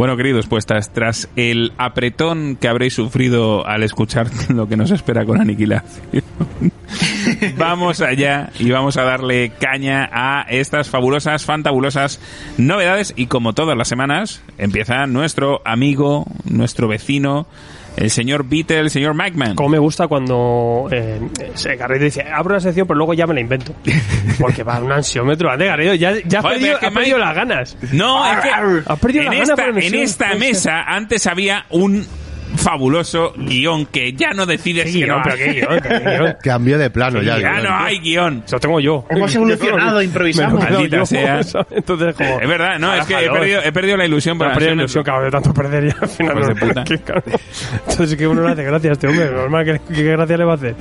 Bueno, queridos, pues tras, tras el apretón que habréis sufrido al escuchar lo que nos espera con aniquilación, vamos allá y vamos a darle caña a estas fabulosas, fantabulosas novedades. Y como todas las semanas, empieza nuestro amigo, nuestro vecino, el señor Beatle, el señor Macman. Como me gusta cuando eh, Garrido dice, abro una sección, pero luego ya me la invento. Porque va un ansiómetro. Ande, Garrido, ya, ya has Joder, perdido, es que has perdido las ganas. No, es que Has perdido en las ganas esta, por el en mención. esta mesa antes había un fabuloso guion que ya no decides ¿Qué si guion? no ¿Pero qué guion? ¿Pero qué guion? Cambió de plano ya. Ya no hay guion. Eso lo tengo yo. Hemos evolucionado, improvisamos. He Maldita sea. Entonces, como... Es verdad, no, es que he perdido, he perdido la ilusión Me ha perdido la ilusión, cabrón, de tanto perder ya al final. De no- puta. Entonces, que uno le hace gracia a este hombre. Normal, ¿qué, qué gracia le va a hacer?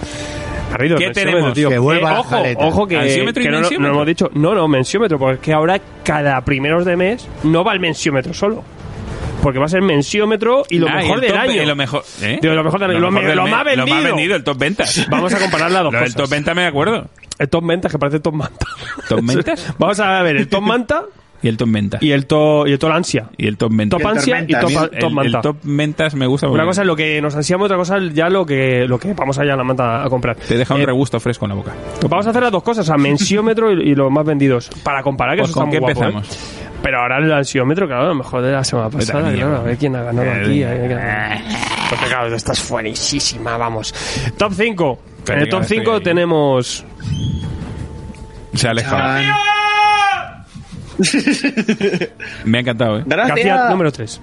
Garrido, ¿Qué tenemos? tío. Que vuelva Eh, la ojo, jaleta. ojo que, ¿Ansiómetro y que no, no- mensiómetro? no hemos dicho. No, no, mensiómetro, porque es que ahora cada primeros de mes no va el mensiómetro solo. Porque va a ser mensiómetro y lo Ah, y mejor el del año. y lo mejor, ¿eh? Digo, lo mejor año. Lo, me- del lo más vendido. Lo más vendido, el top ventas. Vamos a comparar las dos Lo cosas. top venta me acuerdo. El top ventas, que parece top manta. ¿Top ventas? Vamos a ver el top manta Y el top venta. y el top, y el top ansia. Y el top venta. Top ansia y top, el, top el manta. top ventas me gusta Una cosa es lo que nos ansiamos, otra cosa es ya lo que, lo que vamos allá a la manta a comprar. te deja un Eh, regusto fresco en la boca. Vamos a hacer las dos cosas, a mensiómetro y, y los más vendidos. Para comparar que Pues eso ¿con está qué muy guapo, empezamos? ¿eh? Pero ahora el ansiómetro, claro, a lo mejor de la semana pasada, también, claro, a ver quién ha ganado aquí. Porque claro, esta es buenísima, vamos. Top 5. En el top estoy 5 ahí. tenemos... Se ha alejado. Me ha encantado, ¿eh? Gracias. García número 3.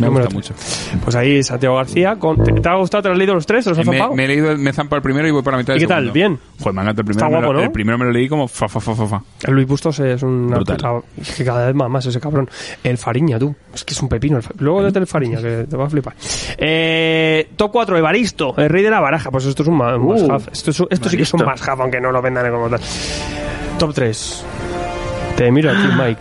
Me Número gusta tres. mucho. Pues ahí Santiago García. Con... ¿Te, te ha gustado? ¿Te has leído los tres? ¿Te los has Me, zampado? me he leído, me zampa el primero y voy por la mitad ¿Y del qué tal? ¿Bien? Joder, me encanta el primero. Está me lo- guapo, ¿no? El primero me lo leí como fa, fa, fa, fa, fa. El Luis Bustos es una Brutal. puta- es que cada vez más, más ese cabrón. El Fariña, tú. Es que es un pepino. el Fa- Luego desde el Fariña, que te va a flipar. Eh, top 4, Evaristo, el rey de la baraja. Pues esto es un un Uh. Esto, es- esto sí que es un must-have, aunque no lo vendan como tal. Top 3. Te miro aquí, Mike.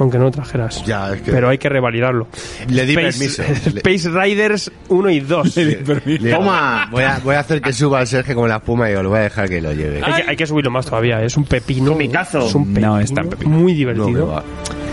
Aunque no lo trajeras. Ya, es que Pero hay que revalidarlo. le di Space, permiso. Space Riders 1 y 2. le- Toma. Voy a, voy a hacer que suba el Sergio como la espuma y lo voy a dejar que lo lleve. Hay que, hay que subirlo más todavía. Es un pepino. Comicazo. Es un pepino No es tan pepino. muy No divertido. me va.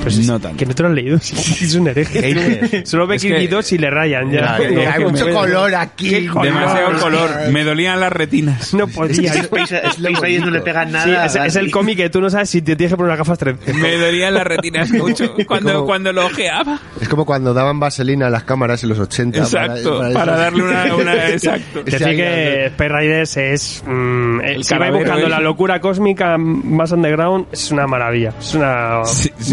Pues es- No tanto. Que no te lo has leído. es un hereje. Solo ve que dos y le rayan ya. Hay mucho color aquí. Demasiado color. Me dolían las retinas. No podía. Space, no le pegan Sí, nada. es, es el cómic que tú no sabes si te tienes que poner las gafas 3D. Me dolían las retinas mucho cuando, Como- cuando lo ojeaba. Es como cuando daban vaselina a las cámaras en los 80. Exacto, para darle una- una- exacto. Decir que Space Riders es. mm, eh, El si vais buscando la locura cósmica más underground, es una maravilla. Es una.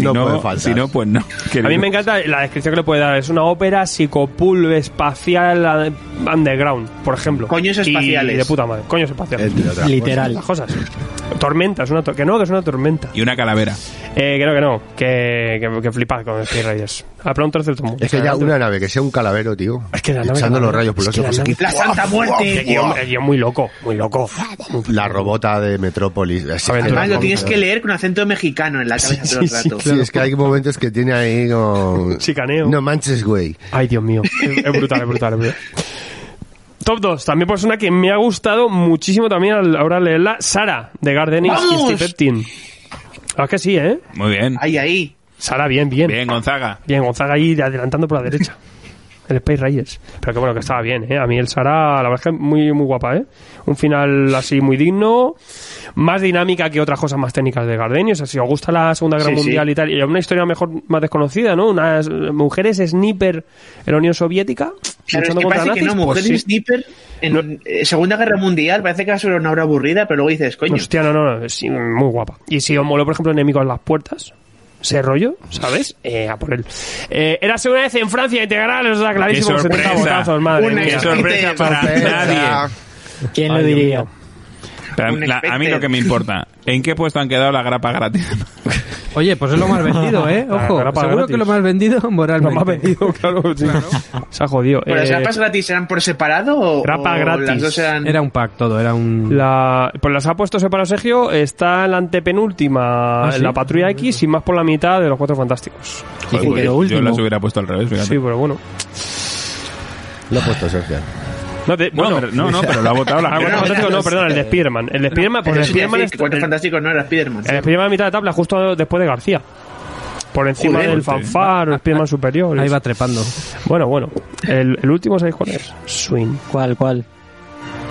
No, faltar. si no, pues no. A mí me encanta la descripción que le puede dar. Es una ópera psicopulp espacial underground, por ejemplo. Coños Y espaciales. de puta madre. Coños espaciales. Literal. Las cosas. Tormenta, es una to- que no, que es una tormenta. Y una calavera. Eh, que no, que no, que, que, que flipad con Space Raiders. A pronto el mundo. Es que ya una nave que sea un calavero, tío. Es que la nave echando los rayos por es los que la Santa Muerte. guion muy loco, muy loco. La robota de Metrópolis. Además lo tienes que leer con acento mexicano en la cabeza todo el sí, sí, rato. Sí, es que hay momentos que tiene ahí como... Chicaneo. No manches, güey. Ay, Dios mío. Es, es brutal, es brutal, es brutal. Top 2. También pues una que me ha gustado muchísimo también al ahora leerla. Sara, de Gardening ¡Vamos! 15. Ah, que sí, ¿eh? Muy bien. Ahí, ahí. Sara, bien, bien. Bien, Gonzaga. Bien, Gonzaga ahí adelantando por la derecha. El Space Raiders. Pero que bueno, que estaba bien, ¿eh? A mí el Sara, la verdad es que muy, muy guapa, ¿eh? Un final así muy digno, más dinámica que otras cosas más técnicas de Gardenius. O sea, si os gusta la Segunda Guerra Sí, sí. Mundial y tal, y una historia mejor más desconocida, ¿no? Unas mujeres sniper en la Unión Soviética Claro, es que parece que nazis. no, Mujer pues sí. Sniper en eh, Segunda Guerra Mundial parece que va a ser una obra aburrida, pero luego dices, coño, Hostia, no, no, no, sí, muy guapa. Y si os moló, por ejemplo, Enemigos en las puertas, ese rollo, ¿sabes? Eh, a por él. Eh, era segunda vez en Francia integral, os da clarísimo, ¡Qué 70 sorpresa! botazos, madre. Qué sorpresa para nadie. ¿Quién lo diría? Pero la- a mí lo que me importa, ¿en qué puesto han quedado la grapa gratis? Oye, pues es lo más vendido, ¿eh? Ojo, seguro gratis. que lo más vendido Lo moralmente. más vendido, claro, sí. Se ha jodido. ¿pero las Eh, grapas gratis eran por separado o, grapa o gratis. las dos eran... Era un pack todo, era un... la, pues las ha puesto separado Sergio, está en la antepenúltima, ¿Ah, sí? en la patrulla X y más por la mitad de los cuatro fantásticos. Y que Joder, quedó yo último. las hubiera puesto al revés, fíjate. Sí, pero bueno. Lo he puesto, Sergio. No, No, bueno, pero, no, no, pero lo ha votado la Ah, no, perdón, el de Spiderman. El de Spiderman, pues el Spiderman es- Cuatro el- Fantásticos no era Spiderman. El Spiderman a mitad de tabla, justo después de García. por encima Joder. del fanfar o Spiderman superior. Ahí va trepando. Bueno, bueno. El, el último, ¿sabéis cuál es? Swing. ¿Cuál, cuál?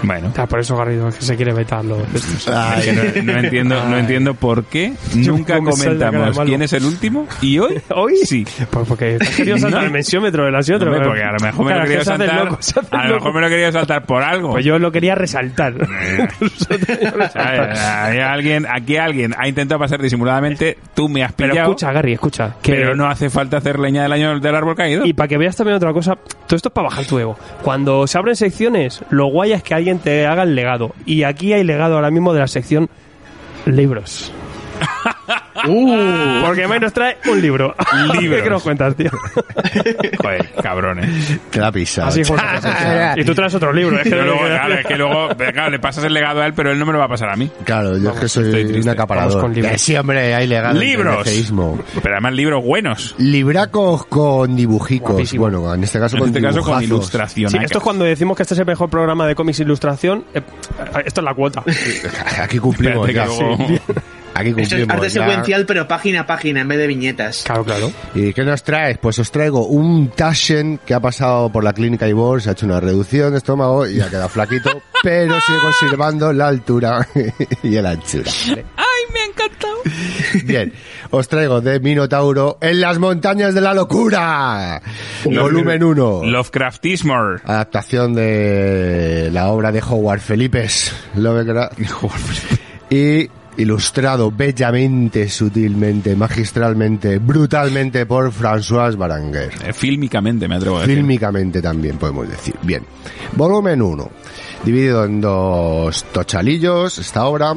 Bueno. Ah, por eso Garrido es que se quiere vetarlo. No, no entiendo, no entiendo por qué nunca de comentamos quién es el último y hoy, ¿Hoy? sí. Pues porque te has querido saltar No. el mensiómetro del asiómetro. Hombre, porque a lo mejor me lo he querido que se hace saltar. loco, a lo mejor me lo he querido saltar por algo. Pues yo lo quería resaltar. Hay alguien, aquí alguien ha intentado pasar disimuladamente, tú me has Pero pillado, escucha, Gary, escucha. Que, pero no hace falta hacer leña del año del árbol caído. Y para que veas también otra cosa, todo esto es para bajar tu ego. Cuando se abren secciones, lo guay es que alguien te haga el legado. Y aquí hay legado ahora mismo de la sección libros. Uh, Porque May nos trae un libro. Libros. ¿Qué nos cuentas, tío? Joder, cabrones. Te la. Así fue. y tú traes otro libro. ¿eh? Pero luego, claro, es que luego, claro, le pasas el legado a él, pero él no me lo va a pasar a mí. Claro, yo es que soy un acaparador. Vamos con libros. Sí, hombre, hay legal. ¡Libros! Pero además libros buenos. Libracos con dibujicos. Guapísimo. Bueno, en este caso En con este caso con ilustración. Sí, esto es cuando decimos que este es el mejor programa de cómics e ilustración. eh, esto es la cuota. Aquí cumplimos Espérate que ya. luego- sí. Aquí esto es arte ya. secuencial, pero página a página en vez de viñetas. Claro, claro. ¿Y qué nos traes? Pues os traigo un Taschen que ha pasado por la clínica Ibor, se ha hecho una reducción de estómago y ha quedado flaquito, pero sigue conservando la altura y la anchura. ¿vale? ¡Ay, me ha encantado! Bien, os traigo de Minotauro en las montañas de la locura. Volumen 1. Lovecraftismore. Adaptación de la obra de Howard Felipes. Lovecraft. Y ilustrado bellamente, sutilmente, magistralmente, brutalmente por François Baranguer. Eh, Fílmicamente, me atrevo a decir. Fílmicamente también podemos decir. Bien. Volumen 1. Dividido en dos tochalillos, esta obra.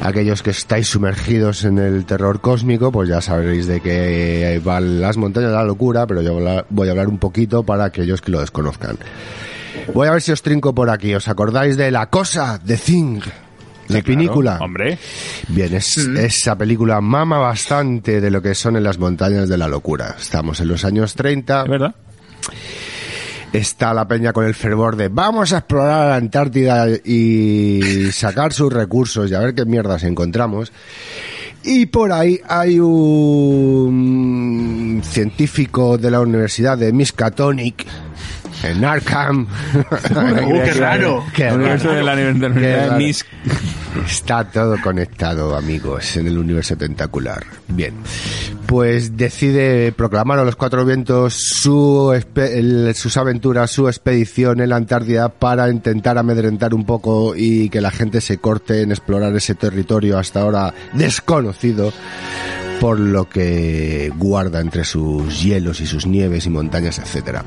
Aquellos que estáis sumergidos en el terror cósmico, pues ya sabréis de qué van las montañas de la locura, pero yo voy a hablar un poquito para aquellos que lo desconozcan. Voy a ver si os trinco por aquí. ¿Os acordáis de La Cosa, de Thing? La película. Hombre, Bien, es, esa película mama bastante de lo que son en las montañas de la locura. Estamos en los años 30. es verdad. Está la peña con el fervor de vamos a explorar la Antártida y sacar sus recursos y a ver qué mierdas encontramos. Y por ahí hay un científico de la Universidad de Miskatonic en Arkham. Uh, qué raro. Qué El universo de la raro. Está todo conectado, amigos, en el universo tentacular. Bien, pues decide proclamar a los cuatro vientos su el- sus aventuras, su expedición en la Antártida para intentar amedrentar un poco y que la gente se corte en explorar ese territorio hasta ahora desconocido por lo que guarda entre sus hielos y sus nieves y montañas, etcétera.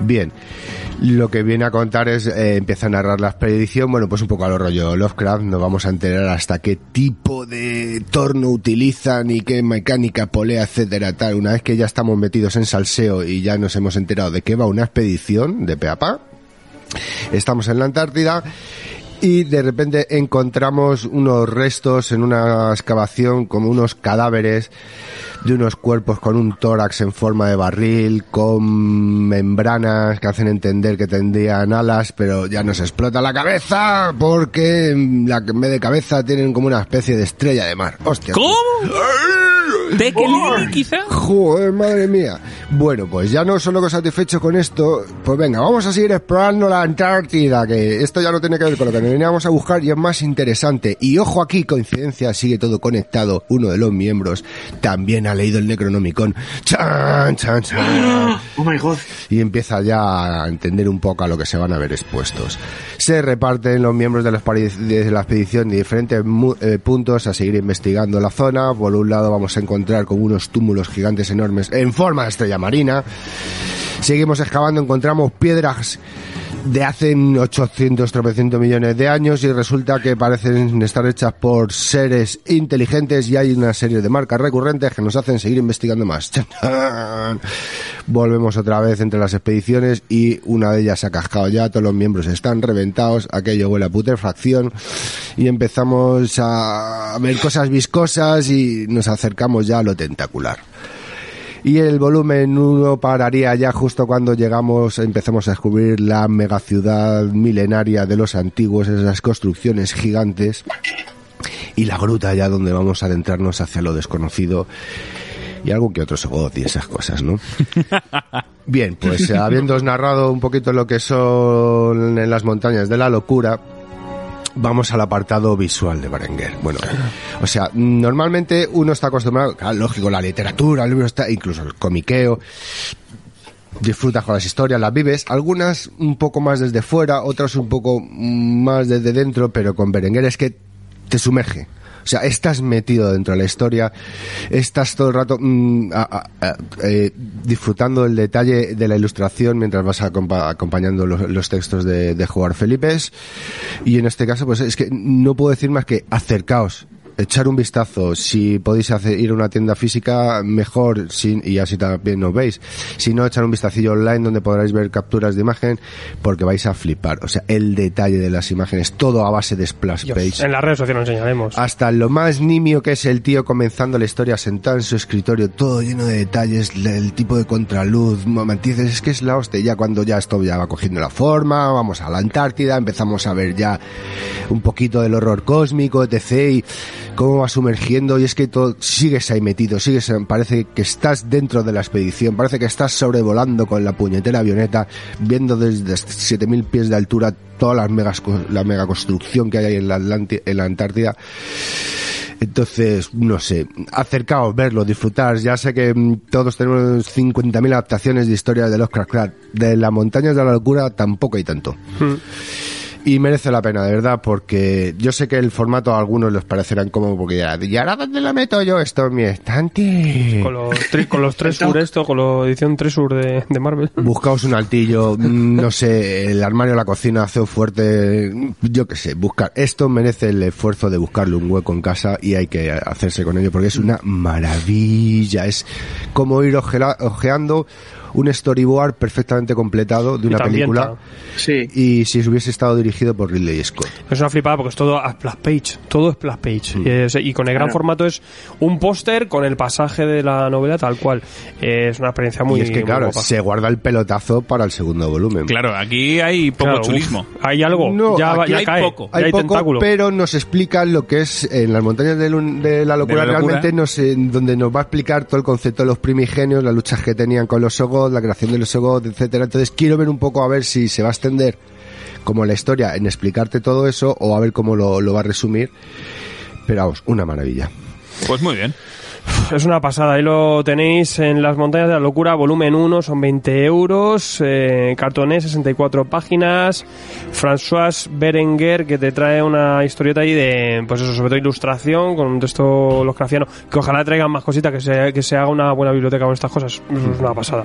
Bien, lo que viene a contar es, eh, empieza a narrar la expedición, bueno, pues un poco a lo rollo Lovecraft, nos vamos a enterar hasta qué tipo de torno utilizan y qué mecánica, polea, etcétera, tal. Una vez que ya estamos metidos en salseo y ya nos hemos enterado de qué va una expedición de pe a pa, estamos en la Antártida y de repente encontramos unos restos en una excavación como unos cadáveres de unos cuerpos con un tórax en forma de barril, con membranas que hacen entender que tendrían alas, pero ya nos explota la cabeza porque en la, en vez de cabeza tienen como una especie de estrella de mar. Hostia. ¿Cómo? ¿Tekelini, quizá? Joder, madre mía. Bueno, pues ya no solo satisfecho con esto, pues venga, vamos a seguir explorando la Antártida, que esto ya no tiene que ver con lo que veníamos a buscar y es más interesante. Y ojo aquí, coincidencia, sigue todo conectado. Uno de los miembros también ha leído el Necronomicon. Chan, chan, chan. Oh my god. Y empieza ya a entender un poco a lo que se van a ver expuestos. Se reparten los miembros de la, de la expedición de diferentes mu- eh, puntos a seguir investigando la zona. Por un lado vamos a encontrar como unos túmulos gigantes enormes en forma de estrella marina. Seguimos excavando, encontramos piedras de hace 800, 300 millones de años y resulta que parecen estar hechas por seres inteligentes y hay una serie de marcas recurrentes que nos hacen seguir investigando más. Volvemos otra vez entre las expediciones y una de ellas se ha cascado ya, todos los miembros están reventados, aquello huele a putrefacción y empezamos a ver cosas viscosas y nos acercamos ya a lo tentacular. Y el volumen 1 pararía ya justo cuando llegamos, empezamos a descubrir la megaciudad milenaria de los antiguos, esas construcciones gigantes, y la gruta ya donde vamos a adentrarnos hacia lo desconocido. y algo que otro Sogoth y esas cosas, ¿no? Bien, pues habiéndoos narrado un poquito lo que son en las montañas de la locura, vamos al apartado visual de Berenguer. Bueno, o sea, normalmente uno está acostumbrado, claro, lógico, la literatura, el libro está, incluso el comiqueo, disfrutas con las historias, las vives, algunas un poco más desde fuera, otras un poco más desde dentro, pero con Berenguer es que te sumerge. O sea, estás metido dentro de la historia, estás todo el rato mm, eh, disfrutando del detalle de la ilustración mientras vas acompa- acompañando los, los textos de, de Jugar Felipes. Y en este caso, pues es que no puedo decir más que acercaos. Echar un vistazo, si podéis hacer, ir a una tienda física, mejor, si- y así también nos veis. Si no, echar un vistacillo online donde podréis ver capturas de imagen, porque vais a flipar. O sea, el detalle de las imágenes, todo a base de splash Dios, page en las redes sociales lo enseñaremos. hasta lo más nimio que es el tío comenzando la historia sentado en su escritorio, todo lleno de detalles, le- el tipo de contraluz, matices, es que es la hostia, ya cuando ya esto ya va cogiendo la forma, vamos a la Antártida, empezamos a ver ya un poquito del horror cósmico, etc. y cómo va sumergiendo y es que todo, sigues ahí metido, sigues, parece que estás dentro de la expedición, parece que estás sobrevolando con la puñetera avioneta, viendo desde 7000 pies de altura toda las megas, la que hay ahí en la, en la Antártida. Entonces, no sé, acercaos, verlo, disfrutar. Ya sé que mm, todos tenemos 50.000 adaptaciones de historias de Lovecraft. De las montañas de la locura tampoco hay tanto. Y merece la pena, de verdad, porque yo sé que el formato a algunos les parecerá incómodo porque ya, ¿y ahora dónde la meto yo esto en mi estante? Con los, tri- con los tres sur esto, con la edición 3 sur de, de Marvel. Buscaos un altillo, mm, no sé, el armario de la cocina hace fuerte, yo qué sé, buscar. Esto merece el esfuerzo de buscarle un hueco en casa y hay que hacerse con ello porque es una maravilla. Es como ir ojeando un storyboard perfectamente completado de una película Sí. y si hubiese estado dirigido por Ridley Scott. Es una flipada porque es todo a splash page. Todo es splash page. Mm. Y, es- y con el gran Claro. formato es un póster con el pasaje de la novela tal cual. Eh, es una experiencia muy y es que muy claro, guapa. se guarda el pelotazo para el segundo volumen. Claro, aquí hay poco Claro, uf, chulismo. hay algo. No, ya aquí ya hay cae. poco. ya Hay hay poco, tentáculo. pero nos explica lo que es en las montañas de, lun- de la locura, De la locura. realmente nos, eh, donde nos va a explicar todo el concepto de los primigenios, las luchas que tenían con los La creación de los Sogoth, etcétera. Entonces quiero ver un poco a ver si se va a extender como la historia en explicarte todo eso o a ver cómo lo, lo va a resumir. Pero vamos, una maravilla. Pues muy bien. Es una pasada, ahí lo tenéis en Las Montañas de la Locura, volumen 1, son 20 euros, eh, cartoné, 64 páginas, François Berenguer, que te trae una historieta ahí de, pues eso, sobre todo ilustración, con un texto lovecraftiano, que ojalá traigan más cositas, que se, que se haga una buena biblioteca con estas cosas, es una pasada,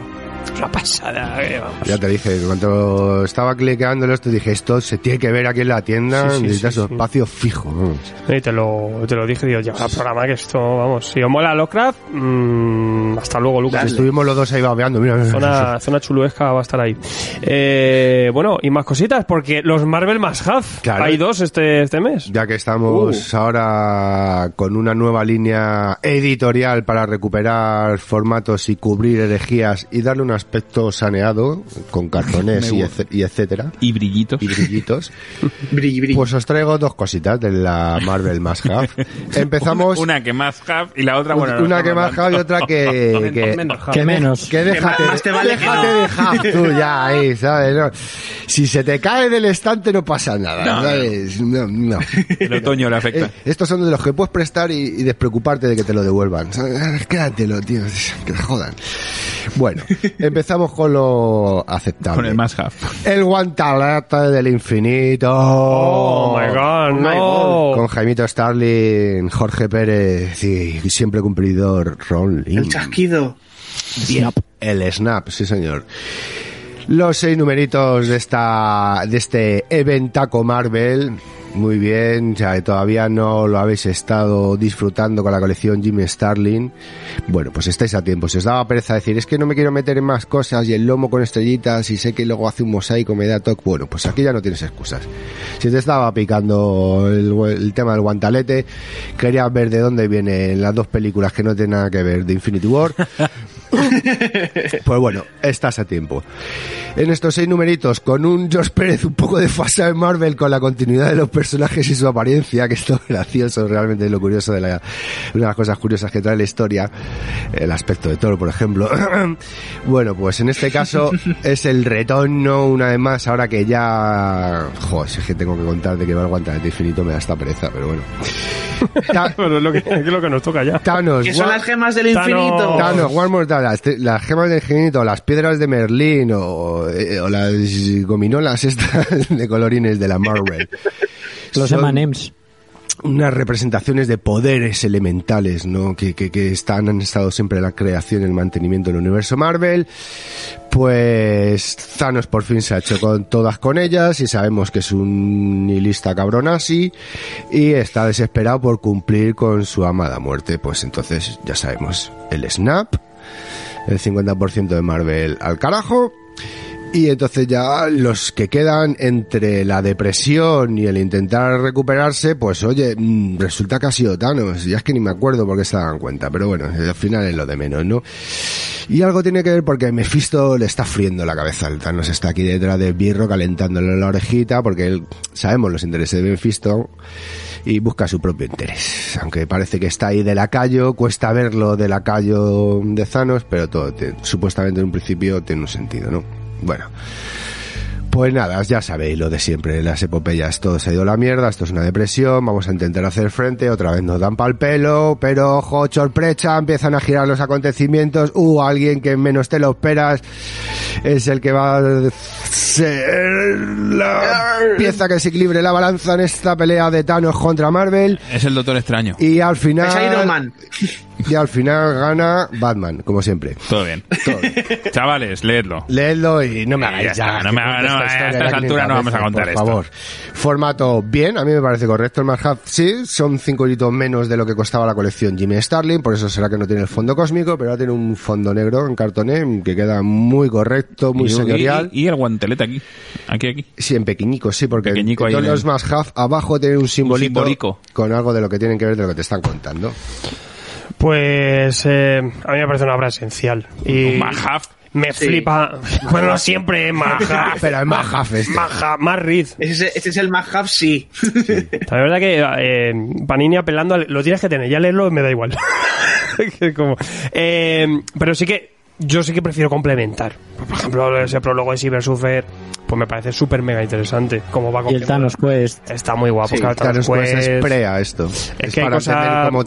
una pasada, eh, vamos. Ya te dije, cuando estaba cliqueándolo esto dije, esto se tiene que ver aquí en la tienda, Sí, sí, necesitas sí, sí. espacio fijo. Y te lo, te lo dije, digo, ya, programa que esto, vamos, si os mola Lovecraft, mm, hasta luego, Lucas. Estuvimos los dos ahí babeando, mira, Zona, zona chuluesca va a estar ahí. Eh, bueno, y más cositas, porque los Marvel más Have. Claro. Hay dos este, este mes. Ya que estamos ahora con una nueva línea editorial para recuperar formatos y cubrir herejías y darle un aspecto saneado con cartones y, ece- y etcétera Y brillitos. y brillitos, Brilli, brilli. pues os traigo dos cositas de la Marvel más Have. Empezamos Una que más have y la otra, bueno. no, una no, que más. Have y otra que, que, Menos que Que me- menos. que déjate, más te vale que déjate no. de Have tú ya ahí, ¿sabes? No. Si se te cae del estante no pasa nada. ¿sabes? No, no. El otoño le afecta. Eh, estos son de los que puedes prestar y, y despreocuparte de que te lo devuelvan. Quédatelo, tío. Que te jodan. Bueno, empezamos con lo aceptable. Con el más have. El guantalete del infinito. Oh, my god, my no. Con Jaimito Starling, Jorge Pérez y siempre cumplidor Ron Lin. El chasquido. El Snap, sí señor. Los seis numeritos de esta, de este eventaco Marvel. Muy bien, ya todavía no lo habéis estado disfrutando con la colección Jimmy Starling. Bueno, pues estáis a tiempo. Si os daba pereza decir, es que no me quiero meter en más cosas y el lomo con estrellitas y sé que luego hace un mosaico, me da toque. Bueno, pues aquí ya no tienes excusas. Si te estaba picando el, el tema del guantalete, querías ver de dónde vienen las dos películas que no tienen nada que ver de Infinity War. Pues bueno, estás a tiempo. En estos seis numeritos, con un George Pérez un poco desfasado en Marvel con la continuidad de los personajes y su apariencia, que es todo gracioso, realmente lo curioso de la, una de las cosas curiosas que trae la historia, el aspecto de Toro, por ejemplo. bueno, pues en este caso es el retorno, una vez más, ahora que ya... Joder, si es que tengo que contar de que va el guantelete infinito, me da esta pereza, pero bueno. Ta- Bueno, es lo que, es lo que nos toca ya. Thanos, Que son las gemas del infinito. Thanos, One More Time, las, las gemas del infinito, las piedras de Merlín o, eh, o las gominolas estas de colorines de la Marvel. Los Son M&M's. Unas representaciones de poderes elementales, ¿no? Que, que, que están, han estado siempre en la creación y el mantenimiento del universo Marvel. Pues Thanos por fin se ha hecho con todas con ellas y sabemos que es un nihilista cabrón así y está desesperado por cumplir con su amada muerte. Pues entonces ya sabemos, el snap, el 50% de Marvel al carajo. Y entonces ya los que quedan entre la depresión y el intentar recuperarse, pues oye, mm, resulta que ha sido Thanos. Ya es que ni me acuerdo por qué se dan cuenta, pero bueno, al final es lo de menos, ¿no? Y algo tiene que ver porque Mephisto le está friendo la cabeza al Thanos. Está aquí detrás de Birro calentándole la orejita porque él, sabemos los intereses de Mephisto y busca su propio interés. Aunque parece que está ahí de lacayo, cuesta verlo de lacayo de Thanos, pero todo te- supuestamente en un principio tiene un sentido, ¿no? Bueno. Pues nada, ya sabéis lo de siempre, las epopeyas, todo se ha ido a la mierda, esto es una depresión, vamos a intentar hacer frente, otra vez nos dan pal pelo, pero ojo, sorpresa, empiezan a girar los acontecimientos, uh, alguien que menos te lo esperas es el que va a ser la pieza que se equilibre la balanza en esta pelea de Thanos contra Marvel, Es el Doctor Extraño. y al final... Es Iron Man. Y al final gana Batman, como siempre. Todo bien. Chavales, leedlo. Leedlo y no me hagáis Ya no me haga- no, a estas alturas no vamos a contar por esto. favor. Formato bien, a mí me parece correcto. El Marhab sí, son 5 euritos menos de lo que costaba la colección Jimmy Starling, por eso será que no tiene el fondo cósmico, pero ahora tiene un fondo negro en cartoné que queda muy correcto, muy Y- señorial. Y, y el guantelete aquí. Aquí, aquí. Sí, en pequeñico, sí, porque Pequeñico todos en el- los más half abajo tienen un simbolito simbolico. con algo de lo que tienen que ver de lo que te están contando. Pues eh, a mí me parece una obra esencial. Y Mahaf. Me Sí. flipa. Bueno, no siempre es Mahaf. Pero es más half este. Mahaf, más Riz. Ese, ese es el Mahab, sí. La verdad que eh, Panini apelando, lo tienes que tener, ya leerlo me da igual. Que como- eh, pero sí que yo sí que prefiero complementar. Por ejemplo, ese prólogo de Cyber Surfer, pues me parece súper mega interesante. Cómo va Y el Thanos Quest. Está muy guapo. Sí, claro, Thanos es Quest. prea esto. Es que hay cosas,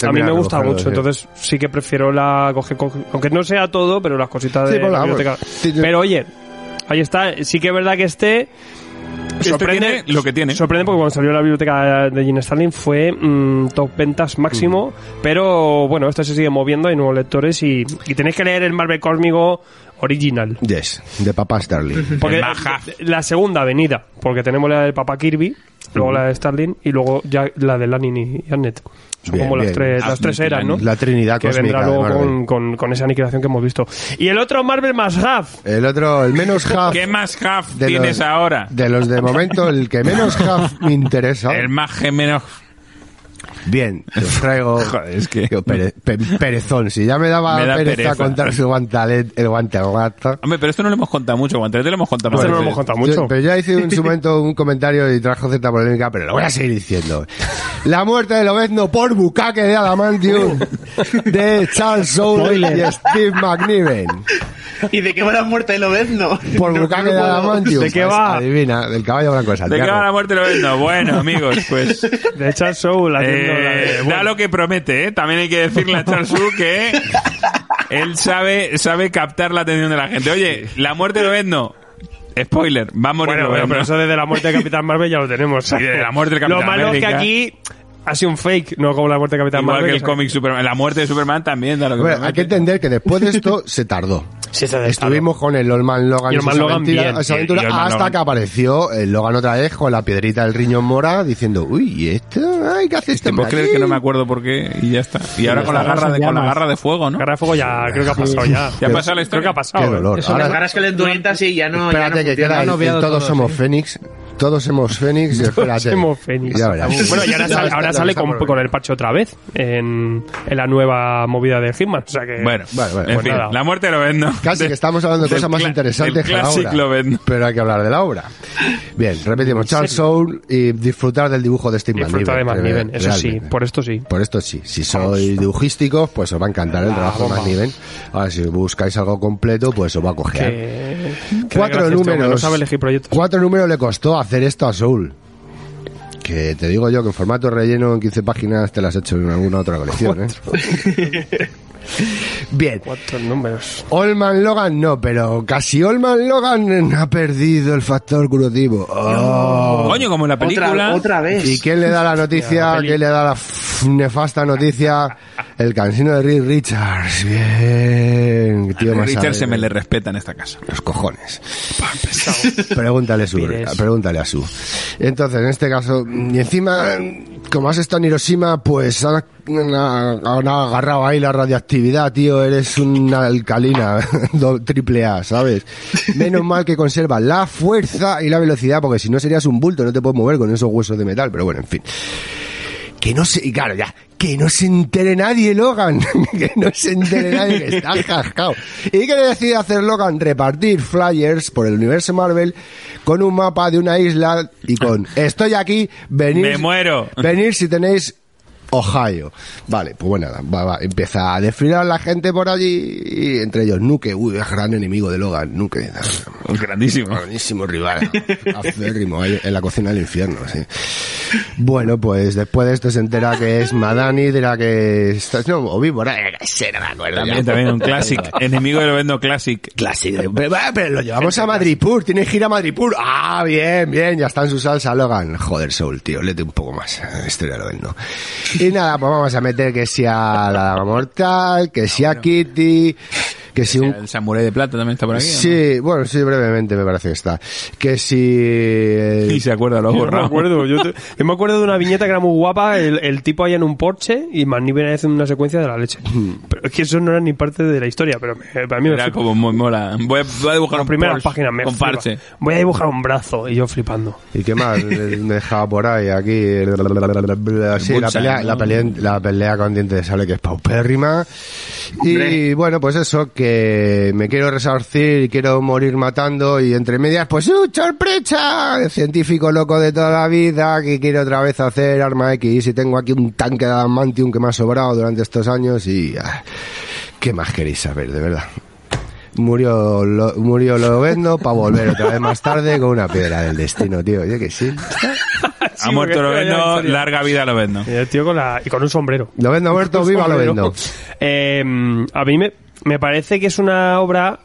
a mí me gusta mucho, entonces sí que prefiero la coger, coge- aunque no sea todo, pero las cositas Sí, de pues, la biblioteca. sí, yo- Pero oye, ahí está, sí que es verdad que este sorprende tiene lo que tiene. Sorprende porque cuando salió la biblioteca de Gene Starling fue mm, top ventas máximo, Mm. pero bueno, esto se sigue moviendo, hay nuevos lectores y, y tenéis que leer el Marvel Cósmico original. Yes, de Papá Starling. Porque la segunda avenida, porque tenemos la del Papa Kirby, luego la de Starling y luego ya la de Lanin y Annette. Son Bien, como las bien. tres, las tres eras, ¿no? La Trinidad que cósmica vendrá luego con, con, con esa aniquilación que hemos visto. Y el otro Marvel más half. El otro, el menos half ¿Qué más half tienes los- ahora? de los de momento, el que menos half me interesa. El más gemeno. Bien, te os traigo Joder, es que- Qué pere- pe- perezón. Si ya me daba Me da pereza, pereza. contar su guantalet, el guante al gato. Hombre, pero esto no lo hemos contado mucho. Guantelete lo hemos contado no lo hemos contado mucho. Yo- pero ya hice en su momento un comentario y trajo cierta polémica, pero lo voy a seguir diciendo. La muerte de Lobezno por bucaque de Adamantium de Charles Soule y Steve McNiven. ¿Y de qué va la muerte de Lobezno? Por No, bucaque no de. Adamantium. ¿De qué Pues, va? Adivina, del caballo blanco de ¿De qué va la muerte de Lobezno? Bueno, amigos, pues... De Charles Soule haciendo la Eh, da lo que promete, ¿eh? También hay que decirle a Charles que él sabe, sabe captar la atención de la gente. Oye, la muerte de Lobezno, spoiler, va a morir Bueno, pero eso desde la muerte de Capitán Marvel ya lo tenemos. Sí, la muerte del Capitán Lo malo América. es que aquí ha sido un fake, no como la muerte de Capitán Igual Marvel. que el cómic Superman. La muerte de Superman también da lo que Bueno, hay que entender que después de esto se tardó. Sí, se Estuvimos con el Oldman Logan Y y Man esa Logan aventura, bien. esa Y- aventura y Man hasta Logan. que apareció el Logan otra vez con la piedrita del riñón mora diciendo, uy, ¿y esto? Ay, ¿qué hace este ¿Te puedes creer aquí?". que no me acuerdo por qué? Y ya está. Y ahora con la garra de, con la garra de fuego, ¿no? Guerra de Fuego ya creo que ha pasado ya. Ya ha pasado la historia. Creo que ha pasado. Qué ¿eh? dolor. Eso Ahora- Las garas calenturientas sí, ya no. ya Espérate no que queda el, el Todos todo, somos sí. Fénix, Todos hemos Fénix y espérate. Hemos Fénix. Ya verás. Bueno, y ahora sale, ahora sale con, con el parche otra vez en, en la nueva movida de Hitman. O sea que. Bueno, Bueno, bueno, en pues fin, nada. la muerte lo vendo. Casi que estamos hablando de cosas más interesantes que la obra. Lovendo. Pero hay que hablar de la obra. Bien, repetimos, Charles Soule y disfrutar del dibujo de Steve Disfruta de McNiven. McNiven, eso sí, por esto sí. Por esto sí, si sois dibujísticos, pues os va a encantar el trabajo de bomba. McNiven. Ahora, si buscáis algo completo, pues os va a coger. Cuatro este números. No sabe elegir proyectos. Cuatro números le costó hacer esto a Soul. Que te digo yo que en formato relleno en 15 páginas te las has hecho en alguna otra colección, ¿eh? Bien. Cuatro números. Olman Logan no, pero casi Olman Logan ha perdido el factor curativo. Oh. Coño, como en la película. Otra, otra vez. ¿Y quién le da la noticia? ¿Quién le da la nefasta noticia? El cansino de Rick Richards. Bien. Tío más Richard se me le respeta en esta casa. Los cojones. Pregúntale, a su, pregúntale a su. Entonces, en este caso, y encima, como has estado en Hiroshima, pues han, han- han agarrado ahí la radioactividad, tío. Eres una alcalina do- triple A, ¿sabes? Menos mal que conservas la fuerza y la velocidad, porque si no serías un bulto, no te puedes mover con esos huesos de metal, pero bueno, en fin. Que no se, y claro, ya, que no se entere nadie, Logan. que no se entere nadie que está cascado. ¿Y qué le decide hacer Logan? Repartir flyers por el universo Marvel con un mapa de una isla y con estoy aquí, venir. Me muero. Venir si tenéis Ohio. Vale, pues bueno, va, va, empieza a desfilar la gente por allí y entre ellos Nuke, uy, es gran enemigo de Logan, Nuke. Grandísimo. Grandísimo rival. Acérrimo, ahí en la cocina del infierno, sí. Bueno, pues después de esto se entera que es Madani, de la que está, no, o víbora, eh, sé, no me acuerdo ya. También, también un classic. Enemigo de lo vendo classic. Clásico. Pero, lo llevamos a Madripur, tiene gira a Madripur. Ah, bien, bien, ya está en su salsa Logan. Joder, Soul, tío, lete un poco más. La historia lo vendo. Y nada, pues vamos a meter que sea la Daga Mortal, que sea Kitty, que si un El samurái de plata también está por aquí. ¿o no? Sí, bueno, sí, brevemente me parece que está. Que si... Y se acuerda, lo Yo no me acuerdo. Yo, te- yo me acuerdo de una viñeta que era muy guapa, el, el tipo ahí en un porche y McNiven haciendo una secuencia de la leche. Pero es que eso no era ni parte de la historia, pero me- para mí me Era flipa. como muy mola. Voy a, voy a dibujar Las un primeras Porsche páginas me con flipa. parche. Voy a dibujar un brazo y yo flipando. ¿Y qué más? Me he dejado por ahí, aquí. Sí, la pelea, ¿no? la, pelea, la pelea con dientes de sable que es paupérrima. Y Hombre. bueno, pues eso, que me quiero resarcir y quiero morir matando. Y entre medias, pues ¡uh, sorpresa! El científico loco de toda la vida que quiere otra vez hacer Arma X. Y tengo aquí un tanque de Adamantium que me ha sobrado durante estos años. Y. ah, ¿Qué más queréis saber, de verdad? Murió, lo, murió lo vendo para volver otra vez más tarde con una piedra del destino, tío. Oye, que sí. Ha muerto lo vendo, larga vida lo vendo. Y el tío con la, y con un sombrero. Lo vendo muerto, viva lo vendo. Eh, a mí me, me parece que es una obra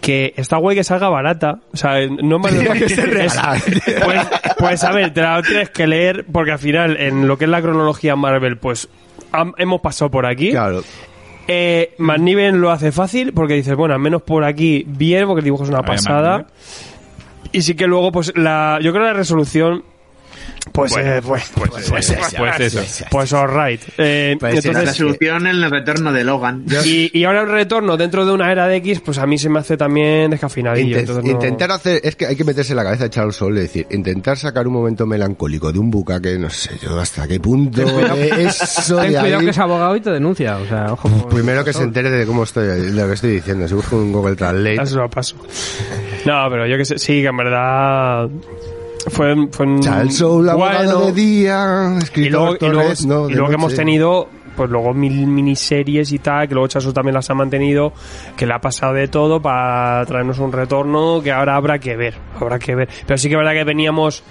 que está guay que salga barata. O sea, no que ser regalada. pues, pues a ver, te la tienes que leer porque al final en lo que es la cronología Marvel, pues ham- hemos pasado por aquí. Claro. Eh, McNiven lo hace fácil porque dices, bueno, al menos por aquí bien, porque el dibujo es una pasada. Y sí que luego, pues, la, yo creo la resolución, pues, Bueno, eh, pues, pues, pues pues, eso, pues, pues pues. Eh, Pues sí, La entonces, solución en el retorno de Logan. y, y ahora el retorno dentro de una era de X, pues a mí se me hace también descafinadillo. Inten- entonces no- Intentar hacer, es que hay que meterse en la cabeza de Charles Soule, es decir, intentar sacar un momento melancólico de un bucaque, no sé yo hasta qué punto eh, eso Ten de cuidado ahí- que es abogado y te denuncia. O sea, ojo. con- Primero que se entere de cómo estoy, de lo que estoy diciendo, se busca un Google Translate. Eso lo paso. No, pero yo que sé, sí, que en verdad fue, fue un Charles abogado bueno. de día, y escritor y luego, Torres, no, y luego que hemos tenido pues luego mil miniseries y tal que luego Chaso también las ha mantenido que le ha pasado de todo para traernos un retorno que ahora habrá que ver habrá que ver pero sí que es verdad que veníamos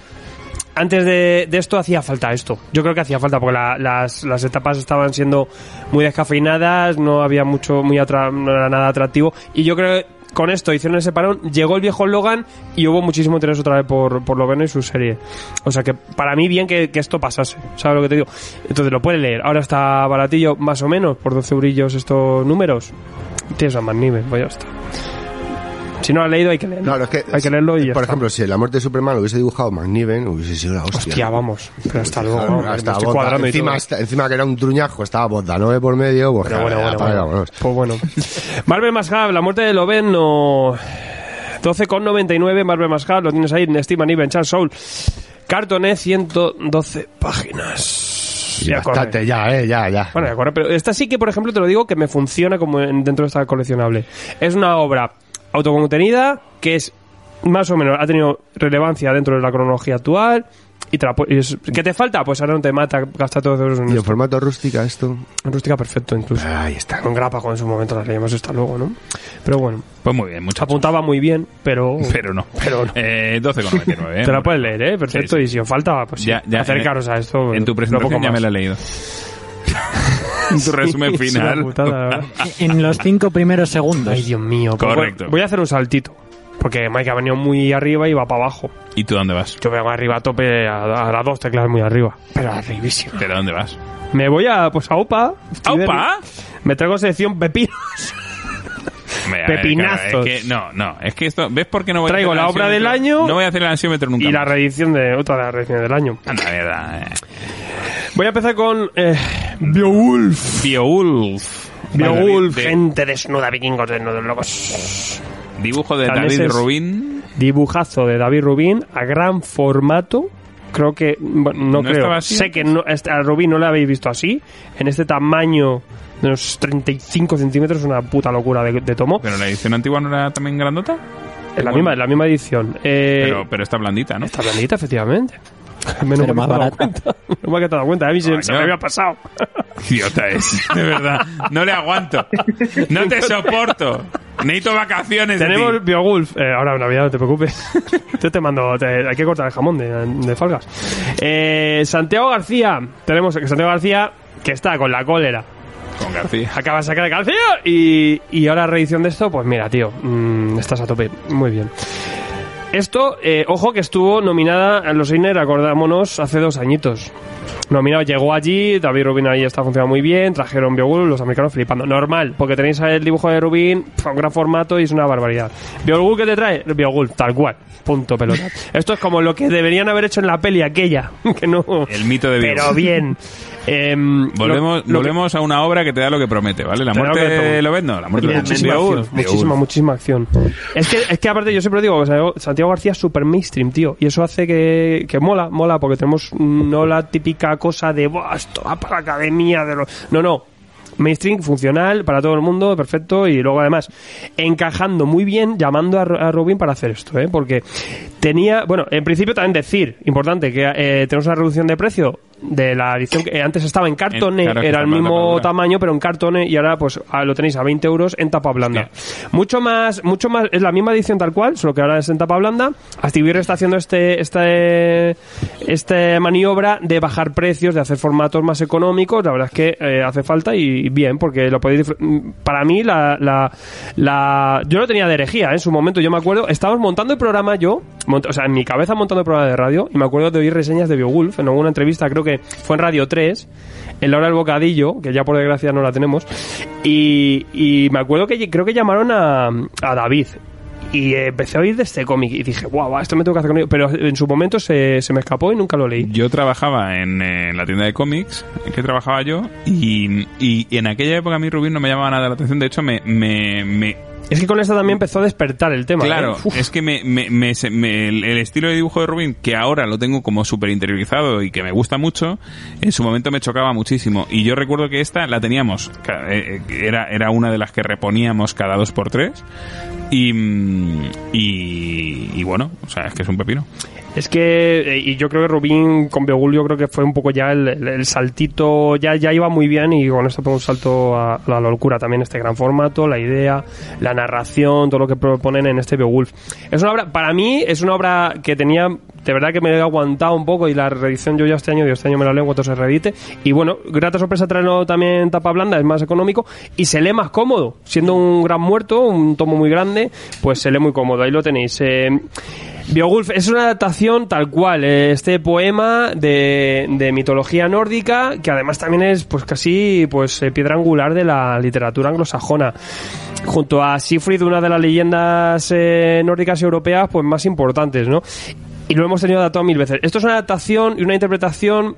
antes de, de esto hacía falta esto. Yo creo que hacía falta porque la- las, las etapas estaban siendo muy descafeinadas, no había mucho, muy atra- no era nada atractivo. Y yo creo que con esto hicieron ese parón, llegó el viejo Logan y hubo muchísimo interés otra vez por, por Logan y su serie. O sea que para mí bien que, que esto pasase, ¿sabes lo que te digo? Entonces lo puedes leer. Ahora está baratillo, más o menos, por 12 eurillos estos números. Tienes a McNiven, pues ya está. Si no lo has leído hay que leerlo. Claro, es que, hay que leerlo y ya por está. ejemplo, si la muerte de Superman lo hubiese dibujado McNiven, hubiese sido la hostia. Hostia, vamos. Pero hasta luego. Vamos, hasta estoy cuadrando encima, todo. hasta- encima que era un truñajo, estaba Bogdanove por medio, pues Pero bueno, bueno, bueno. Pues bueno. Marvel más Hub, la muerte de Loven no... 12,99 Marvel más lo tienes ahí en Steam and Even Charles Soul. Cartoné 112 páginas. Ya, corre. bastante, ya, eh, ya, ya. Bueno, de acuerdo, pero esta sí que, por ejemplo, te lo digo que me funciona como en- dentro de esta coleccionable. Es una obra autocontenida que es más o menos ha tenido relevancia dentro de la cronología actual y te la pu- y es- ¿qué te falta? Pues ahora no te mata gastar todos los euros en y en esto. formato rústica esto. En rústica perfecto incluso. Ahí está. Con grapa con en su momento las leíamos hasta luego, ¿no? Pero bueno, Pues muy bien, muchachos. apuntaba muy bien, pero Pero no. Pero no. Eh, 12,99. ¿eh? te la puedes leer, ¿eh? Perfecto, Sí, sí. y si os falta, pues sí, Ya, ya, acercaros a esto. En tu lo presentación poco ya me más. la he leído. En tu resumen Sí, final. putada. En los cinco primeros segundos. Ay, Dios mío. Pues Correcto. voy- Voy a hacer un saltito. Porque Mike ha venido muy arriba y va para abajo. ¿Y tú dónde vas? Yo vengo arriba a tope a, a las dos teclas muy arriba. Pero arribísima. ¿Pero dónde vas? Me voy a, pues a OPA. ¡Aupa! Me traigo sección pepinos. Hombre, a ver, Pepinazos. es que, no, no. Es que esto... ¿Ves por qué no voy Traigo a hacer la obra del año No voy a hacer el ansiómetro nunca y la más. reedición de otra de las reediciones del año. Anda, mierda. eh. Voy a empezar con eh, Beowulf. Beowulf. Beowulf, De- gente desnuda, vikingos desnudos, locos. Dibujo de. David Rubin. Dibujazo de David Rubin a gran formato. Creo que, bueno, no, ¿No creo. sé que no, este- a Rubin no lo habéis visto así. En este tamaño de unos 35 centímetros, una puta locura de, de tomo. Pero la edición antigua no era también grandota. En la, Bueno, misma, la misma edición. Eh, Pero, pero está blandita, ¿no? Está blandita, efectivamente. Menos Pero mal más que te has dado barata. cuenta. Menos mal que te has dado cuenta. A mí se, se me había pasado. Idiota es, de verdad. No le aguanto. No te soporto. Necesito vacaciones. de Tenemos ti. Beowulf. Eh, ahora, Navidad, no te preocupes. Yo te mando. te- hay que cortar el jamón de, de Falgas. Eh, Santiago García. Tenemos que Santiago García que está con la cólera. Con García. Acaba de sacar el calcio y, y ahora reedición de esto. Pues mira, tío. mm, estás a tope. Muy bien. Esto, eh, ojo que estuvo nominada a los Eisner, acordámonos, hace dos añitos. Nominado, llegó allí, David Rubin ahí está funcionando muy bien, trajeron Beowulf, los americanos flipando. Normal, porque tenéis el dibujo de Rubin, un gran formato y es una barbaridad. ¿Beowulf qué te trae? Beowulf, tal cual. Punto pelota. Esto es como lo que deberían haber hecho en la peli aquella, que no... El mito de Beowulf. Pero bien. Em, Volvemos, lo- lo que- volvemos a una obra que te da lo que promete, ¿vale? La muerte de. Lobezno, la muerte de Muchísima Beowulf. acción, muchísima, muchísima acción. Es que, es que aparte, yo siempre digo, o sea, Santiago García es super mainstream, tío. Y eso hace que, que mola, mola, porque tenemos no la típica cosa de, Buah, esto va para la academia de los... No, no. Mainstream, funcional, para todo el mundo, perfecto. Y luego, además, encajando muy bien, llamando a, a Rubin para hacer esto, ¿eh? Porque tenía... Bueno, en principio también decir, importante, que eh, tenemos una reducción de precio de la edición que eh, antes estaba en cartone, En- claro, que era el mismo tamaño, pero en cartone y ahora pues lo tenéis a 20 euros en tapa blanda. Mucho más, mucho más, es la misma edición tal cual, solo que ahora es en tapa blanda. Activier está haciendo este, este, este maniobra de bajar precios, de hacer formatos más económicos. La verdad es que eh, hace falta y bien, porque lo podéis mm, Para mí, la, la, la, yo lo tenía de herejía ¿eh? en su momento. Yo me acuerdo, estábamos montando el programa yo, mont- o sea, en mi cabeza montando el programa de radio, y me acuerdo de oír reseñas de Beowulf en alguna entrevista, creo que fue en Radio 3, en la del bocadillo, que ya por desgracia no la tenemos, y, me acuerdo que creo que llamaron a, a David. Y empecé a oír de este cómic y dije, guau, guau, esto me tengo que hacer con ello. Pero en su momento se, se me escapó y nunca lo leí. Yo trabajaba en, eh, la tienda de cómics, en que trabajaba yo, y, y- en aquella época a mí Rubin no me llamaba nada la atención. De hecho, me- Es que con esta también empezó a despertar el tema. Claro, ¿eh? Uf. es que me, me- me- el, el estilo de dibujo de Rubin, que ahora lo tengo como súper interiorizado y que me gusta mucho, en su momento me chocaba muchísimo. Y yo recuerdo que esta la teníamos, eh, eh, era, era una de las que reponíamos cada dos por tres. Y, mm, y, y bueno, o sea, es que es un pepino. Es que, eh, y yo creo que Rubín con Beogul, yo creo que fue un poco ya el, el- saltito, ya, ya iba muy bien y con esto fue un salto a, la locura también, este gran formato, la idea, la narración, todo lo que proponen en este Beowulf. Es una obra, para mí, es una obra que tenía, de verdad que me he aguantado un poco y la reedición yo ya este año, digo, este año me la leo en cuanto se reedite. Y bueno, grata sorpresa traerlo también tapa blanda, es más económico y se lee más cómodo, siendo un gran muerto, un tomo muy grande, pues se lee muy cómodo, ahí lo tenéis. Eh, Beowulf es una adaptación tal cual, eh, este poema de, de mitología nórdica, que además también es pues casi pues eh, piedra angular de la literatura anglosajona. Junto a Siegfried, una de las leyendas eh, nórdicas europeas pues más importantes, ¿no? Y lo hemos tenido adaptado mil veces. Esto es una adaptación y una interpretación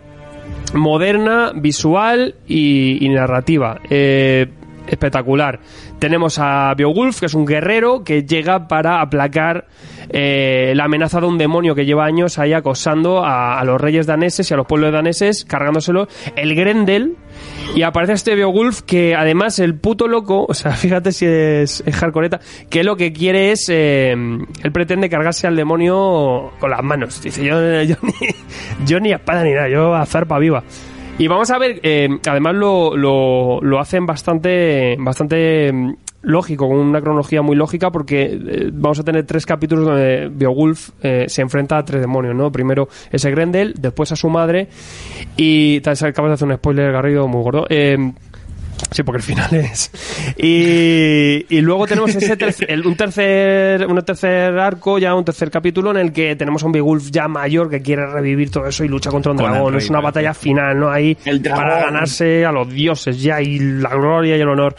moderna, visual y, y narrativa. Eh, espectacular. Tenemos a Beowulf, que es un guerrero que llega para aplacar eh, la amenaza de un demonio que lleva años ahí acosando a, los reyes daneses y a los pueblos daneses, cargándoselo. El Grendel. Y aparece este Beowulf que además el puto loco, o sea, fíjate si es, es que lo que quiere es, eh, él pretende cargarse al demonio con las manos. Dice, yo, ni, yo ni espada ni nada, yo a zarpa viva. Y vamos a ver, eh, además lo, lo, lo hacen bastante, bastante mm, lógico, con una cronología muy lógica, porque eh, vamos a tener tres capítulos donde Beowulf eh, se enfrenta a tres demonios, ¿no? Primero ese Grendel, después a su madre, y tal, acabas de hacer un spoiler, Garrido, muy gordo. Sí, porque el final es. Y, y luego tenemos ese tercer, el- un tercer un tercer arco, ya un tercer capítulo en el que tenemos a un Beowulf ya mayor que quiere revivir todo eso y lucha contra un Con dragón. rey, Es una batalla final, ¿no? Ahí El para ganarse a los dioses ya y la gloria y el honor.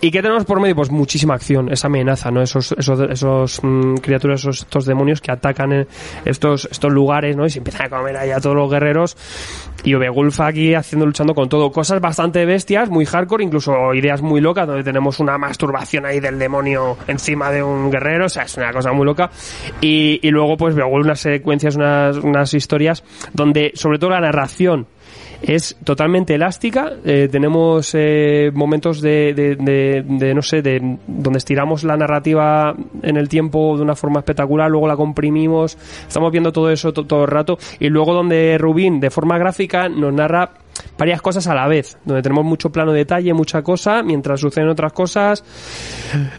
¿Y qué tenemos por medio? Pues muchísima acción, esa amenaza, ¿no? Esos, esos, esos mm, criaturas, esos, estos demonios que atacan eh, estos, estos lugares, ¿no? Y se empiezan a comer ahí a todos los guerreros. Y Beowulf aquí haciendo, luchando con todo. Cosas bastante bestias, muy hardcore, incluso ideas muy locas, donde tenemos una masturbación ahí del demonio encima de un guerrero, o sea, es una cosa muy loca. Y, luego, pues, Beowulf unas secuencias, unas, unas historias, donde, sobre todo la narración, es totalmente elástica. eh, tenemos eh, momentos de, de, no sé, de donde estiramos la narrativa en el tiempo de una forma espectacular, luego la comprimimos. Estamos viendo todo eso to- todo el rato. Y luego donde Rubín, de forma gráfica, nos narra varias cosas a la vez, donde tenemos mucho plano de detalle, mucha cosa, mientras suceden otras cosas,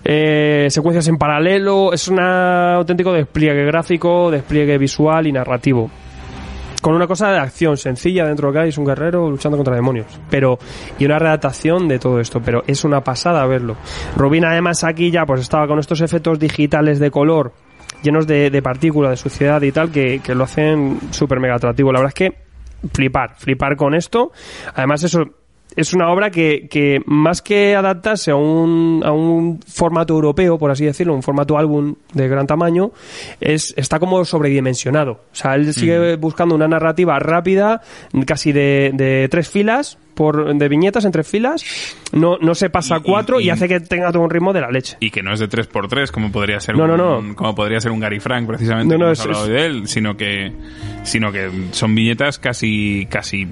eh, secuencias en paralelo, es un auténtico despliegue gráfico, despliegue visual y narrativo con una cosa de acción sencilla dentro de lo que es un guerrero luchando contra demonios. Pero, y una redactación de todo esto, pero es una pasada verlo. Rubin además aquí ya pues estaba con estos efectos digitales de color, llenos de, de partículas, de suciedad y tal, que, que lo hacen súper mega atractivo. La verdad es que flipar, flipar con esto. Además eso es una obra que, que más que adaptarse a un, a un formato europeo, por así decirlo, un formato álbum de gran tamaño, es, está como sobredimensionado. O sea, él sigue buscando una narrativa rápida, casi de, de tres filas, por, de viñetas en tres filas, no, no se pasa a Y- cuatro y, y- hace que tenga todo un ritmo de la leche. Y que no es de 3x3 como podría ser No, un, no, no. como podría ser un Gary Frank precisamente No, no, es- hablado es- de él, sino que sino que son viñetas casi casi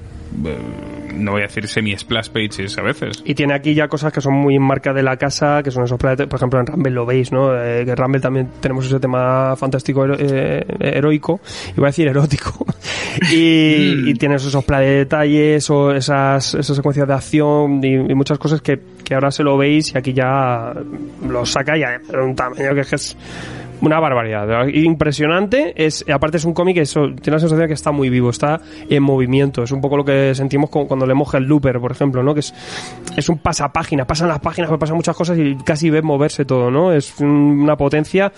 no voy a decir semi splash pages a veces. Y tiene aquí ya cosas que son muy en marca de la casa, que son esos planetas, por ejemplo en Rumble lo veis, ¿no? Eh, que en Rumble también tenemos ese tema fantástico hero- eh, heroico, iba a decir erótico, y, y tienes esos planes de detalles o esas, esas secuencias de acción y, y muchas cosas que, que ahora se lo veis y aquí ya lo saca y además de un tamaño que es una barbaridad, impresionante. Es, aparte es un cómic que eso, tiene la sensación de que está muy vivo, está en movimiento. Es un poco lo que sentimos con- cuando leemos el Looper, por ejemplo, ¿no? Que es, es un pasapágina, pasan las páginas, pasan muchas cosas y casi ves moverse todo, ¿no? Es un- una potencia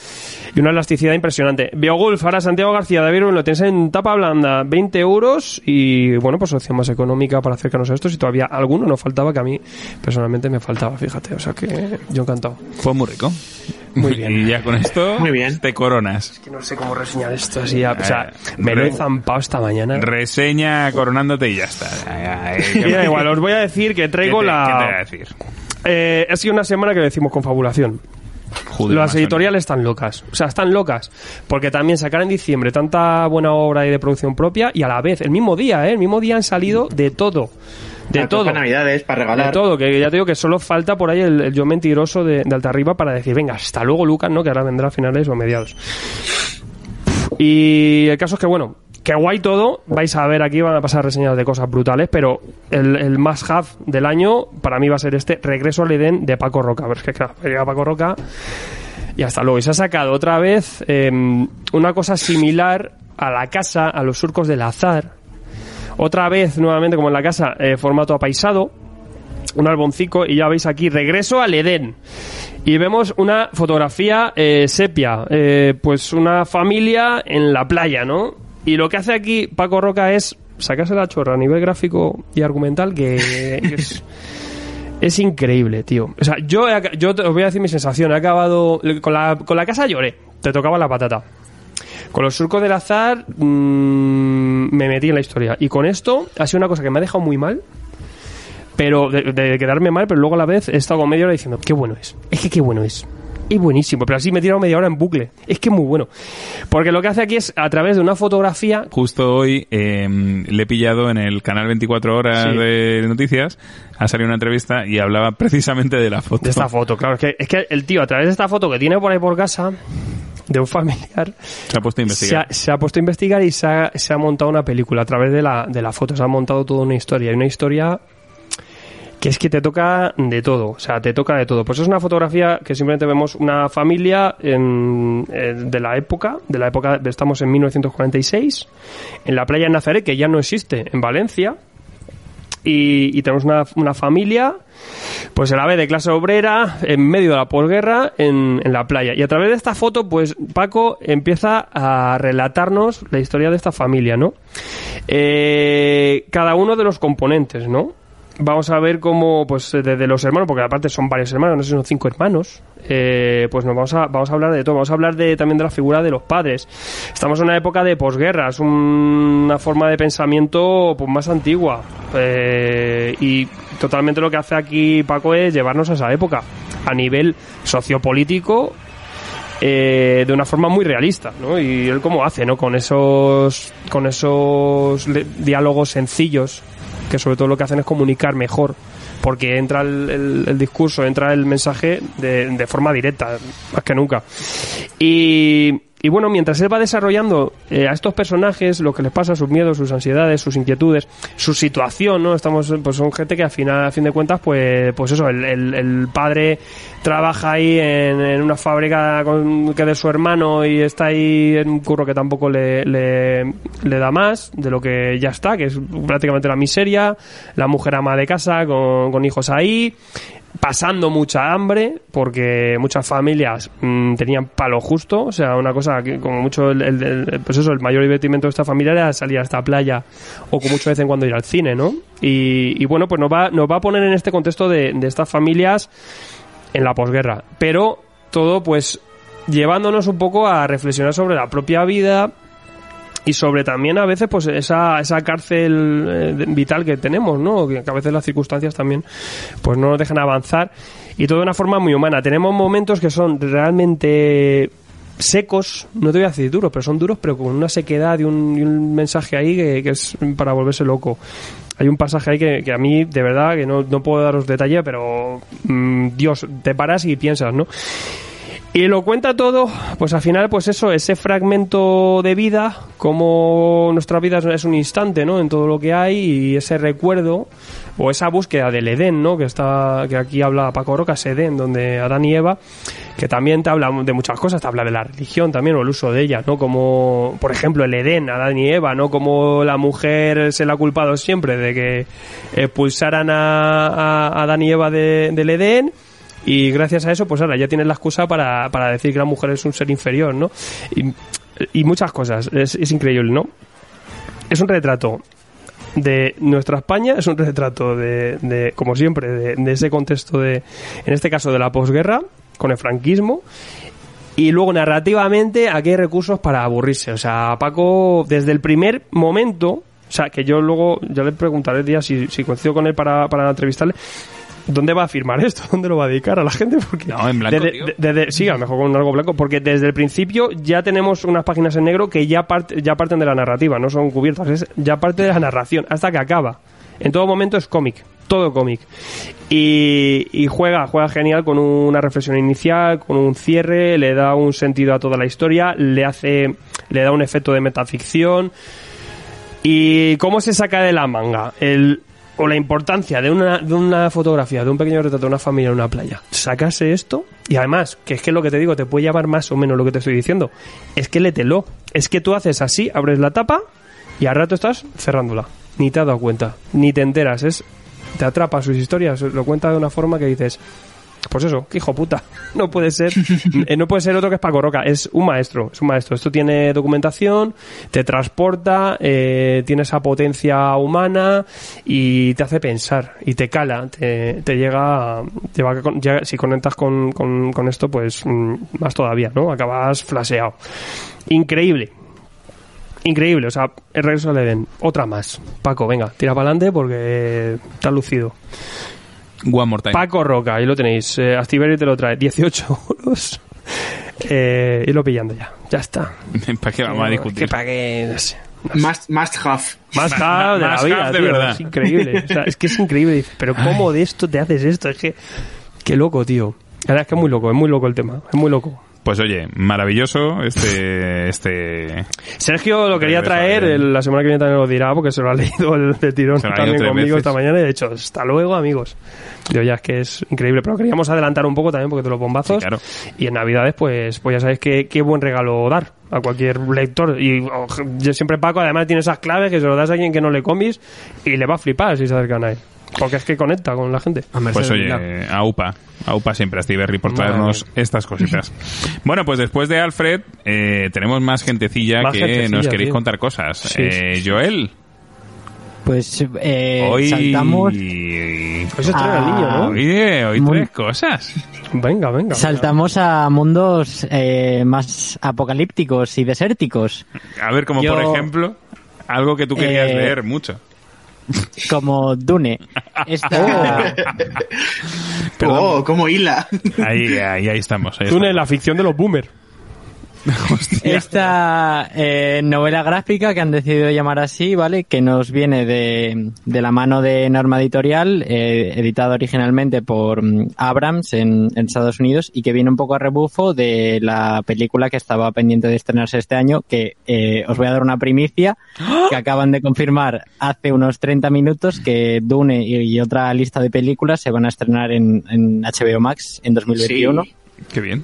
y una elasticidad impresionante. Beowulf, ahora Santiago García, David lo tienes en tapa blanda, 20 euros y bueno, pues opción más económica para acercarnos a esto. Si todavía alguno nos faltaba, que a mí personalmente me faltaba, fíjate. O sea que yo encantado. Fue muy rico. Muy bien. Y ya con esto Muy bien. te coronas. que no sé cómo reseñar esto así. O sea, Eh, me lo he zampado esta mañana. Reseña coronándote y ya está. Ya, ya, eh, Y da igual, os voy a decir que ¿Qué traigo te- la. qué te voy a decir? Eh, ha sido una semana que decimos confabulación. Joder, Las editoriales están locas. O sea, están locas. Porque también sacar en diciembre tanta buena obra y de producción propia y a la vez, el mismo día, ¿eh? El mismo día han salido de todo. De todo. Para Navidades, para De regalar. todo, que ya te digo que solo falta por ahí el, el yo mentiroso de, de Altarriba para decir, venga, hasta luego Lucas, ¿no? Que ahora vendrá a finales o a mediados. Y el caso es que, bueno, que guay todo, vais a ver aquí, van a pasar reseñas de cosas brutales, pero el, el más have del año para mí va a ser este Regreso al Edén de Paco Roca. Pero es que, claro, llega Paco Roca y hasta luego. Y se ha sacado otra vez eh, una cosa similar a la casa, a los surcos del azar. Otra vez, nuevamente, como en la casa, eh, formato apaisado. Un alboncico y ya veis aquí, regreso al Edén. Y vemos una fotografía eh, sepia, eh, pues una familia en la playa, ¿no? Y lo que hace aquí Paco Roca es sacarse la chorra a nivel gráfico y argumental que es, increíble, tío. O sea, yo, he yo os voy a decir mi sensación. He acabado. Con la, con la casa lloré. Te tocaba la patata. Con los surcos del azar mm, me metí en la historia. Y con esto ha sido una cosa que me ha dejado muy mal. pero de, de quedarme mal, pero luego a la vez he estado con media hora diciendo, qué bueno es. Es que qué bueno es. Es buenísimo, pero así me he tirado media hora en bucle. Es que es muy bueno. Porque lo que hace aquí es, a través de una fotografía, Justo hoy eh, le he pillado en el canal 24 horas Sí. de noticias, ha salido una entrevista y hablaba precisamente de la foto. de esta foto, claro, es que, es que el tío, a través de esta foto que tiene por ahí por casa, de un familiar, Se ha puesto a se investigar. ha, se ha puesto a investigar y se ha, se ha montado una película a través de la, de la foto. Se ha montado toda una historia. Y una historia que es que te toca de todo. O sea, te toca de todo. Pues es una fotografía que simplemente vemos una familia en- eh, de la época. De la época, estamos en 1946. En la playa de Nazaret, que ya no existe, en Valencia. Y, tenemos una, una familia pues se la ve de clase obrera en medio de la posguerra en, en la playa. Y a través de esta foto, pues Paco empieza a relatarnos la historia de esta familia, ¿no? Eh, cada uno de los componentes, ¿no? Vamos a ver cómo, pues, desde los hermanos, porque aparte son varios hermanos, no sé si son cinco hermanos, eh, pues nos vamos a, vamos a hablar de todo. Vamos a hablar de, también de la figura de los padres. Estamos en una época de posguerra, es un- una forma de pensamiento pues, más antigua. Eh, y totalmente lo que hace aquí Paco es llevarnos a esa época, a nivel sociopolítico, eh, de una forma muy realista, ¿no? Y él cómo hace, ¿no? Con esos, con esos diálogos sencillos, que sobre todo lo que hacen es comunicar mejor, porque entra el, discurso, entra el mensaje de forma directa, más que nunca. Y, y bueno, mientras él va desarrollando eh, a estos personajes lo que les pasa, sus miedos, sus ansiedades, sus inquietudes, su situación, ¿no? Estamos, pues son gente que al final, a fin de cuentas, pues, pues eso, el, el- el padre trabaja ahí en, en una fábrica con, que de su hermano y está ahí en un curro que tampoco le, le, le da más de lo que ya está, que es prácticamente la miseria, la mujer ama de casa con, con hijos ahí, pasando mucha hambre porque muchas familias mm, tenían palo justo o sea una cosa que como mucho el, pues eso el mayor divertimento de esta familia era salir a esta playa o con mucho de vez en cuando ir al cine no y, y bueno pues nos va nos va a poner en este contexto de, de estas familias en la posguerra. Pero todo pues llevándonos un poco a reflexionar sobre la propia vida y sobre también a veces pues esa, esa cárcel eh, vital que tenemos, ¿no? Que, a veces las circunstancias también pues no nos dejan avanzar y todo de una forma muy humana. Tenemos momentos que son realmente secos, no te voy a decir duros, pero son duros, pero con una sequedad y un, y un mensaje ahí que, que es para volverse loco. Hay un pasaje ahí que, que a mí, de verdad, que no, no puedo daros detalle, pero mm, Dios, te paras y piensas, ¿no? Y lo cuenta todo, pues al final, pues eso, ese fragmento de vida, como nuestra vida es- un instante, ¿no? En todo lo que hay y ese recuerdo o esa búsqueda del Edén, ¿no? Que está, que aquí habla Paco Roca, ese Edén, donde Adán y Eva, que también te habla de muchas cosas, te habla de la religión también o el uso de ella, ¿no? Como, por ejemplo, el Edén, Adán y Eva, ¿no? Como la mujer se le ha culpado siempre de que expulsaran a, a Adán y Eva de- del Edén y gracias a eso, pues ahora ya tienes la excusa para, para decir que la mujer es un ser inferior, ¿no? Y, muchas cosas. Es, es increíble, ¿no? Es un retrato de nuestra España, es un retrato de, de como siempre, de, de ese contexto de, en este caso, de la posguerra, con el franquismo. Y luego, narrativamente, aquí hay recursos para aburrirse. O sea, Paco, desde el primer momento, o sea, que yo luego, ya le preguntaré el día si, si coincido con él para, para entrevistarle, ¿dónde va a firmar esto? ¿Dónde lo va a dedicar a la gente? Porque No, en blanco, desde- tío. de- desde- sí, a lo mejor con algo blanco, porque desde el principio ya tenemos unas páginas en negro que ya, part- ya parten de la narrativa, no son cubiertas, es ya parte de la narración, hasta que acaba. En todo momento es cómic, todo cómic. Y, y juega, juega genial con una reflexión inicial, con un cierre, le da un sentido a toda la historia, le hace, le da un efecto de metaficción. ¿Y cómo se saca de la manga? El, o la importancia de una, de una fotografía, de un pequeño retrato de una familia en una playa. Sacarse esto y además, que es que lo que te digo, te puede llamar más o menos lo que te estoy diciendo. Es que lételo. Es que tú haces así, abres la tapa y al rato estás cerrándola. Ni te has dado cuenta, ni te enteras. Es, te atrapa sus historias, lo cuenta de una forma que dices, pues eso, hijo puta. No puede ser, eh, no puede ser otro que es Paco Roca. Es un maestro, es un maestro. Esto tiene documentación, te transporta, eh, tiene esa potencia humana y te hace pensar y te cala, te, te llega, te va ya- si conectas con, con, con esto, pues mm, más todavía, ¿no? Acabas flaseado. Increíble. increíble. O sea, el regreso al Edén. Otra más. Paco, venga, tira para adelante porque está lucido. One more time. Paco Roca, ahí lo tenéis. Eh, Activeri te lo trae. 18 euros. Eh, y lo pillando ya. Ya está. ¿Para qué vamos a Que discutir? para que... No sé. Must, must have. Más hard de la Más vida, de tío. verdad. Es increíble. O sea, es que es increíble. Pero ¿cómo de esto te haces esto? Es que... Qué loco, tío. La verdad es que es muy loco, es muy loco el tema. Es muy loco. Pues oye, maravilloso este... este... Sergio lo quería traer, el- la semana que viene también lo dirá, porque se lo ha leído el de tirón también conmigo veces. esta mañana y de hecho, hasta luego amigos. Yo ya es que es increíble, pero queríamos adelantar un poco también porque te los bombazos. Sí, claro. Y en Navidades, pues, pues ya sabéis qué, qué buen regalo dar a cualquier lector. Y oh, yo siempre Paco además tiene esas claves que se lo das a alguien que no le comis y le va a flipar si se acercan a él. Porque es que conecta con la gente. Pues oye, Milá. a UPA, a UPA siempre, a Steve Berry por Madre traernos estas cositas. bueno, pues después de Alfred, eh, tenemos más gentecilla Más que gentecilla, nos queréis tío. contar cosas. Sí, Eh, sí. Joel, Pues eh, hoy... saltamos, Hoy se niño, ¿no? Hoy, eh, hoy Muy- tres cosas. Venga, venga. saltamos a mundos eh, más apocalípticos y desérticos, A ver, como Yo- por ejemplo, algo que tú querías Eh, leer mucho. Como Dune. Esta, Perdón. Oh, como hila. Ahí, ahí, ahí estamos. ahí estamos. la ficción de los boomers. esta eh, novela gráfica que han decidido llamar así, ¿vale? Que nos viene de, de la mano de Norma Editorial, eh, editada originalmente por mm, Abrams en, en Estados Unidos y que viene un poco a rebufo de la película que estaba pendiente de estrenarse este año, que eh, os voy a dar una primicia, que acaban de confirmar hace unos 30 minutos que Dune y, y otra lista de películas se van a estrenar en, en HBO Max en 2021. Sí. Qué bien.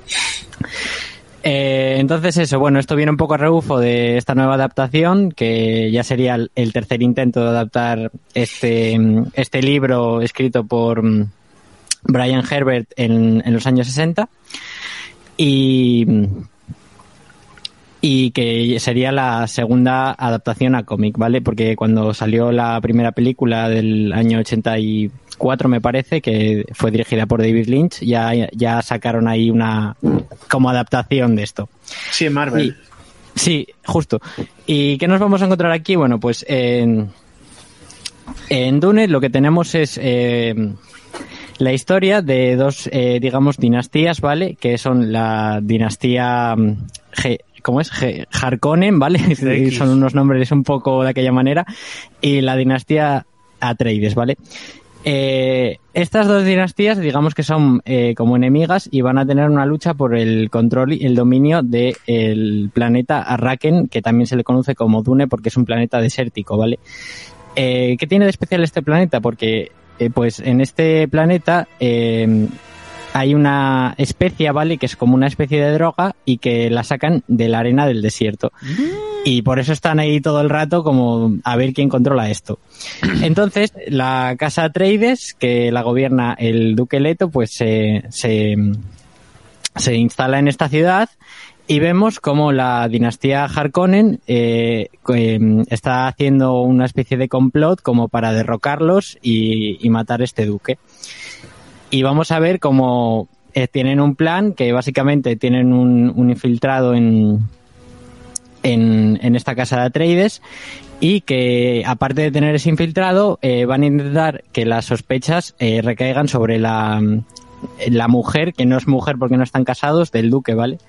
Eh, entonces eso, bueno, esto viene un poco a rebufo de esta nueva adaptación, que ya sería el, tercer intento de adaptar este, este libro escrito por mm, Brian Herbert en, en los años 60. Y, y que sería la segunda adaptación a cómic, ¿vale? Porque cuando salió la primera película del año 84, me parece, que fue dirigida por David Lynch, ya, ya sacaron ahí una como adaptación de esto. Sí, en Marvel. Y- sí, justo. ¿Y qué nos vamos a encontrar aquí? Bueno, pues en, en Dune lo que tenemos es eh, la historia de dos, eh, digamos, dinastías, ¿vale? Que son la dinastía... mm, Ge- ¿Cómo es? Harkonnen, ¿vale? Son unos nombres un poco de aquella manera. Y la dinastía Atreides, ¿vale? Eh, estas dos dinastías, digamos que son eh, como enemigas y van a tener una lucha por el control y el dominio del planeta Arraken, que también se le conoce como Dune porque es un planeta desértico, ¿vale? Eh, ¿Qué tiene de especial este planeta? Porque, eh, pues, en este planeta eh, hay una especie, ¿vale? Que es como una especie de droga y que la sacan de la arena del desierto. Y por eso están ahí todo el rato como a ver quién controla esto. Entonces, la casa Atreides, que la gobierna el duque Leto, pues se, se, se instala en esta ciudad y vemos como la dinastía Harkonnen eh, eh, está haciendo una especie de complot como para derrocarlos y, y matar a este duque. Y vamos a ver cómo eh, tienen un plan que básicamente tienen un, un infiltrado en, en, en esta casa de Atreides y que aparte de tener ese infiltrado eh, van a intentar que las sospechas eh, recaigan sobre la, la mujer, que no es mujer porque no están casados, del duque, ¿vale?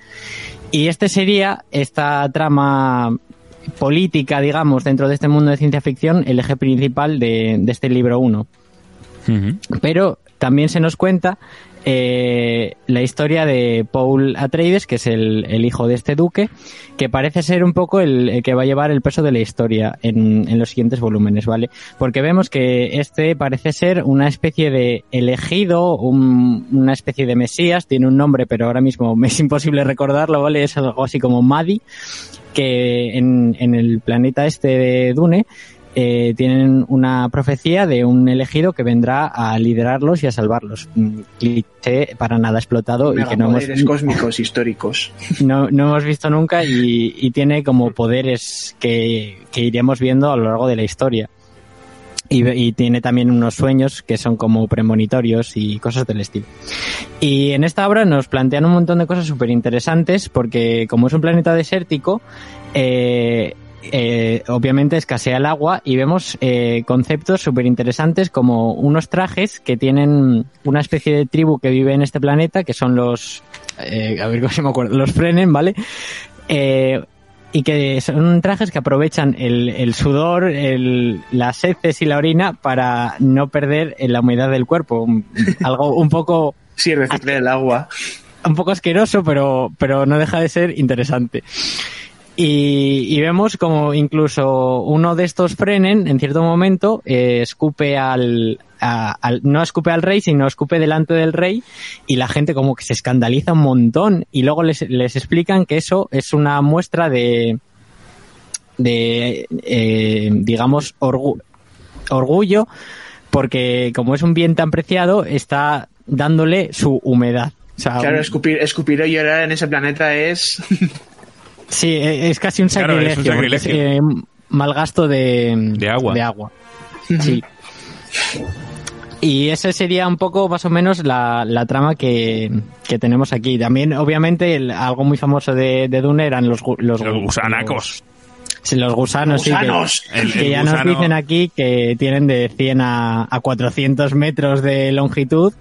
Y este sería esta trama política, digamos, dentro de este mundo de ciencia ficción, el eje principal de, de este libro 1. Pero también se nos cuenta eh, la historia de Paul Atreides, que es el, el hijo de este duque, que parece ser un poco el, que va a llevar el peso de la historia en, en los siguientes volúmenes, ¿vale? Porque vemos que este parece ser una especie de elegido, un- una especie de mesías, tiene un nombre, pero ahora mismo me es imposible recordarlo, ¿vale? Es algo así como Madi, que en, en el planeta este de Dune eh, tienen una profecía de un elegido que vendrá a liderarlos y a salvarlos. Cliché para nada explotado y que no hemos, cósmicos históricos. no, no hemos visto nunca y, y tiene como poderes que, que iremos viendo a lo largo de la historia. Y, y tiene también unos sueños que son como premonitorios y cosas del estilo. Y en esta obra nos plantean un montón de cosas súper interesantes porque como es un planeta desértico, eh, eh, obviamente escasea el agua y vemos eh, conceptos súper interesantes como unos trajes que tienen una especie de tribu que vive en este planeta, que son los, eh, a ver cómo se me acuerdo, los frenen, ¿vale? Eh, y que son trajes que aprovechan el, el sudor, el, las heces y la orina para no perder la humedad del cuerpo. Algo un poco Sí, reciclar el agua. un poco asqueroso, pero, pero no deja de ser interesante. Y, y vemos como incluso uno de estos frenen, en cierto momento, eh, escupe al, a- al- no escupe al rey, sino escupe delante del rey, y la gente como que se escandaliza un montón, y luego les, les explican que eso es una muestra de, de eh, digamos, orgu- orgullo, porque como es un bien tan preciado, está dándole su humedad. O sea, Claro, un- escupir, escupir o llorar en ese planeta es. Sí, e- es casi un Claro, sacrilegio. es un sacrilegio. es, eh, mal gasto de, De agua. De agua. Sí. Y esa sería un poco más o menos la, la trama que, que tenemos aquí. También, obviamente, el- algo muy famoso de, de Dune eran los, los, Los gu- gusanacos. Sí, los gusanos, sí, que- ¡Gusanos! El- que, el ya gusano- nos dicen aquí que tienen de 100 a, a 400 metros de longitud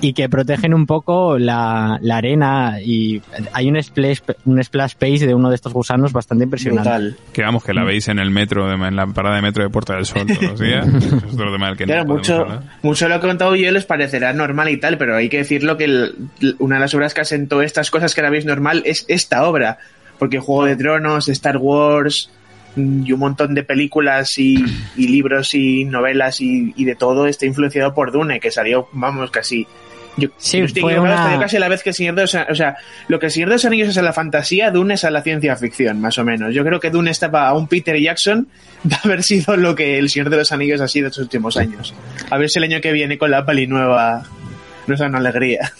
y que protegen un poco la, la arena y hay un splash, un splash page de uno de estos gusanos bastante impresionante. Que vamos, que la veis en el metro, de- en la parada de metro de Puerta del Sol todos los días. Es otro tema del que no Claro, mucho, hablar. mucho lo que he contado yo les parecerá normal y tal, pero hay que decirlo que el- una de las obras que asentó estas cosas que ahora veis normal es esta obra. Porque Juego de Tronos, Star Wars mm, y un montón de películas y, y libros y novelas y, y de todo está influenciado por Dune, que salió, vamos, casi... Yo, Sí, yo fue una- casi la vez que el Señor de los Anillos. O sea, lo que el Señor de los Anillos es a la fantasía, Dune es a la ciencia ficción, más o menos. Yo creo que Dune estaba a un Peter Jackson de haber sido lo que el Señor de los Anillos ha sido estos últimos años. A ver si el año que viene con la peli nueva nos da una alegría.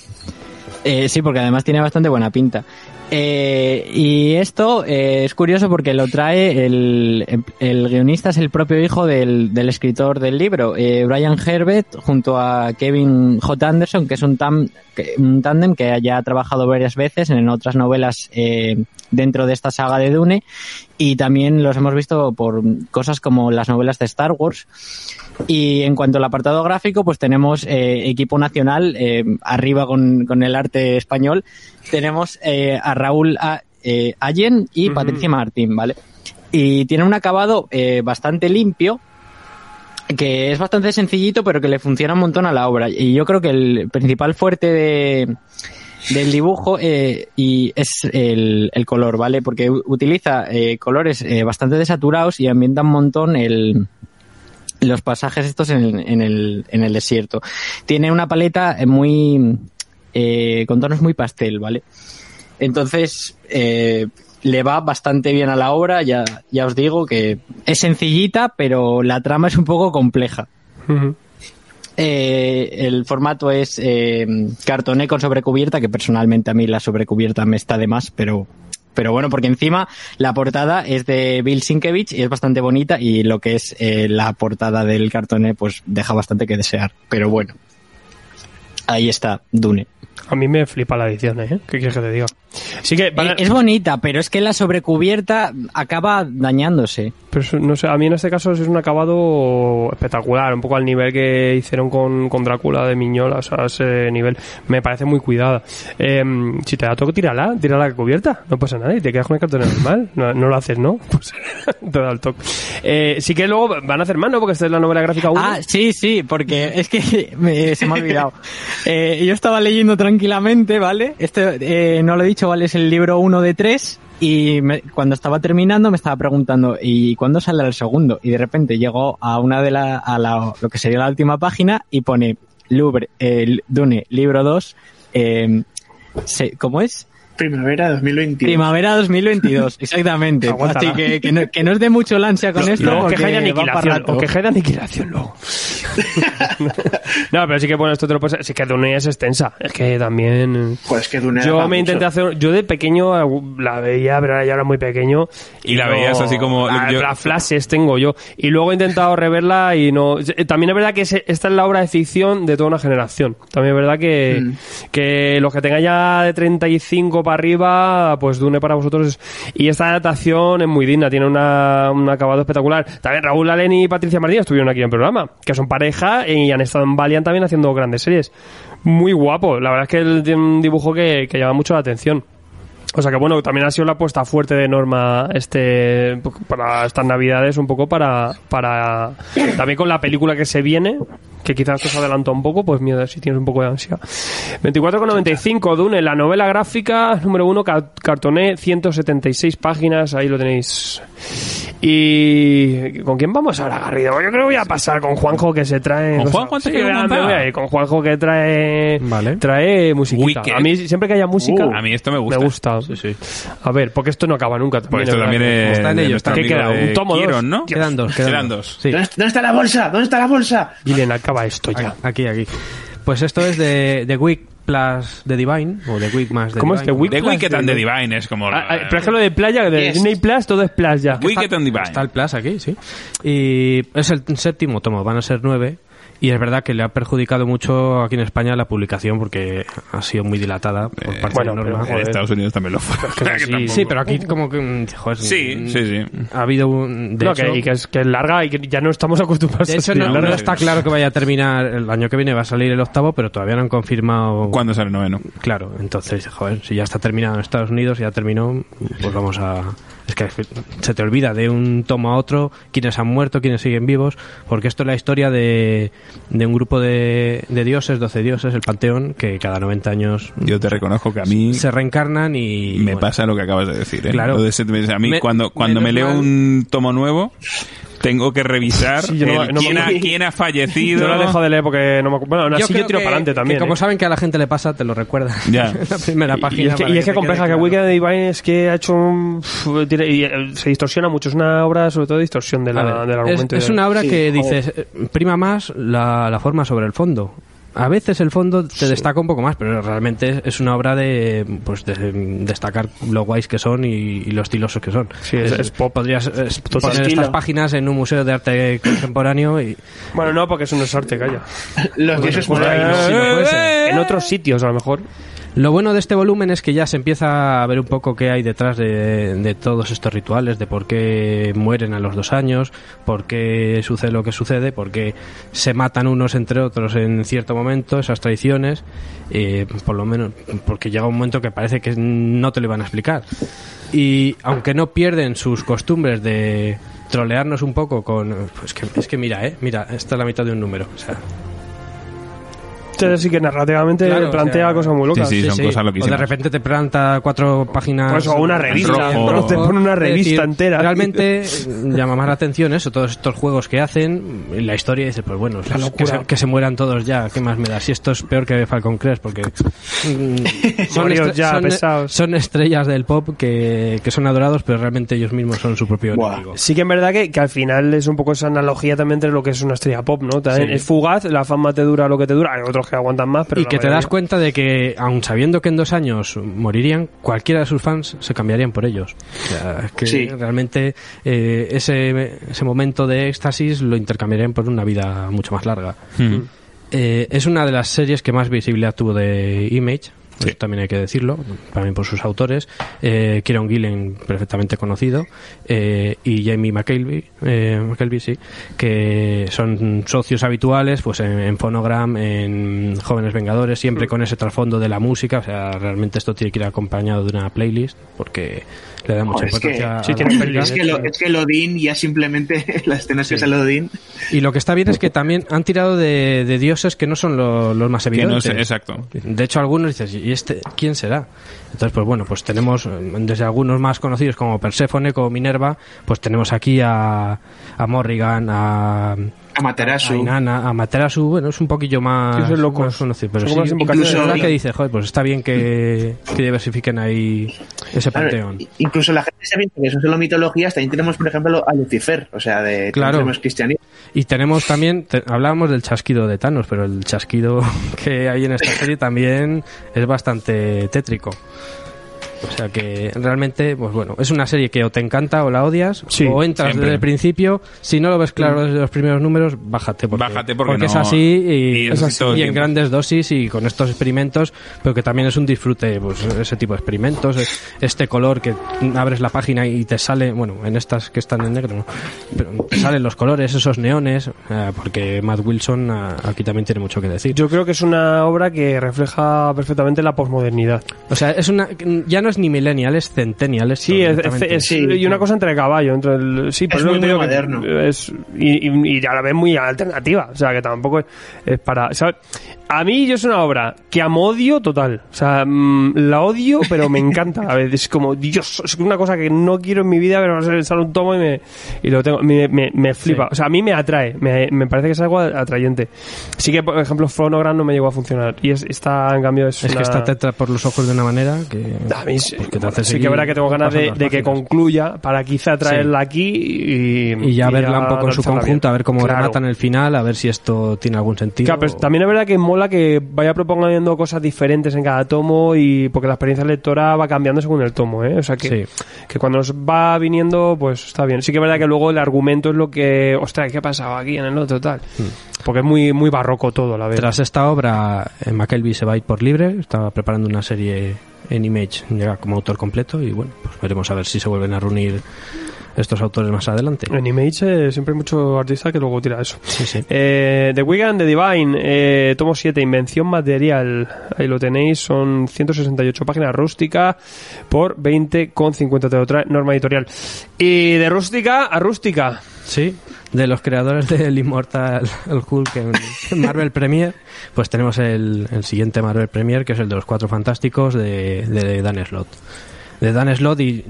Eh, sí, porque además tiene bastante buena pinta. Eh, y esto eh, es curioso porque lo trae el, el guionista, es el propio hijo del, del escritor del libro, eh, Brian Herbert, junto a Kevin J. Anderson, que es un, tam, un tándem que ya ha trabajado varias veces en otras novelas eh, dentro de esta saga de Dune y también los hemos visto por cosas como las novelas de Star Wars. Y en cuanto al apartado gráfico, pues tenemos eh, equipo nacional, eh, arriba con, con el arte español, tenemos eh, a Raúl A- eh, Allen y. Patricia Martín, ¿vale? Y tiene un acabado eh, bastante limpio, que es bastante sencillito, pero que le funciona un montón a la obra. Y yo creo que el principal fuerte de, del dibujo eh, y es el, el color, ¿vale? Porque utiliza eh, colores eh, bastante desaturados y ambienta un montón el los pasajes estos en, en el, en el desierto. Tiene una paleta eh, muy eh, con tonos muy pastel, ¿vale? Entonces eh, le va bastante bien a la obra. Ya, ya os digo que es sencillita, pero la trama es un poco compleja. Eh, el formato es eh, cartoné con sobrecubierta, que personalmente a mí la sobrecubierta me está de más, pero, pero bueno, porque encima la portada es de Bill Sienkiewicz y es bastante bonita y lo que es eh, la portada del cartoné pues deja bastante que desear, pero bueno. Ahí está, Dune. A mí me flipa la edición, ¿eh? ¿Qué quieres que te diga? Sí que... van a- Eh, es bonita, pero es que la sobrecubierta acaba dañándose. Pero no sé, a mí en este caso es un acabado espectacular, un poco al nivel que hicieron con, con Drácula de Miñola, o sea, ese nivel me parece muy cuidada. Eh, si te da toque, tírala, tírala la cubierta, no pasa nada y te quedas con el cartón normal, no, no lo haces, ¿no? Pues te da el toque. Eh, sí que luego van a hacer más, ¿no? Porque esta es la novela gráfica 1. Ah, sí, sí, porque es que me- se me ha olvidado. Eh, yo estaba leyendo tranquilamente, ¿vale? Este, eh, no lo he dicho, ¿vale? Es el libro 1 de 3 y me- cuando estaba terminando me estaba preguntando, ¿y cuándo sale el segundo? Y de repente llegó a una de la, a la, lo que sería la última página y pone Louvre, eh, Dune, libro 2, eh, ¿cómo es? Primavera 2021. Primavera 2022, exactamente. Así que, que, no, que no os dé mucho ansia con esto. queja de va para aniquilación, o queja de aniquilación luego. no, pero sí que bueno, esto te lo puedes... Sí que Dune es extensa. Es que también... Pues que Dune Yo me mucho. intenté hacer... Yo de pequeño la veía, pero ya era muy pequeño. Y la veías así como- la- yo- Las flashes tengo yo. Y luego he intentado reverla y no... eh, También es verdad que esta es la obra de ficción de toda una generación. También es verdad que, Mm. que los que tengan ya de 35 para arriba, pues Dune para vosotros. Y esta adaptación es muy digna, tiene una, un acabado espectacular. También Raúl Alén y Patricia Martínez estuvieron aquí en el programa, que son pareja y han estado en Valiant también haciendo grandes series. Muy guapo, la verdad es que tiene un dibujo que, que llama mucho la atención. O sea que bueno, también ha sido la apuesta fuerte de Norma este para estas navidades, un poco para, para también con la película que se viene, que quizás os adelantó un poco, pues miedo si tienes un poco de ansia. 24,95 Dune, la novela gráfica número uno, ca- cartoné, 176 páginas, ahí lo tenéis. ¿Y con quién vamos ahora, Garrido? Yo creo que voy a pasar con Juanjo que se trae... ¿Con. Juanjo Sí, voy a ir con Juanjo que trae... Vale. Trae musiquita. Wicked. A mí siempre que haya música... Uh, a mí esto me gusta. Me gusta. Sí, sí. A ver, porque esto no acaba nunca. Pues También esto es también es Está en ello, ¿Qué queda? ¿Un tomo dos? ¿no? Quedan dos, quedan, Quedan dos. dos. Sí. ¿Dónde, está la bolsa? ¿Dónde está la bolsa? Guillen, acaba esto ya. Aquí, aquí. Pues esto es de, de Week plus The Divine, o de Week más The ¿Cómo es Divine. The Week? The Plus Wicked de- and the Divine es como... Ah, ah, pero es que lo de playa, de Yes. Disney Plus, todo es playa. Wicked and Divine. Está el Plus aquí, sí. Y es el séptimo tomo, van a ser nueve. Y es verdad que le ha perjudicado mucho aquí en España la publicación porque ha sido muy dilatada por Eh, parte bueno, de Norma. pero, En. Estados Unidos también lo fue. Sí, pero aquí como que... Joder, Sí, mm, sí, sí. Ha habido un... De no, hecho, que, y que es, que es larga y que ya no estamos acostumbrados de a hecho no, larga. no está claro que vaya a terminar el año que viene, va a salir el octavo, pero todavía no han confirmado... ¿Cuándo sale el noveno? Claro, entonces, joder, si ya está terminado en Estados Unidos, ya terminó, pues vamos a... Es que se te olvida de un tomo a otro quiénes han muerto, quiénes siguen vivos, porque esto es la historia de, de un grupo de, de dioses, 12 dioses, el panteón, que cada 90 años Yo te reconozco que a mí se reencarnan y... me bueno, pasa lo que acabas de decir. ¿eh? Claro. A mí Me- cuando, cuando me leo mal- un tomo nuevo, tengo que revisar Sí, no- el no quién, ha, quién ha fallecido. Yo lo dejo de leer porque no me Bueno, aún así yo, tiro que- para adelante que también. como ¿eh? saben que a la gente le pasa, te lo recuerda. Ya. la primera Y página. es que, y es que compleja, que claro. Divine es que ha hecho un... tiene- y, eh, se distorsiona mucho, es una obra sobre todo de distorsión de la- ver, del es, argumento. y es de- una obra Sí, que dices, eh, prima más la, la forma sobre el fondo. A veces el fondo te destaca un poco más, pero realmente es una obra de pues de destacar lo guays que son y, y lo estilosos que son. Sí, es- es pop. Podrías eh, poner estilo. estas páginas en un museo de arte contemporáneo y Bueno, no, porque eso no es arte, calla. Los dioses Pues, muertos. eh, sí, no puede ser. en otros sitios, a lo mejor. Lo bueno de este volumen es que ya se empieza a ver un poco qué hay detrás de, todos estos rituales, de por qué mueren a los dos años, por qué sucede lo que sucede, por qué se matan unos entre otros en cierto momento, esas traiciones, eh, por lo menos porque llega un momento que parece que no te lo iban a explicar. Y aunque no pierden sus costumbres de trolearnos un poco con... Pues que, es que mira, eh, mira, esta es la mitad de un número. Entonces sí que narrativamente Claro, plantea o sea, cosas muy locas. Sí, son cosas O loquísimas. de repente te planta cuatro páginas. Pues, o una revista, rojo. ¿no? te pone una Es revista decir, entera. Realmente eh, llama más la atención eso, todos estos juegos que hacen, y la historia dice, pues bueno, pues, que, se, que se mueran todos ya, ¿qué más me da? Si esto es peor que Falcon Crest, porque mm, estre- ya, son- pesados. son estrellas del pop que, que son adorados, pero realmente ellos mismos son su propio Buah. enemigo. Sí que en verdad que, que al final es un poco esa analogía también entre lo que es una estrella pop, ¿no? También Sí. es fugaz, la fama te dura lo que te dura, hay otros que aguantan más, pero y que te das cuenta de que, aun sabiendo que en dos años morirían, cualquiera de sus fans se cambiarían por ellos. O sea, es que Sí. realmente eh, ese, ese momento de éxtasis lo intercambiarían por una vida mucho más larga. Mm. Eh, es una de las series que más visibilidad tuvo de Image. Sí. Eso también hay que decirlo, también por sus autores. Eh, Kieron Gillen, perfectamente conocido, eh, y Jamie McKelvey, eh, McKelvey, sí, que son socios habituales pues en, en Phonogram, en Jóvenes Vengadores, siempre con ese trasfondo de la música. O sea, realmente esto tiene que ir acompañado de una playlist porque le da mucha es que- importancia. sí, playlist. Es que, lo, es que el Odín ya simplemente las escenas que sale Odín. Y lo que está bien es que también han tirado de, de dioses que no son lo- los más Que no evidentes. sé, exacto. De hecho, algunos dices, ¿y este quién será? Entonces, pues bueno, pues tenemos desde algunos más conocidos como Perséfone, como Minerva, pues tenemos aquí a, a Morrigan, a, Amaterasu. a Inanna, Amaterasu, bueno, es un poquillo más, Sí, son más conocido, pero Son sí, es Incluso- que dice, joder, pues está bien que, que diversifiquen ahí ese Claro, panteón. incluso la gente se piensa que son solo mitologías, también tenemos, por ejemplo, a Lucifer, o sea, de Claro. tenemos cristianismo. Y tenemos también, te- hablábamos del chasquido de Thanos, pero el chasquido que hay en esta serie también es bastante tétrico. O sea que realmente, pues bueno, es una serie que o te encanta o la odias, Sí, o entras siempre. desde el principio. Si no lo ves claro desde los primeros números, bájate. Porque, Bájate porque es no- así y, y es así y en grandes dosis y con estos experimentos, pero que también es un disfrute, pues ese tipo de experimentos. es- Este color que abres la página y te sale, bueno, en estas que están en negro, ¿no? pero te salen los colores, esos neones, eh, porque Matt Wilson ah, aquí también tiene mucho que decir. Yo creo que es una obra que refleja perfectamente la posmodernidad. O sea, es una, ya no es ni millennial, es centennial. esto, Sí, es, es- es- Sí, y una cosa entre caballo. Entre el, sí, por Es eso muy, te digo muy que moderno. Es, y, y- y a la vez muy alternativa. O sea, que tampoco es, es para. ¿sabes? A mí, yo es una obra que amo odio total. O sea, mm, la odio, pero me encanta. A veces es como, Dios, es una cosa que no quiero en mi vida, pero sale un tomo y, me, y lo tengo. Me, me, me flipa. Sí. O sea, a mí me atrae. Me, me parece que es algo atrayente. Sí que, por ejemplo, Phonogram no me llegó a funcionar. Y es, esta, en cambio, es. Es una- que esta te entra por los ojos de una manera que, a mí sí, pues que te hace sí que verá que tengo ganas de, de que concluya para quizá traerla aquí y, y ya verla un poco en su conjunto, bien. a ver cómo Claro. rematan el final, a ver si esto tiene algún sentido. Claro, pero también es verdad que mola que vaya proponiendo cosas diferentes en cada tomo y porque la experiencia lectora va cambiando según el tomo, ¿eh? O sea que, Sí. que cuando nos va viniendo, pues está bien. Sí que es verdad que luego el argumento es lo que, ostras, ¿qué ha pasado aquí en el otro tal? Porque es muy, muy barroco todo, la verdad. Tras esta obra, eh, McKelvey se va a ir por libre, estaba preparando una serie en Image, llega como autor completo y bueno, pues veremos a ver si se vuelven a reunir estos autores más adelante. En Image eh, siempre hay mucho artista que luego tira eso. Sí, sí. Eh, The Weekend, The Divine, eh, tomo 7, Invención Material. Ahí lo tenéis, son 168 páginas rústica por 20,50 te lo trae Norma Editorial. Y de rústica a rústica. Sí, de los creadores del Immortal Hulk en Marvel Premier, pues tenemos el, el siguiente Marvel Premier, que es el de los Cuatro Fantásticos de, de Dan Slott. De Dan Slott y...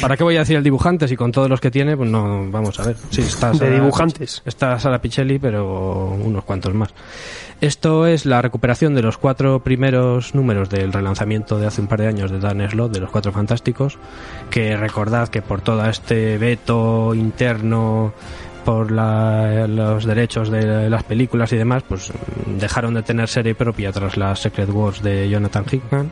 ¿Para qué voy a decir el dibujante si con todos los que tiene? Pues no, vamos a ver. Sí, está De Sara- dibujantes. Está Sara Pichelli, pero unos cuantos más. Esto es la recuperación de los cuatro primeros números del relanzamiento de hace un par de años de Dan Slott, de los Cuatro Fantásticos, que recordad que por todo este veto interno por la- los derechos de las películas y demás, pues dejaron de tener serie propia tras las Secret Wars de Jonathan Hickman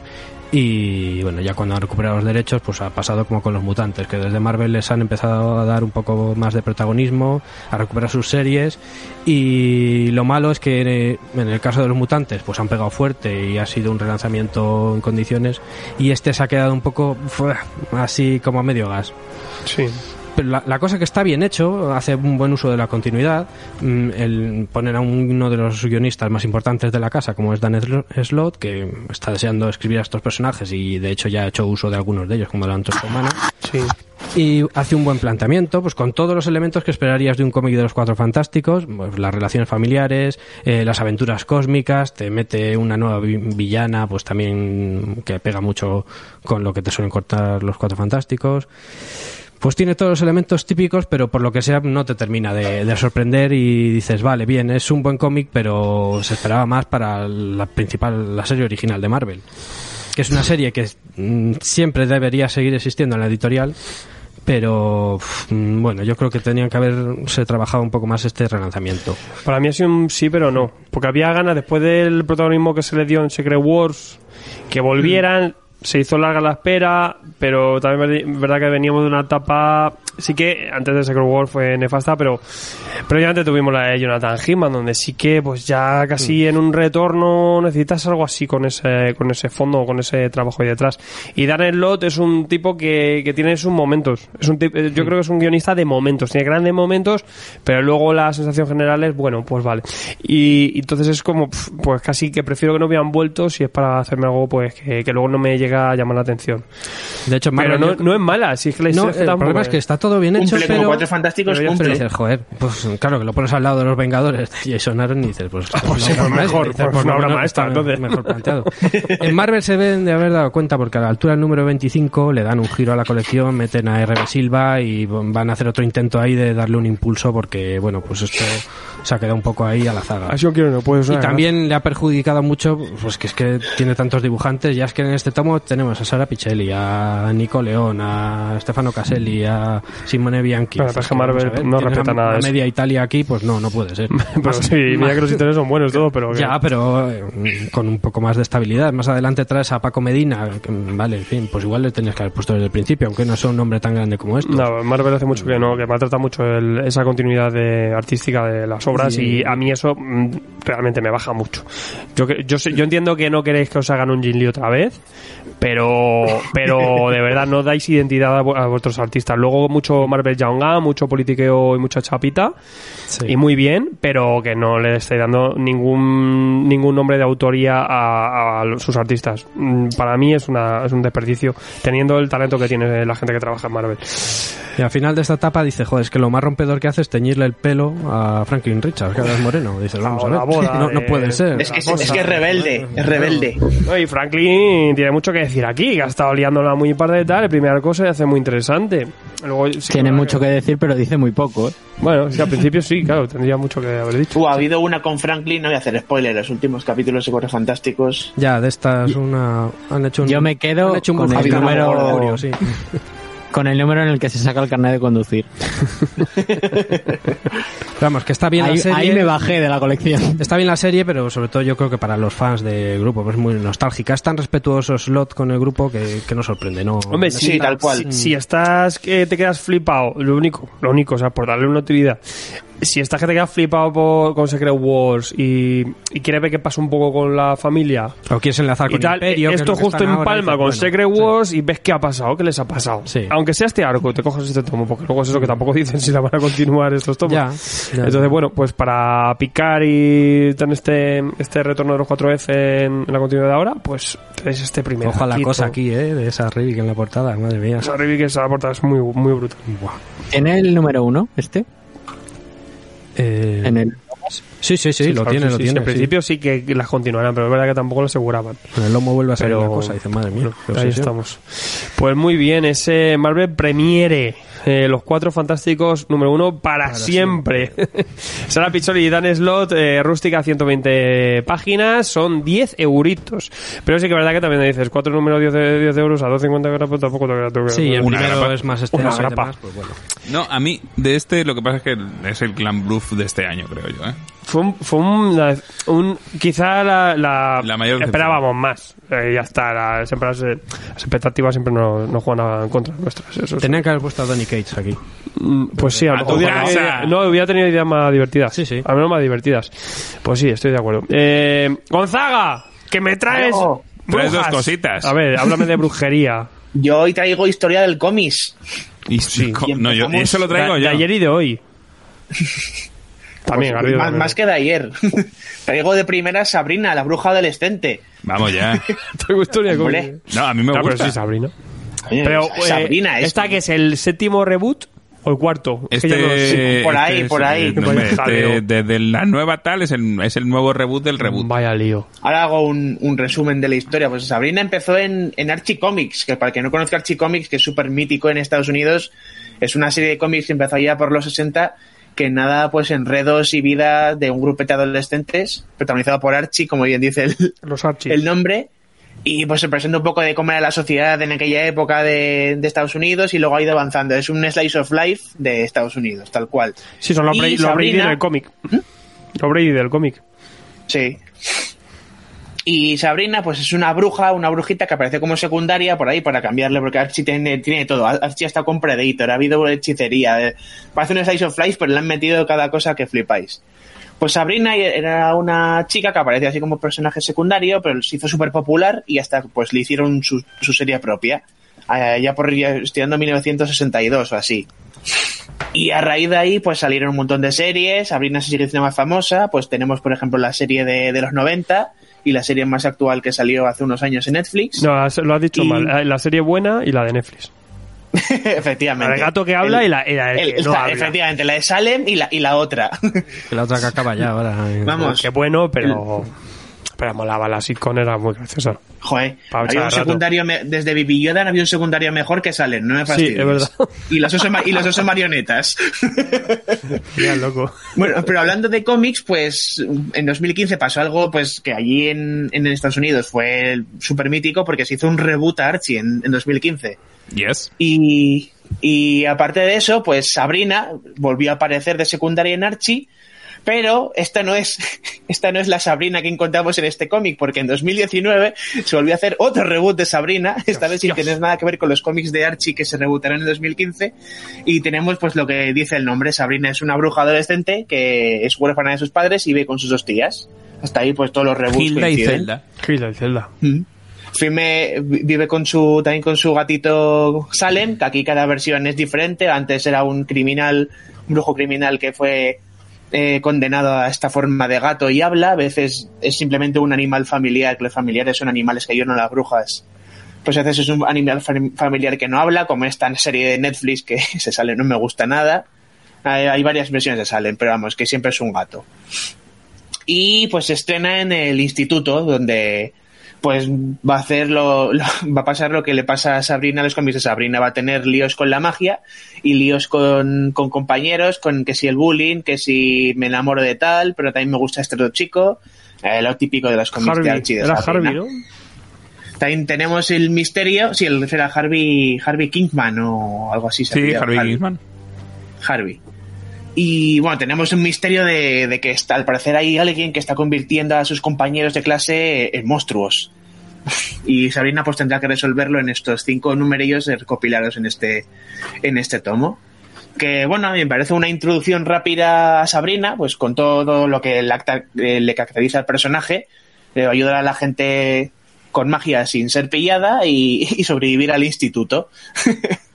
y bueno, ya cuando han recuperado los derechos, pues ha pasado como con los mutantes, que desde Marvel les han empezado a dar un poco más de protagonismo, a recuperar sus series y lo malo es que eh, en el caso de los mutantes, pues han pegado fuerte y ha sido un relanzamiento en condiciones y este se ha quedado un poco así como a medio gas. Sí. Pero la, la cosa que está bien hecho, hace un buen uso de la continuidad, mm, el poner a uno de los guionistas más importantes de la casa, como es Dan Slo- Slott, que está deseando escribir a estos personajes y de hecho ya ha hecho uso de algunos de ellos, como la antorcha humana, Sí. y hace un buen planteamiento, pues con todos los elementos que esperarías de un cómic de los Cuatro Fantásticos, pues, las relaciones familiares, eh, las aventuras cósmicas, te mete una nueva vi- villana, pues también que pega mucho con lo que te suelen cortar los Cuatro Fantásticos. Pues tiene todos los elementos típicos, pero por lo que sea no te termina de, de sorprender y dices, vale, bien, es un buen cómic, pero se esperaba más para la principal, la serie original de Marvel. Que es una serie que mm, siempre debería seguir existiendo en la editorial, pero mm, bueno, yo creo que tenían que haberse trabajado un poco más este relanzamiento. Para mí ha sido un sí, pero no. Porque había ganas, después del protagonismo que se le dio en Secret Wars, que volvieran. Se hizo larga la espera, pero también es verdad que veníamos de una etapa. Sí que antes de Secret Wars fue nefasta, pero previamente tuvimos la de Jonathan Hickman, donde sí que, pues ya casi en un retorno necesitas algo así con ese, con ese fondo, con ese trabajo ahí detrás. Y Dan Slott es un tipo que, que tiene sus momentos. Es un tip- yo creo que es un guionista de momentos. Tiene grandes momentos, pero luego la sensación general es, bueno, pues vale. Y, entonces es como, pues casi que prefiero que no hubieran vuelto si es para hacerme algo, pues que, que luego no me llegue llega a llamar la atención. De hecho, Pero Marvel, no, yo- no es mala, sí es que la no, el tampoco problema es que está todo bien hecho, Cumple como pero... Cuatro Fantásticos, pero cumple. Pero dices, joder, pues claro, que lo pones al lado de los Vengadores de Jason Aaron y dices, pues, pues sí, pues mejor, maestra, pues por una lo obra menos maestra, está entonces. Mejor planteado. En Marvel se ven de haber dado cuenta porque a la altura del número 25 le dan un giro a la colección, meten a R.B. Silva y van a hacer otro intento ahí de darle un impulso porque, bueno, pues esto se ha quedado un poco ahí a la zaga. Así quiero, no puedes Y también le ha perjudicado mucho, pues que es que tiene tantos dibujantes, ya es que en este tomo tenemos a Sara Pichelli, a Nico León, a Stefano Caselli, a Simone Bianchi. Pero es que Marvel ver, no respeta nada media Italia aquí, pues no, no puede ser. Pero Más- sí, mira que los intereses son buenos todo, pero... ya, pero eh, con un poco más de estabilidad. Más adelante traes a Paco Medina, que, vale, en fin, pues igual le tenías que haber puesto desde el principio, aunque no sea un nombre tan grande como este. No, Marvel hace mucho que no, que maltrata mucho el- esa continuidad de, artística de las obras Sí. y a mí eso mm, realmente me baja mucho. Yo, yo, sé- yo entiendo que no queréis que os hagan un Jin Lee otra vez, pero, pero de verdad no dais identidad a, vu- a vuestros artistas. Luego mucho Marvel Young mucho politiqueo y mucha chapita Sí. y muy bien, pero que no le estáis dando ningún ningún nombre de autoría a, a sus artistas. Mm, Para mí es, una, es un desperdicio teniendo el talento que tiene la gente que trabaja en Marvel. Y al final de esta etapa dice, joder, es que lo más rompedor que hace es teñirle el pelo a Franklin Richards, que ahora es moreno. Dices, vamos a ver, boda no, no de- puede ser. Es que es, es que es rebelde, es rebelde. No, y Franklin tiene mucho que decir aquí, que ha estado liándola muy par de tal. El primer arco se hace muy interesante. Luego, sí Tiene que- mucho que decir, pero dice muy poco. ¿eh? Bueno, sí, al principio sí, claro, tendría mucho que haber dicho. Uh, ha habido una con Franklin, no voy a hacer spoiler, los últimos capítulos de Cuatro Fantásticos. Ya, de estas una... Han hecho un, Yo me quedo han hecho un con el número- Gregorio, sí. Con el número en el que se saca el carnet de conducir. Vamos, que está bien Ahí, la serie. ahí me bajé de la colección. Está bien la serie, pero sobre todo yo creo que para los fans del grupo pues es muy nostálgica. Es tan respetuoso Slot con el grupo que, que no sorprende, ¿no? Hombre, Sí, tal cual. Si, si estás que te quedas flipado, lo único, lo único, o sea, por darle una utilidad. Si estás que te quedas flipado por, con Secret Wars y, y quieres ver qué pasa un poco con la familia O quieres enlazar y con tal, Imperio. que es esto que justo en palma con bueno, Secret sí. Wars y ves qué ha pasado, qué les ha pasado. Sí. Aunque sea este arco, te coges este tomo, porque luego es eso que tampoco dicen si la van a continuar estos tomos. Ya, ya. Entonces, bueno, pues para picar y tener este, este retorno de los 4F en, en la continuidad de ahora, pues tenéis este primer Ojo a la cosa aquí, ¿eh? De esa Rivik en la portada, madre mía. Esa review que esa portada es muy, muy brutal. Buah. ¿Tiene el número uno este? Eh, En el... Sí, sí, sí, lo claro, tiene, sí, lo sí, tiene. En sí. principio sí que las continuarán, pero es verdad que tampoco lo aseguraban. En el lomo vuelve a salir Pero la cosa, dice, madre mía. qué Ahí estamos. Pues muy bien, ese Marvel Premiere. eh, los cuatro fantásticos número uno para, siempre. Sara Pizzoli y Dan Slot, eh, rústica 120 páginas, son 10 euritos. Pero sí que es verdad que también dices, cuatro números 10, de- 10 euros a 250 grapas, pues tampoco te tengo que Sí, el Una primero grapa. es más Una grapa. demás, pues bueno. No, a mí, de este, lo que pasa es que es el Clan Bluff de este año, creo yo, ¿eh? Fue un, fue un, un- quizá la, la, La mayor esperábamos más. Eh, ya está, la- siempre las, las expectativas siempre no, no juegan en contra nuestras. Eso Tenían que haber puesto a Donny Cates aquí. Mm, Pues sí, a lo A mejor no, hubiera tenido ideas más divertidas. Sí, sí. Al menos más divertidas. Pues sí, estoy de acuerdo. Eh, Gonzaga, que me traes. Yo. Traes dos cositas. A ver, háblame de brujería. Yo hoy traigo historia del cómics. Y, Y no, yo, eso lo traigo de, yo. de ayer y de hoy. También, Pues, Garrido, más, también. más que de ayer. traigo de primera Sabrina, la bruja adolescente. Vamos ya. De Hombre. cómics. No, a mí me No, pero gusta. sí, Sabrina. Pero, eh, Sabrina es. ¿esta que es el séptimo reboot o el cuarto? Este, no sé. Por ahí, este por ahí. Vaya jaleo. este, desde la nueva tal es el, es el nuevo reboot del reboot. Vaya lío. Ahora hago un, un resumen de la historia. Pues Sabrina empezó en, en Archie Comics, que para el que no conozca Archie Comics, que es súper mítico en Estados Unidos, es una serie de cómics que empezó ya por los 60, que nada, pues enredos y vida de un grupete de adolescentes, protagonizado por Archie, como bien dice el, Los el nombre. Y pues se presenta un poco de cómo era la sociedad en aquella época de, de Estados Unidos y luego ha ido avanzando. Es un slice of life de Estados Unidos, tal cual. Sí, son los Brady, los Brady Sabrina- del cómic. Los Brady del cómic. Sí. Y Sabrina, pues es una bruja, una brujita que aparece como secundaria por ahí para cambiarle, porque Archie tiene, tiene todo. Archie está con Predator, ha habido hechicería. eh, Parece un Slice of Life, pero le han metido cada cosa que flipáis. Pues Sabrina era una chica que aparecía así como personaje secundario, pero se hizo súper popular y hasta pues le hicieron su, su serie propia. Ya por ya estudiando 1962 o así. Y a raíz de ahí, pues salieron un montón de series. Sabrina se sigue siendo más famosa. Pues tenemos, por ejemplo, la serie de, de los 90, y la serie más actual que salió hace unos años en Netflix. No, lo has dicho Y- mal. Eh, La serie buena y la de Netflix. efectivamente. La del gato que habla y la, y la del el- que no esta- habla. efectivamente, la de Salem y la, y la otra. La otra que acaba ya ahora. Vamos. Qué bueno, pero... Pero molaba, la sitcom era muy graciosa. Joder, había un secundario, me- desde Baby Yoda había un secundario mejor que Salem, no me Sí, fastidies. es verdad. Y los osos, ma- y los osos marionetas. Mira, loco. Bueno, pero hablando de cómics, pues en 2015 pasó algo pues que allí en, en Estados Unidos fue súper mítico porque se hizo un reboot a Archie en, en 2015. Yes. Y, y aparte de eso, pues Sabrina volvió a aparecer de secundaria en Archie, pero esta no es, esta no es la Sabrina que encontramos en este cómic, porque en 2019 se volvió a hacer otro reboot de Sabrina, esta vez sin tener nada que ver con los cómics de Archie que se rebootaron en 2015, y tenemos pues lo que dice el nombre, Sabrina es una bruja adolescente que es huérfana de sus padres y vive con sus dos tías. Hasta ahí pues todos los reboots Hilda y. Zelda. Hilda y Zelda. Mm. Firme vive con su también con su gatito Salem, que aquí cada versión es diferente. Antes era un criminal, un brujo criminal que fue eh, condenado a esta forma de gato y habla. A veces es simplemente un animal familiar, que los familiares son animales que a las brujas. Pues a veces es un animal fam- familiar que no habla, como esta serie de Netflix que se sale, no me gusta nada. Hay, hay varias versiones de Salem, pero vamos, que siempre es un gato y pues se estrena en el instituto donde pues va a hacer lo, lo- va a pasar lo que le pasa a Sabrina a los cómics de Sabrina va a tener líos con la magia y líos con, con compañeros con que si el bullying que si me enamoro de tal pero también me gusta este otro chico eh, lo típico de los cómics de Harvey. Archie de Era Sabrina. Harvey, ¿no? también tenemos el misterio si el era Harvey Harvey Kingman o algo así Sí, apellidaba, Harvey Kingsman. Harvey. Y bueno, tenemos un misterio de, que está, al parecer hay alguien que está convirtiendo a sus compañeros de clase en monstruos. Y Sabrina pues tendrá que resolverlo en estos cinco numerillos recopilados en este, en este tomo. Que bueno, a mí me parece una introducción rápida a Sabrina, pues con todo lo que le, eh, caracteriza al personaje, eh, ayudar a la gente con magia sin ser pillada y sobrevivir al instituto.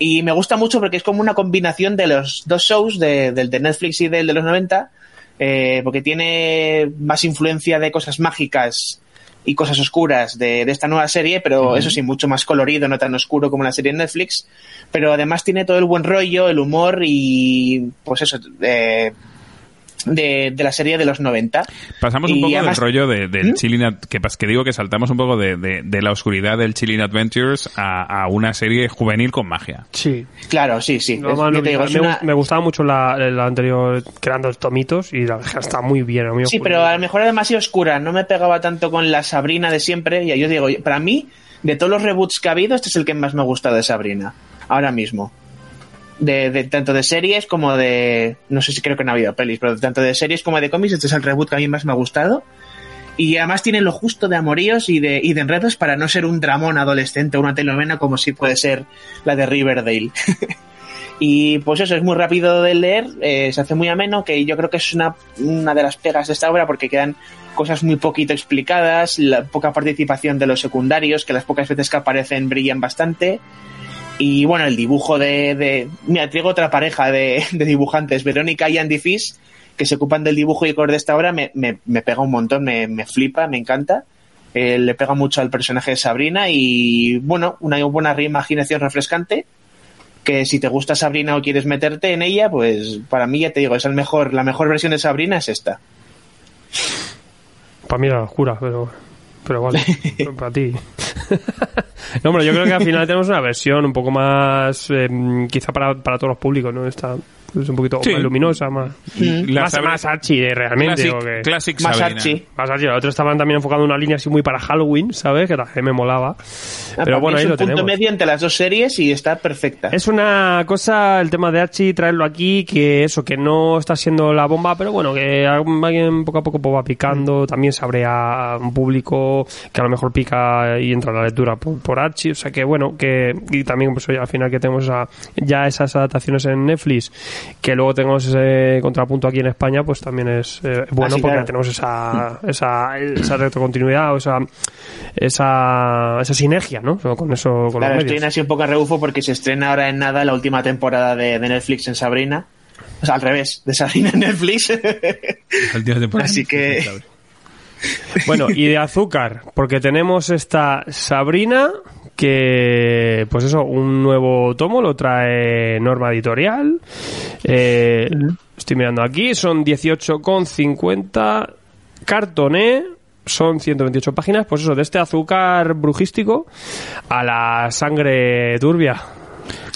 Y me gusta mucho porque es como una combinación de los dos shows, de- del de Netflix y del de los 90, eh, porque tiene más influencia de cosas mágicas y cosas oscuras de, de esta nueva serie, pero eso sí, mucho más colorido, no tan oscuro como la serie de Netflix. Pero además tiene todo el buen rollo, el humor y pues eso, eh, de, de la serie de los 90. Pasamos un poco además- del rollo de, del ¿Mm? Chilling Ad- que, pas- que digo que saltamos un poco de, de- de la oscuridad del Chilling Adventures a, a una serie juvenil con magia. Sí. Claro, sí, sí. No, Es- mano, yo te digo, es me, una- me gustaba mucho la, la anterior creando los tomitos y la verdad está muy bien. muy Sí, oscura. pero a lo mejor era demasiado oscura, no me pegaba tanto con la Sabrina de siempre. Y yo digo, para mí, de todos los reboots que ha habido, este es el que más me ha gustado de Sabrina, ahora mismo. De, tanto de series como de. No sé si creo que no ha habido pelis, pero tanto de series como de cómics, este es el reboot que a mí más me ha gustado. Y además tiene lo justo de amoríos y de, y de enredos para no ser un dramón adolescente o una telenovela como si puede ser la de Riverdale. Y pues eso, es muy rápido de leer, eh, se hace muy ameno, que yo creo que es una, una de las pegas de esta obra porque quedan cosas muy poquito explicadas, la poca participación de los secundarios, que las pocas veces que aparecen brillan bastante. Y bueno, el dibujo de... de mira, traigo otra pareja de, de dibujantes, Verónica y Andy Fish, que se ocupan del dibujo y color de esta obra, me, me, me pega un montón, me, me flipa, me encanta. Eh, le pega mucho al personaje de Sabrina y bueno, una buena reimaginación refrescante que si te gusta Sabrina o quieres meterte en ella, pues para mí ya te digo, es el mejor, la mejor versión de Sabrina es esta. Para mí era oscura, pero, pero vale, para ti. no, hombre, yo creo que al final tenemos una versión un poco más, eh, quizá para, para todos los públicos, ¿no? Está es un poquito Sí. más luminosa, más, La más, Sabri- más archi eh, realmente. Classic, o que- classic Más Sabrina. archi. más archi. Los otros estaban también enfocando una línea así muy para Halloween, ¿sabes? Que también me molaba. Ah, Pero bueno, ahí es lo un punto tenemos. medio entre las dos series y está perfecta. Es una cosa, el tema de Archie, traerlo aquí, que eso, que no está siendo la bomba, pero bueno, que alguien poco a poco pues, va picando, también se abre a un público que a lo mejor pica y entra a la lectura por, por Archie, o sea que bueno, que y también pues oye, al final que tenemos ya esas adaptaciones en Netflix, que luego tenemos ese contrapunto aquí en España, pues también es eh, bueno Ah, sí, porque claro. tenemos esa, esa, esa retrocontinuidad o esa, esa, esa sinergia, ¿no? Con eso, con Claro, los estoy medios. así un poco a rebufo porque se estrena ahora en nada la última temporada de, de Netflix en Sabrina. O sea, al revés, de Sabrina en Netflix. Así que- Bueno, y de azúcar, porque tenemos esta Sabrina, que, pues eso, un nuevo tomo, lo trae Norma Editorial. Eh, estoy mirando aquí, son 18,50 cartoné. Son 128 páginas, pues eso, de este azúcar brujístico a la sangre turbia.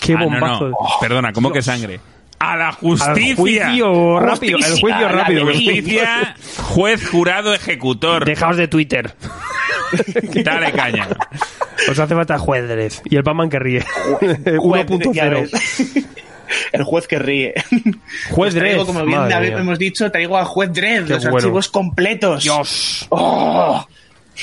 Qué Ah, no, bombazo. no. Perdona, ¿cómo que sangre? A la Al justicia. juicio rápido, el juicio rápido. Justicia, juez, jurado, ejecutor. Dejaos de Twitter. Dale caña. Os hace falta juez y el Batman que ríe. Juez, ya 1.0. ves. El juez que ríe. Juez Pues traigo, Dredd, como bien David mía. hemos dicho, traigo a Juez Dredd, Qué los bueno. archivos completos. Dios, ¡Oh!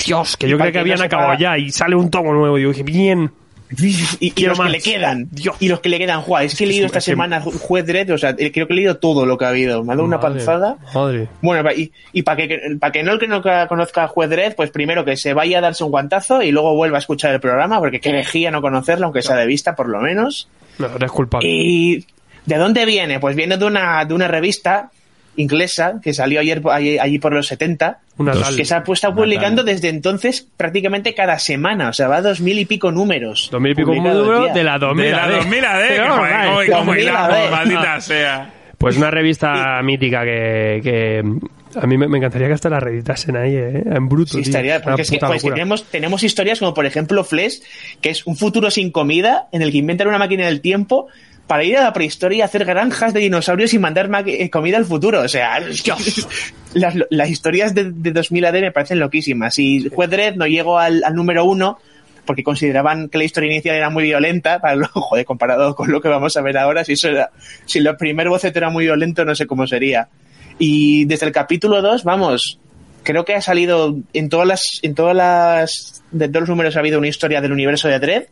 Dios, que yo para creía que no habían acabado ya y sale un tomo nuevo. Y yo dije, bien. Y, los más. que le quedan. Dios. Y los que le quedan, Juan. Es que he leído esta semana Juez Dredd, o sea, eh, creo que he leído todo lo que ha habido. Me ha dado una panzada. Madre. Bueno, y, y para que, para que no el que no conozca a Juez Dredd, pues primero que se vaya a darse un guantazo y luego vuelva a escuchar el programa, porque qué herejía no conocerlo, aunque sea de vista por lo menos. No, eres culpable. ¿Y de dónde viene? Pues viene de una, de una revista inglesa que salió ayer allí, allí por los 70, Una Dos. tal. que se ha puesto publicando desde entonces prácticamente cada semana, o sea, va a dos mil y pico números. Dos mil y pico números de la 2000 De la 2000 AD, que Pero, joder, right. cómo- cómo 2000 hilamos, AD. maldita sea. Pues una revista mítica que, que a mí me, me encantaría que hasta la reeditasen ahí, ¿eh? en bruto. Sí, tío. estaría, Una porque es que, puta joder, es que locura. tenemos, tenemos historias como por ejemplo Flesh, que es un futuro sin comida en el que inventan una máquina del tiempo para ir a la prehistoria y hacer granjas de dinosaurios y mandar ma- eh, comida al futuro. O sea, las, las historias de, de 2000 AD me parecen loquísimas. Y Juez Dredd no llegó al, al número uno porque consideraban que la historia inicial era muy violenta, para lo, joder, comparado con lo que vamos a ver ahora, si eso era, si el primer boceto era muy violento, no sé cómo sería. Y desde el capítulo 2, vamos, creo que ha salido en todas las, en todas las, de todos los números ha habido una historia del universo de Dredd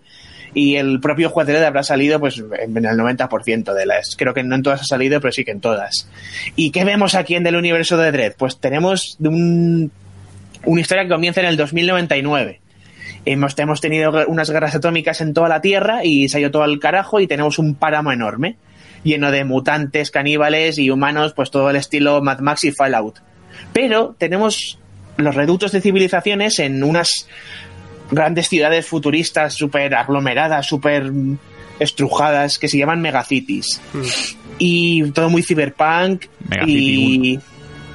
y el propio juez Dredd habrá salido pues en el 90% de las, creo que no en todas ha salido, pero sí que en todas. ¿Y qué vemos aquí en del universo de Dredd? Pues tenemos un, una historia que comienza en el 2099. Hemos, hemos tenido unas guerras atómicas en toda la Tierra y se ha ido todo al carajo y tenemos un páramo enorme, lleno de mutantes, caníbales y humanos, pues todo el estilo Mad Max y Fallout. Pero tenemos los reductos de civilizaciones en unas grandes ciudades futuristas súper aglomeradas, súper estrujadas, que se llaman megacities. Y todo muy cyberpunk Megacity y,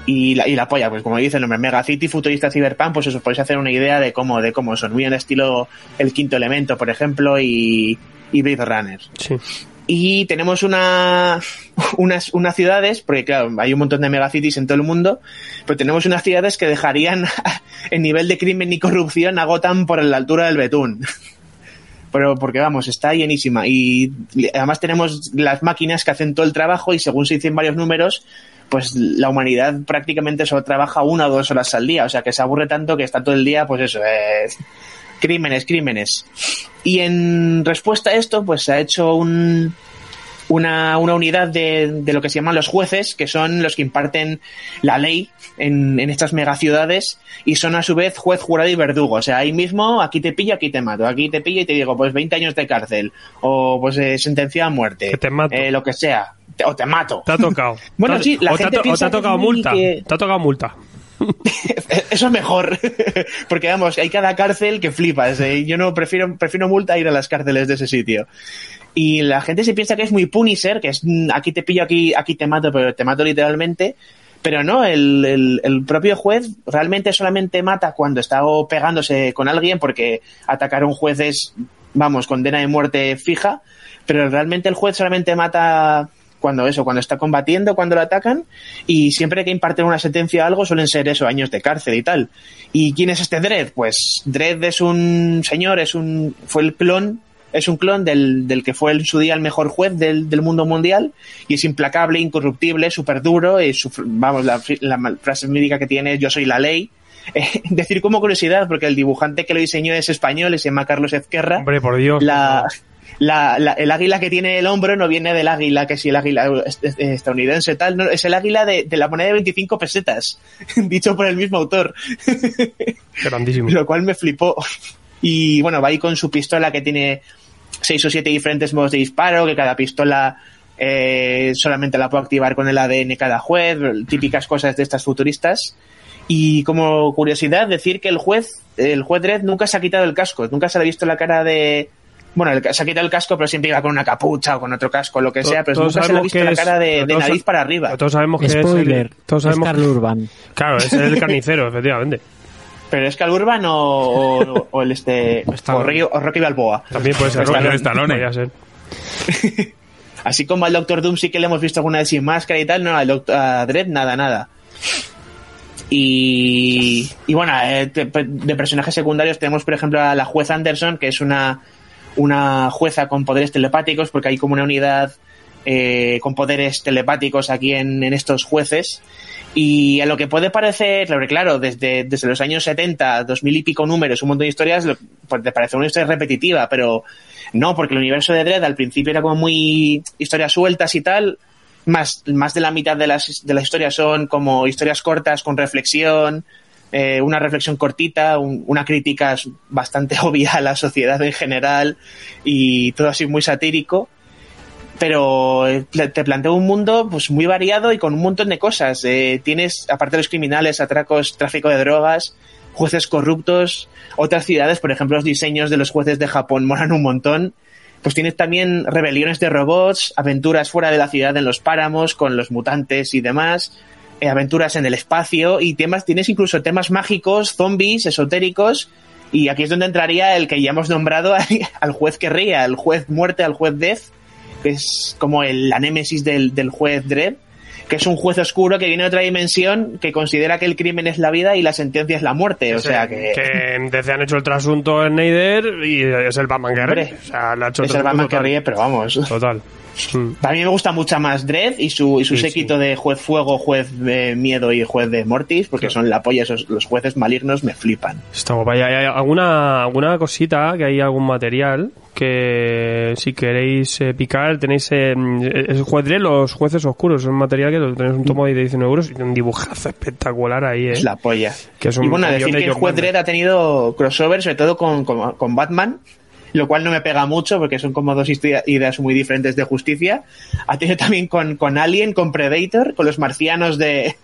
y, la, y la polla, pues como dice el nombre, Megacity futurista cyberpunk, pues os podéis hacer una idea de cómo, de cómo son. Muy en estilo El Quinto Elemento, por ejemplo, y, y Blade Runner. Sí. Y tenemos una, unas, unas ciudades, porque claro, hay un montón de megacities en todo el mundo, pero tenemos unas ciudades que dejarían el nivel de crimen y corrupción a Gotham por la altura del betún. Pero porque vamos, está llenísima. Y además tenemos las máquinas que hacen todo el trabajo y según se dicen varios números, pues la humanidad prácticamente solo trabaja una o dos horas al día. O sea que se aburre tanto que está todo el día, pues eso, eh, crímenes, crímenes. Y en respuesta a esto, pues se ha hecho un, una, una unidad de, de, lo que se llaman los jueces, que son los que imparten la ley en, en estas megaciudades y son a su vez juez, jurado y verdugo. O sea, ahí mismo, aquí te pillo, aquí te mato, aquí te pillo y te digo, pues 20 años de cárcel o pues eh, sentencia a muerte. Que te mato. Eh, lo que sea. Te- o te mato. Te ha tocado. Bueno, sí, la o te gente o te piensa ha tocado multa. que- Te ha tocado multa. Eso es mejor. Porque vamos, hay cada cárcel que flipas. ¿eh? Yo no prefiero, prefiero multa a ir a las cárceles de ese sitio. Y la gente se piensa que es muy Punisher, que es mm, aquí te pillo, aquí, aquí te mato, pero te mato literalmente. Pero no, el, el, el propio juez realmente solamente mata cuando está pegándose con alguien, porque atacar a un juez es, vamos, condena de muerte fija. Pero realmente el juez solamente mata cuando eso, cuando está combatiendo, cuando lo atacan, y siempre que imparten una sentencia a algo suelen ser eso, años de cárcel y tal. ¿Y quién es este Dredd? Pues Dredd es un señor, es un, fue el clon, es un clon del, del que fue en su día el mejor juez del, del mundo mundial, y es implacable, incorruptible, súper duro, y su- vamos, la, la frase mítica que tiene es yo soy la ley. Eh, decir como curiosidad, porque el dibujante que lo diseñó es español, se llama Carlos Ezquerra Hombre, por Dios. la, la, la- el águila que tiene el hombro no viene del águila, que si el águila est- est- estadounidense tal, no, es el águila de, de la moneda de 25 pesetas, dicho por el mismo autor, Grandísimo. lo cual me flipó. Y bueno, va ahí con su pistola que tiene seis o siete diferentes modos de disparo, que cada pistola eh, solamente la puede activar con el ADN cada juez, típicas cosas de estas futuristas. Y como curiosidad, decir que el juez, el juez Dredd nunca se ha quitado el casco, nunca se le ha visto la cara de... Bueno, el- se ha quitado el casco, pero siempre iba con una capucha o con otro casco, lo que sea, pero todos nunca se le ha visto la es- cara de, nariz para arriba. Todos sabemos que Spoiler. es. el- todos es sabemos Carl Urban. Claro, es el carnicero, efectivamente. Pero es Cal Urban o, o- o el este o Rocky, o Rocky Balboa. También puede ser. Rocky. Stallone. Podría ser. Así como al Doctor Doom sí que le hemos visto alguna vez sin máscara y tal, no, al Doctor a Dredd nada, nada. Y, y bueno, eh, de personajes secundarios tenemos, por ejemplo, a la juez Anderson, que es una, una jueza con poderes telepáticos, porque hay como una unidad eh, con poderes telepáticos aquí en, en estos jueces. Y a lo que puede parecer, claro, desde, desde los años 70, 2000 y pico números, un montón de historias, pues te parece una historia repetitiva, pero no, porque el universo de Dredd al principio era como muy historias sueltas y tal, más, más de la mitad de las, de las historias son como historias cortas con reflexión, eh, una reflexión cortita, un- una crítica bastante obvia a la sociedad en general y todo así muy satírico pero eh, te te plantea un mundo pues muy variado y con un montón de cosas. Eh, tienes, aparte de los criminales, atracos, tráfico de drogas, jueces corruptos, otras ciudades, por ejemplo, los diseños de los jueces de Japón moran un montón. Pues tienes también rebeliones de robots, aventuras fuera de la ciudad en los páramos con los mutantes y demás, aventuras en el espacio y temas, tienes incluso temas mágicos, zombies, esotéricos. Y aquí es donde entraría el que ya hemos nombrado al juez que ría, al juez muerte, al juez death, que es como el, la némesis del, del juez Dredd, que es un juez oscuro que viene de otra dimensión, que considera que el crimen es la vida y la sentencia es la muerte. O sea que, que desde han hecho el trasunto en Snyder y es el Batman que ríe. O sea, le ha hecho es el Batman que ríe, pero vamos. Total. Mm. A mí me gusta mucho más Dredd y su, y su Sí, séquito de juez fuego, juez de miedo y juez de mortis, porque son la polla, esos, los jueces malignos me flipan. Está. ¿Y hay alguna, alguna cosita, que hay algún material que si queréis eh, picar, tenéis eh, el juez de los jueces oscuros, es un material que lo tenéis un tomo de 19 euros y un dibujazo espectacular ahí, ¿eh? Es la polla. Que es un y bueno, decir de que el juez. Dredd ha tenido crossover, sobre todo con, con, con Batman, lo cual no me pega mucho porque son como dos ideas muy diferentes de justicia. Ha tenido también con, con Alien, con Predator, con los marcianos de,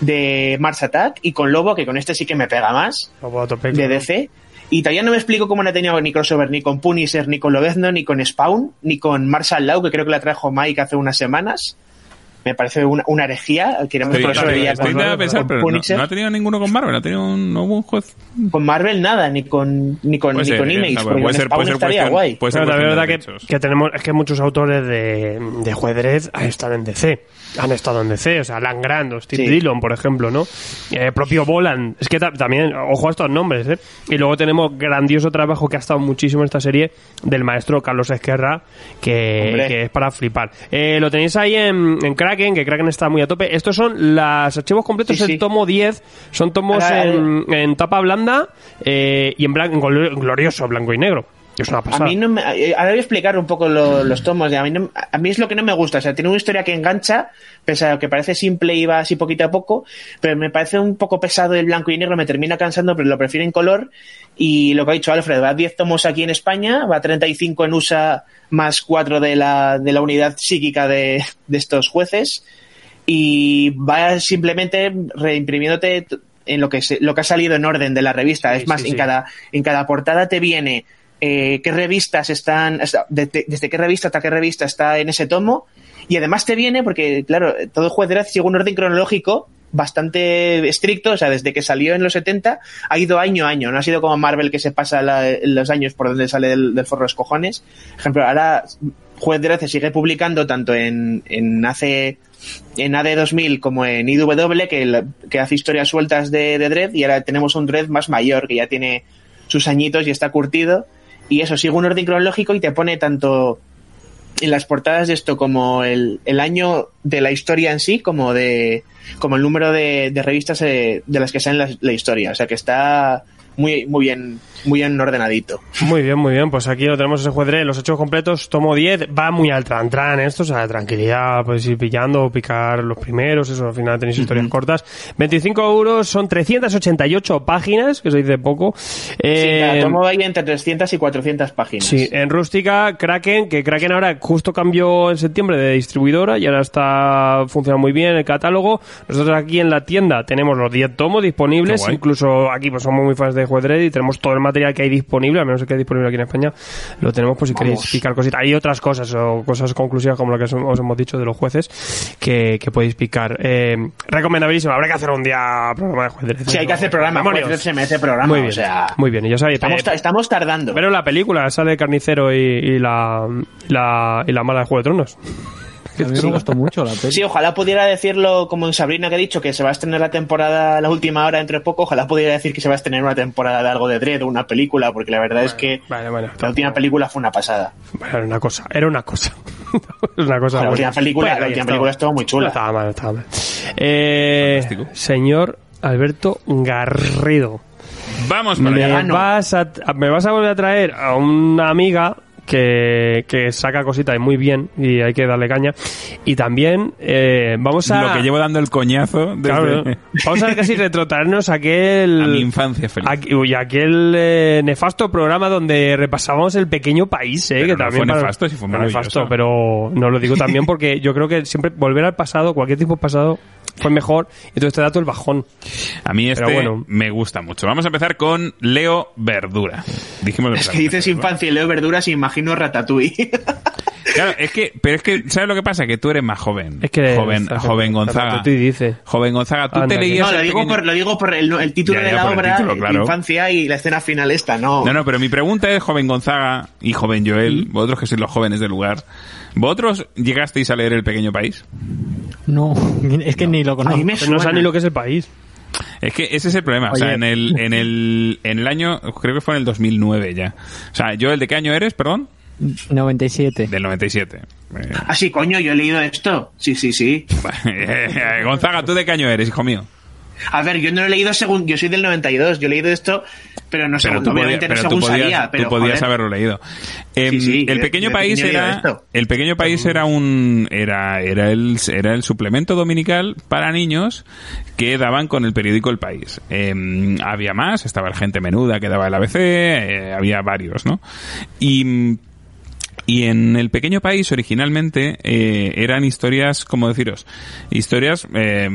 de Mars Attack y con Lobo, que con este sí que me pega más, de. DC. Y todavía no me explico cómo no ha tenido ni crossover ni con Punisher, ni con Lobezno, ni con Spawn, ni con Marshall Law, que creo que la trajo Mike hace unas semanas. Me parece una, una herejía. Queremos Estoy, crossover ya estoy con, intentando pensar, con pero no, Punisher. no ha tenido ninguno con Marvel, ha tenido un, no hubo un juez. Con Marvel nada, ni con ni con, Puede ni ser, con eh, Image, no, puede ser, puede ser estaría cuestión, guay. puede ser Pero también es cuestión verdad de que, que tenemos, es que muchos autores de, de Juez Dredd han estado en DC. Han estado en DC, o sea, Alan Grant o Steve Sí. Dillon, por ejemplo, ¿no? Eh, propio Boland. Es que ta- también, ojo a estos nombres, ¿eh? Y luego tenemos grandioso trabajo que ha estado muchísimo en esta serie del maestro Carlos Esquerra, que, que es para flipar. Eh, lo tenéis ahí en, en Kraken, que Kraken está muy a tope. Estos son los archivos completos, Sí, el tomo 10. Son tomos Ahora, en, en tapa blanda eh, y en, blanco, en glorioso, blanco y negro. Es una A pasada. mí no me, eh, ahora voy a explicar un poco lo- los tomos. de A mí, no- a mí es lo que no me gusta. O sea, tiene una historia que engancha, pese a que parece simple y va así poquito a poco, pero me parece un poco pesado el blanco y negro, me termina cansando, pero lo prefiero en color. Y lo que ha dicho Alfred, va a 10 tomos aquí en España, va a 35 en USA, más 4 de la, de la unidad psíquica de, de estos jueces. Y va simplemente reimprimiéndote en lo que, se- lo que ha salido en orden de la revista. Sí, es más, sí, en sí. cada en cada portada te viene eh, qué revistas están, desde qué revista hasta qué revista está en ese tomo, y además te viene, porque claro, todo juez de sigue un orden cronológico bastante estricto, o sea, desde que salió en los 70 ha ido año a año, no ha sido como Marvel que se pasa la- los años por donde sale del, forro de los cojones. Por ejemplo, ahora Juez Dredd sigue publicando tanto en, en AC en AD2000 como en IW que, la- que hace historias sueltas de, de Dredd y ahora tenemos un Dredd más mayor que ya tiene sus añitos y está curtido y eso sigue un orden cronológico y te pone tanto en las portadas de esto como el, el año de la historia en sí como de como el número de, de revistas eh, de las que salen la, la historia. O sea que está muy, muy bien, muy bien ordenadito. Muy bien, muy bien. Pues aquí lo tenemos ese juez los hechos completos, tomo 10, va muy al tran tran esto, o sea, tranquilidad, pues ir pillando, picar los primeros, eso, al final tenéis historias cortas. 25 euros, son 388 páginas, que se dice poco. Sí, Eh, cada tomo hay entre 300 y 400 páginas. Sí, en rústica, Kraken, que Kraken ahora justo cambió en septiembre de distribuidora y ahora está funcionando muy bien el catálogo. Nosotros aquí en la tienda tenemos los 10 tomos disponibles, incluso aquí pues somos muy fans de Juez Dredd y tenemos todo el material que hay disponible, al menos el que hay disponible aquí en España, lo tenemos por si queréis picar cositas. Hay otras cosas o cosas conclusivas como lo que os os hemos dicho de los jueces que, que podéis picar. Eh, recomendabilísimo, habrá que hacer un día programa de Juez Dredd. Sí, hay que hacer programa. Dredd se merece programa. Muy bien, O sea, muy bien. Y ya sabéis, estamos, eh, ta- estamos tardando. pero la película sale Carnicero y, y la, y la y la mala de Juego de Tronos. A mí me gustó mucho la peli. Sí, ojalá pudiera decirlo como en Sabrina que ha dicho que se va a estrenar la temporada, la última hora entre poco, ojalá pudiera decir que se va a estrenar una temporada de algo de Dread o una película, porque la verdad es que Vale, bueno, la última película fue una pasada. Bueno, era una cosa, era una cosa. Es una cosa. La última película- la ahí última estaba. película estuvo muy chula. Estaba mal, estaba mal. Eh, Fantástico. señor Alberto Garrido. Vamos para Me allá. Vas, a, me vas a volver a traer a una amiga que, que saca cositas muy bien y hay que darle caña. Y también eh, vamos a... Lo que llevo dando el coñazo desde Claro, vamos a casi retrotraernos a aquel... a mi infancia feliz. Aqu- uy, aquel eh, nefasto programa donde repasábamos el pequeño país, eh, Pero que no también fue nefasto, sí fue Fue maravilloso. nefasto, pero no lo digo también porque yo creo que siempre volver al pasado, cualquier tipo de pasado, fue mejor. Y entonces te da todo el bajón. A mí este bueno. me gusta mucho. Vamos a empezar con Leo Verdura. Dijimos Es que dices infancia y leo verduras y imagino Ratatouille. Claro, es que, pero es que, ¿sabes lo que pasa? Que tú eres más joven. Es que joven, está- joven Gonzaga. Tú dice. Joven Gonzaga, tú Anda, te leías. no, lo digo, pequeño- por, lo digo por el, el título Ya, ya, de la obra, título, claro. infancia y la escena final esta, no. No, no, pero mi pregunta es, joven Gonzaga y joven Joel, vosotros que sois los jóvenes del lugar, ¿vosotros llegasteis a leer El Pequeño País? No, es que ni lo conozco. no sabe ni lo que es el país. Es que ese es el problema. O sea, en el, en el, en el año, creo que fue en el 2009 ya. O sea, Joel, ¿de qué año eres, perdón? 97. Del 97. Eh, Ah, sí, coño, yo he leído esto. Sí, sí, sí. Gonzaga, ¿tú de qué año eres, hijo mío? A ver, yo no lo he leído según. Yo soy del 92. Yo he leído esto, pero no según. Obviamente no pero según podías, salía. Pero, tú podías joder, haberlo leído. Em, Sí, sí, el pequeño yo país era el pequeño país era un era era el era el suplemento dominical para niños que daban con el periódico El País. Em, había más, estaba el Gente Menuda que daba el ABC, eh, había varios, ¿no? Y y en el pequeño país originalmente eh, eran historias, como deciros, historias, eh,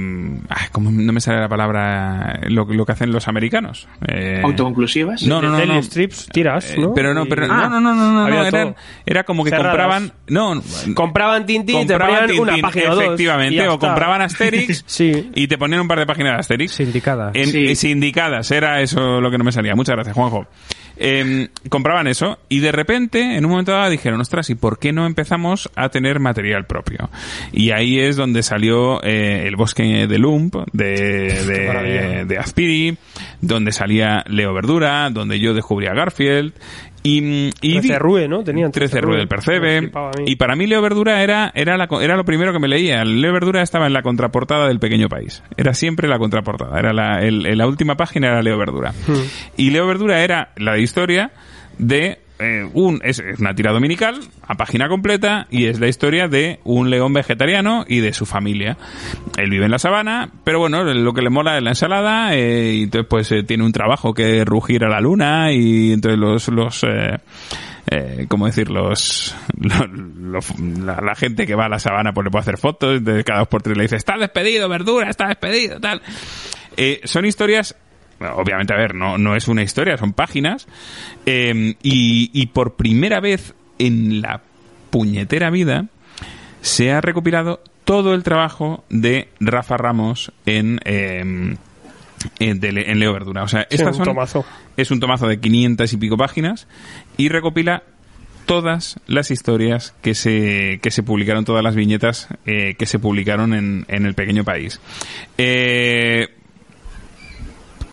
ay, como no me sale la palabra, lo, lo que hacen los americanos. Eh, Autoconclusivas. no, no, no, no. strips, tiras, Eh, ¿no? pero no, pero Ah, no, no, no, no, eran- era como que Cerradas. compraban, no, Compraban Tintín y te compraban ponían una página o dos. y efectivamente, o compraban Asterix Sí. y te ponían un par de páginas de Asterix. Sindicadas. En, Sí. eh, sindicadas, era eso lo que no me salía. Muchas gracias, Juanjo. Eh, compraban eso y de repente, en un momento dado, dijeron, ostras, ¿y por qué no empezamos a tener material propio? Y ahí es donde salió eh, el bosque de Lump, de, de, de Azpiri, donde salía Leo Verdura, donde yo descubrí a Garfield. Y, mm, y vi- 13 Rue, ¿no? Tenían 13 Rue del Percebe. Y para mí Leo Verdura era, era, la, era lo primero que me leía. Leo Verdura estaba en la contraportada del Pequeño País. Era siempre la contraportada. Era la, el- el- la última página era Leo Verdura. Hmm. Y Leo Verdura era la historia de eh, un es, una tira dominical a página completa y es la historia de un león vegetariano y de su familia. Él vive en la sabana, pero bueno, lo que le mola es la ensalada eh, y entonces pues eh, tiene un trabajo que rugir a la luna y entonces los los eh, ¿cómo decir? Los, lo- lo- la, gente que va a la sabana pues le puede hacer fotos, de cada dos por tres le dice, está despedido, verdura, está despedido, tal. Son historias obviamente, a ver, no, no es una historia, son páginas. eh, y, y por primera vez en la puñetera vida se ha recopilado todo el trabajo de Rafa Ramos en, eh, en, de Le- en Leo Verdura. O sea, Sí, estas un son- tomazo. es un tomazo de 500 y pico páginas y recopila todas las historias que se, que se publicaron, todas las viñetas eh, que se publicaron en, en El Pequeño País. Eh,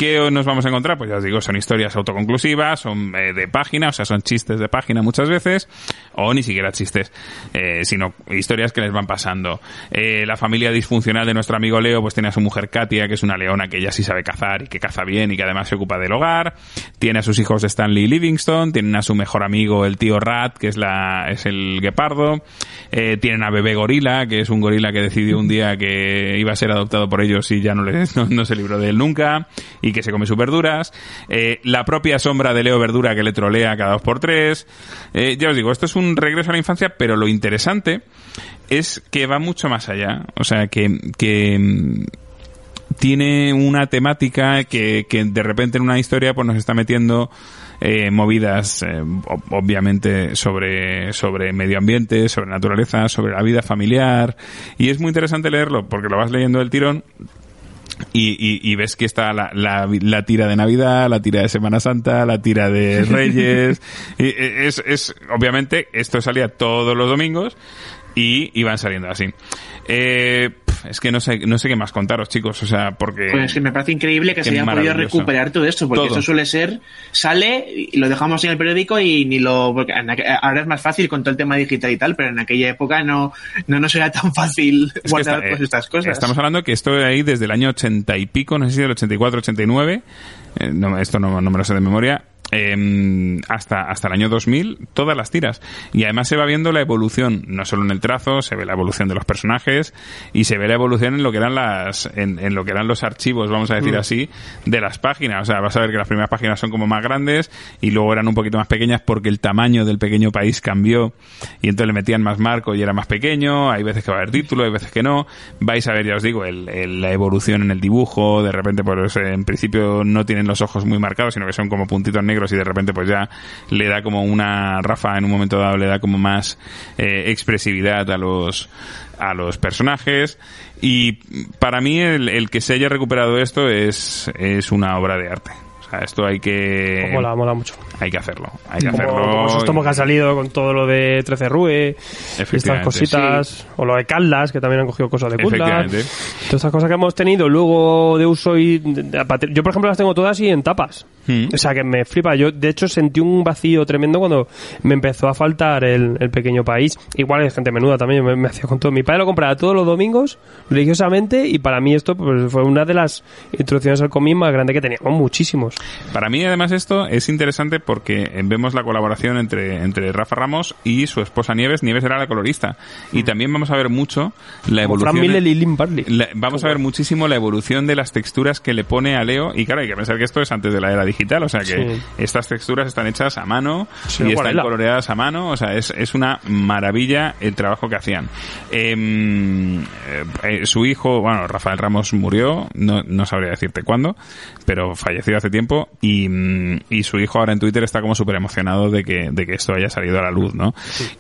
¿Qué nos vamos a encontrar? Pues ya os digo, son historias autoconclusivas, son eh, de página, o sea, son chistes de página muchas veces, o ni siquiera chistes, eh, sino historias que les van pasando. Eh, la familia disfuncional de nuestro amigo Leo, pues tiene a su mujer Katia, que es una leona que ella sí sabe cazar y que caza bien y que además se ocupa del hogar. Tiene a sus hijos Stanley y Livingston, tienen a su mejor amigo el tío Rat, que es la es el guepardo. Eh, tienen a bebé gorila, que es un gorila que decidió un día que iba a ser adoptado por ellos y ya no, le, no, no se libró de él nunca y que se come sus verduras. Eh, la propia sombra de Leo Verdura que le trolea cada dos por tres. Eh, ya os digo, esto es un regreso a la infancia, pero lo interesante es que va mucho más allá. O sea, que, mm, tiene una temática que, de repente en una historia pues nos está metiendo eh, movidas ob- obviamente sobre sobre medio ambiente, sobre naturaleza, sobre la vida familiar y es muy interesante leerlo porque lo vas leyendo del tirón y, y, y ves que está la, la, la tira de Navidad, la tira de Semana Santa, la tira de Reyes. y, eh, es, es, obviamente, esto salía todos los domingos y iban saliendo así. Eh, es que no sé, no sé qué más contaros, chicos, o sea, porque... Pues es que me parece increíble que se haya podido recuperar todo esto, porque Todo. eso suele ser, sale y lo dejamos en el periódico y ni lo, porque ahora es más fácil con todo el tema digital y tal, pero en aquella época no, no nos era tan fácil Es guardar está- todas eh, estas cosas. Estamos hablando que esto de ahí desde el año 80 y pico, no sé si del 84, 89, eh, no, esto no, no me lo sé de memoria, eh, hasta, hasta el año 2000, todas las tiras. Y además se va viendo la evolución, no solo en el trazo, se ve la evolución de los personajes y se ve la evolución en lo que eran las, en, en lo que eran los archivos, vamos a decir así, de las páginas. O sea, vas a ver que las primeras páginas son como más grandes y luego eran un poquito más pequeñas porque el tamaño del pequeño país cambió y entonces le metían más marco y era más pequeño. Hay veces que va a haber título, hay veces que no. Vais a ver, ya os digo, el, el- la evolución en el dibujo. De repente, pues en principio no tienen los ojos muy marcados, sino que son como puntitos negros y de repente pues ya le da como una Rafa en un momento dado le da como más eh, expresividad a los a los personajes y para mí el, el que se haya recuperado esto es es una obra de arte. O sea, esto hay que Mola, mola mucho. Hay que hacerlo, hay que Como, hacerlo. como esos tomos que han salido con todo lo de 13 Rue, estas cositas, o lo de Caldas, que también han cogido cosas de Caldas. Todas estas cosas que hemos tenido luego de uso y... de- de- yo, por ejemplo, las tengo todas y en tapas. Mm. O sea, que me flipa. Yo, de hecho, sentí un vacío tremendo cuando me empezó a faltar el, el pequeño país. Igual hay gente menuda también, me, me hacía con todo. Mi padre lo compraba todos los domingos, religiosamente, y para mí esto pues, fue una de las introducciones al cómic más grande que teníamos, muchísimos. Para mí, además, esto es interesante porque vemos la colaboración entre, entre Rafa Ramos y su esposa Nieves. Nieves era la colorista. Y también vamos a ver mucho la Mm. Evolución. Barley. la- vamos a ver muchísimo la evolución de las texturas que le pone a Leo. Y claro, hay que pensar que esto es antes de la era digital. O sea que Sí. estas texturas están hechas a mano Sí, y están coloreadas a mano. O sea, es, es una maravilla el trabajo que hacían. Em, eh, eh, su hijo, bueno, Rafael Ramos murió, no, no sabría decirte cuándo, pero falleció hace tiempo y, mm, y su hijo ahora en Twitter está como súper emocionado de que, de que esto haya salido a la luz, ¿no?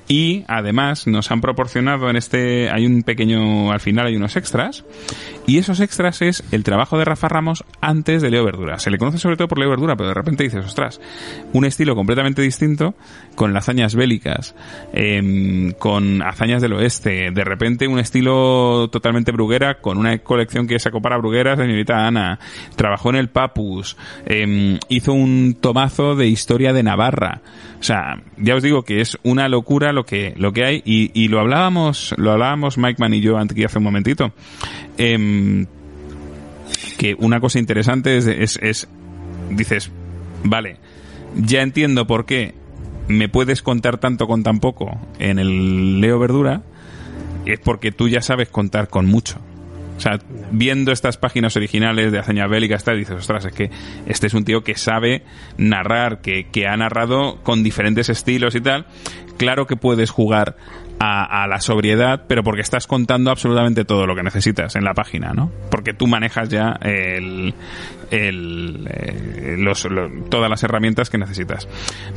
Y además nos han proporcionado en este, hay un pequeño, al final hay unos extras y esos extras es el trabajo de Rafa Ramos antes de Leo Verdura. Se le conoce sobre todo por Leo Verdura, pero de repente dices, ostras, un estilo completamente distinto, con hazañas bélicas, em, con hazañas del oeste, de repente un estilo totalmente bruguera, con una colección que sacó para brugueras, señorita Ana, trabajó en el Papus, em, hizo un tomazo de historia de Navarra. O sea, ya os digo que es una locura lo que, lo que hay, y, y lo hablábamos, lo hablábamos Mike Man y yo antes que hace un momentito. Em, que una cosa interesante es, es, es, dices, vale, ya entiendo por qué me puedes contar tanto con tan poco en el Leo Verdura, es porque tú ya sabes contar con mucho. O sea, viendo estas páginas originales de Hazaña Bélica, tal, dices, ostras, es que este es un tío que sabe narrar, que, que ha narrado con diferentes estilos y tal. Claro que puedes jugar a, a la sobriedad, pero porque estás contando absolutamente todo lo que necesitas en la página, ¿no? Porque tú manejas ya el, el, eh, los, lo- todas las herramientas que necesitas.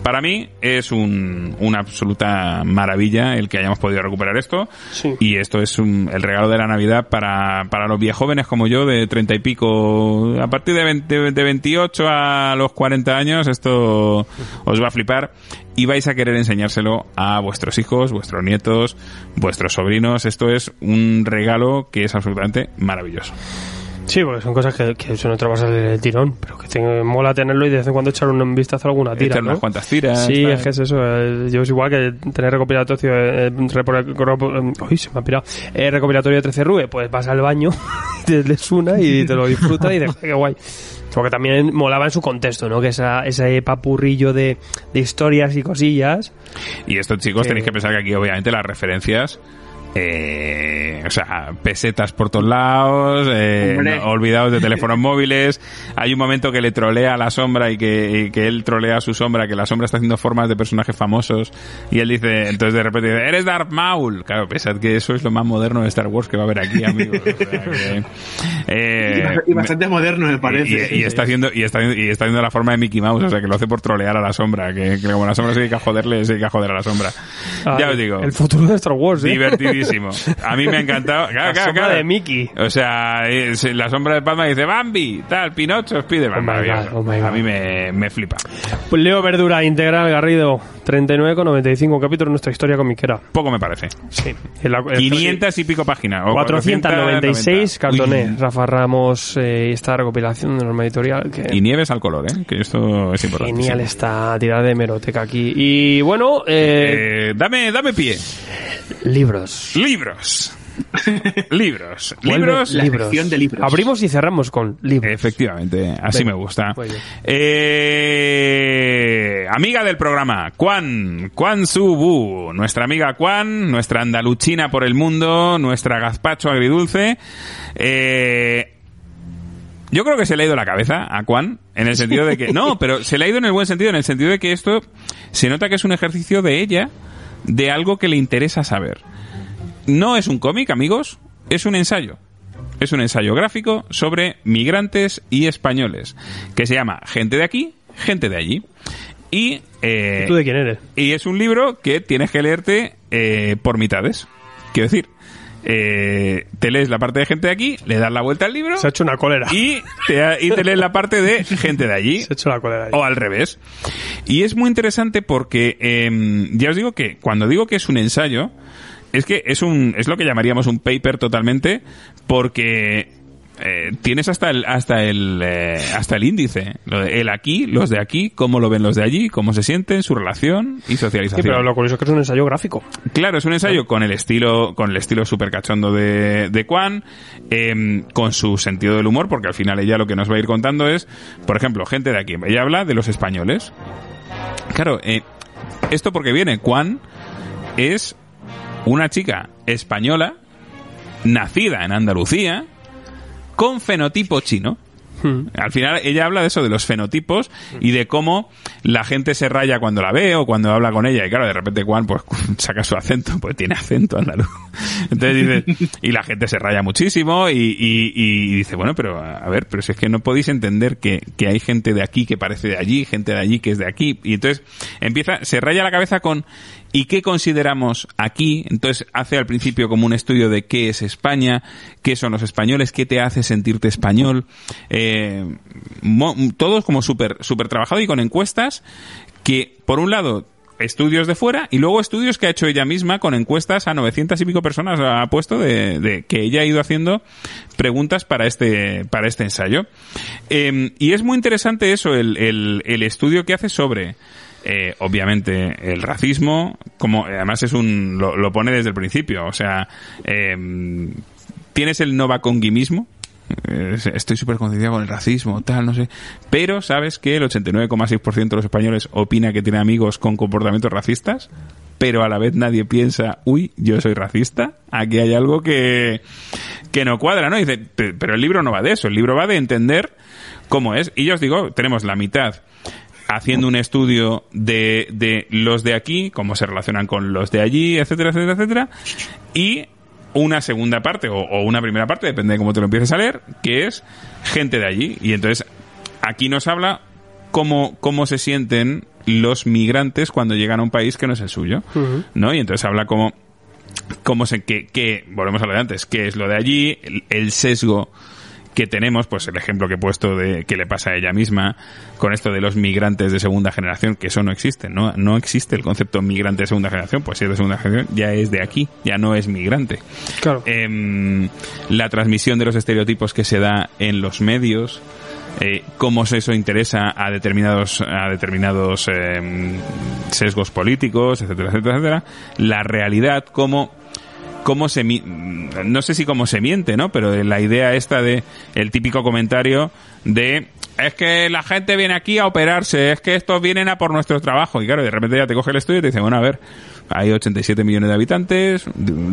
Para mí es un, una absoluta maravilla el que hayamos podido recuperar esto. Sí. Y esto es un- el regalo de la Navidad para, para los viejóvenes como yo, de treinta y pico. A partir de, 20 de 28 a los 40 años, esto os va a flipar. Y vais a querer enseñárselo a vuestros hijos, vuestros nietos, vuestros sobrinos. Esto es un regalo que es absolutamente maravilloso. Sí, porque son cosas que, que eso no te lo vas a leer el tirón, pero que te mola tenerlo y de vez en cuando echar un vistazo a alguna tira. Echar ¿no? unas cuantas tiras. Sí, tal. es que es eso. eh, yo es igual que tener recopilatorio. eh, repo- uy, se me ha pirado. Eh, recopilatorio de 13 Rue, pues vas al baño, te lees una y te lo disfrutas y dices, qué guay. Porque también molaba en su contexto, ¿no? Que esa, ese papurrillo de, de historias y cosillas. Y esto, chicos, Que- tenéis que pensar que aquí, obviamente, las referencias. Eh, o sea, pesetas por todos lados, eh, no- olvidados de teléfonos móviles. Hay un momento que le trolea a la sombra y que, y que él trolea a su sombra, que la sombra está haciendo formas de personajes famosos. Y él dice, entonces de repente dice, eres Darth Maul. Claro, pensad que eso es lo más moderno de Star Wars que va a haber aquí, amigos. O sea que, eh, Y bast- y bastante moderno, me parece. y, y está haciendo y está y está haciendo la forma de Mickey Mouse, o sea que lo hace por trolear a la sombra, que, que como la sombra se dedica a joderle, se dedica a joder a la sombra. ya Ah, os digo, El futuro de Star Wars, ¿eh? divertidísimo. A mí me ha encantado. Claro, La claro, sombra claro. de Mickey. O sea, es- la sombra de Palma dice Bambi, tal, Pinocho, Spiderman. Oh oh. A mí me, me flipa. Pues Leo Verdura, Integral Garrido, 39,95 capítulos de nuestra historia comiquera. Poco me parece. Sí. El- el- 500 y pico páginas. o 496 490. cartones. Rafa Ramos, eh, esta recopilación de norma editorial que Y nieves al color, ¿eh? Que esto es importante. genial esta tirada de meroteca aquí. Y bueno, eh, Eh, dame, dame pie. libros. Libros. libros. Vuelve Libros. La sección de libros. Abrimos y cerramos con libros. Efectivamente, así Venga, me gusta. Eh, amiga del programa, Juan, Juan Subu, nuestra amiga Juan, nuestra andaluchina por el mundo, nuestra gazpacho agridulce. Eh, yo creo que se le ha ido la cabeza a Juan, en el sentido de que... No, pero se le ha ido en el buen sentido, en el sentido de que esto se nota que es un ejercicio de ella, de algo que le interesa saber. No es un cómic, amigos, es un ensayo. Es un ensayo gráfico sobre migrantes y españoles, que se llama Gente de aquí, gente de allí. Y, eh, ¿Tú de quién eres? y es un libro que tienes que leerte eh, por mitades. Quiero decir, eh, te lees la parte de gente de aquí, le das la vuelta al libro Se ha hecho una cólera. y te, y te lees la parte de gente de allí. Se ha hecho la cólera. O al revés. Y es muy interesante porque em, ya os digo que cuando digo que es un ensayo, es que es un es lo que llamaríamos un paper totalmente porque eh, tienes hasta el hasta el eh, hasta el índice, el aquí, los de aquí, cómo lo ven los de allí, cómo se sienten, su relación y Sí, socialización. pero lo curioso es que es un ensayo gráfico. Claro, es un ensayo con el estilo, con el estilo super cachondo de, de Kwan, em, con su sentido del humor, porque al final ella lo que nos va a ir contando es, por ejemplo, gente de aquí. Ella habla de los españoles. Claro, eh, esto porque viene, Kwan es una chica española, nacida en Andalucía, con fenotipo chino. Hmm. Al final ella habla de eso, de los fenotipos y de cómo la gente se raya cuando la ve o cuando habla con ella. Y claro, de repente Juan pues saca su acento, pues tiene acento andaluz. Entonces dice, y la gente se raya muchísimo y, y- y dice, bueno, pero a ver, pero si es que no podéis entender que, que hay gente de aquí que parece de allí, gente de allí que es de aquí. Y entonces empieza, se raya la cabeza con, ¿y qué consideramos aquí? Entonces hace al principio como un estudio de qué es España, qué son los españoles, qué te hace sentirte español. Eh, todos como súper super trabajado y con encuestas que, por un lado, estudios de fuera y luego estudios que ha hecho ella misma con encuestas a 900 y pico personas ha puesto de, de que ella ha ido haciendo preguntas para este para este ensayo Eh, y es muy interesante eso el, el estudio que hace sobre eh, obviamente el racismo como además es un lo, pone desde el principio o sea eh, tienes el novaconguimismo eh, estoy súper concienciado con el racismo, tal, no sé. Pero sabes que el 89,6% de los españoles opina que tiene amigos con comportamientos racistas, pero a la vez nadie piensa, uy, yo soy racista. Aquí hay algo que, que no cuadra, ¿no? Dice, "Pe- pero el libro no va de eso, el libro va de entender cómo es. Y yo os digo, tenemos la mitad haciendo un estudio de, de los de aquí, cómo se relacionan con los de allí, etcétera, etcétera, etcétera. Y una segunda parte o, o una primera parte, depende de cómo te lo empieces a leer, que es gente de allí. Y entonces aquí nos habla cómo, cómo se sienten los migrantes cuando llegan a un país que no es el suyo. ¿No? Y entonces habla como cómo se que, que volvemos a lo de antes qué es lo de allí el, el sesgo que tenemos, pues el ejemplo que he puesto de que le pasa a ella misma con esto de los migrantes de segunda generación, que eso no existe, no, no existe el concepto migrante de segunda generación, pues si es de segunda generación ya es de aquí, ya no es migrante. Claro. Em, la transmisión de los estereotipos que se da en los medios, eh, cómo eso interesa a determinados a determinados em, sesgos políticos, etcétera, etcétera, etcétera. La realidad, cómo cómo se mi- no sé si cómo se miente, ¿no? Pero la idea esta de el típico comentario de es que la gente viene aquí a operarse, es que estos vienen a por nuestro trabajo. Y claro, de repente ya te coge el estudio y te dice, bueno, a ver, hay 87 millones de habitantes,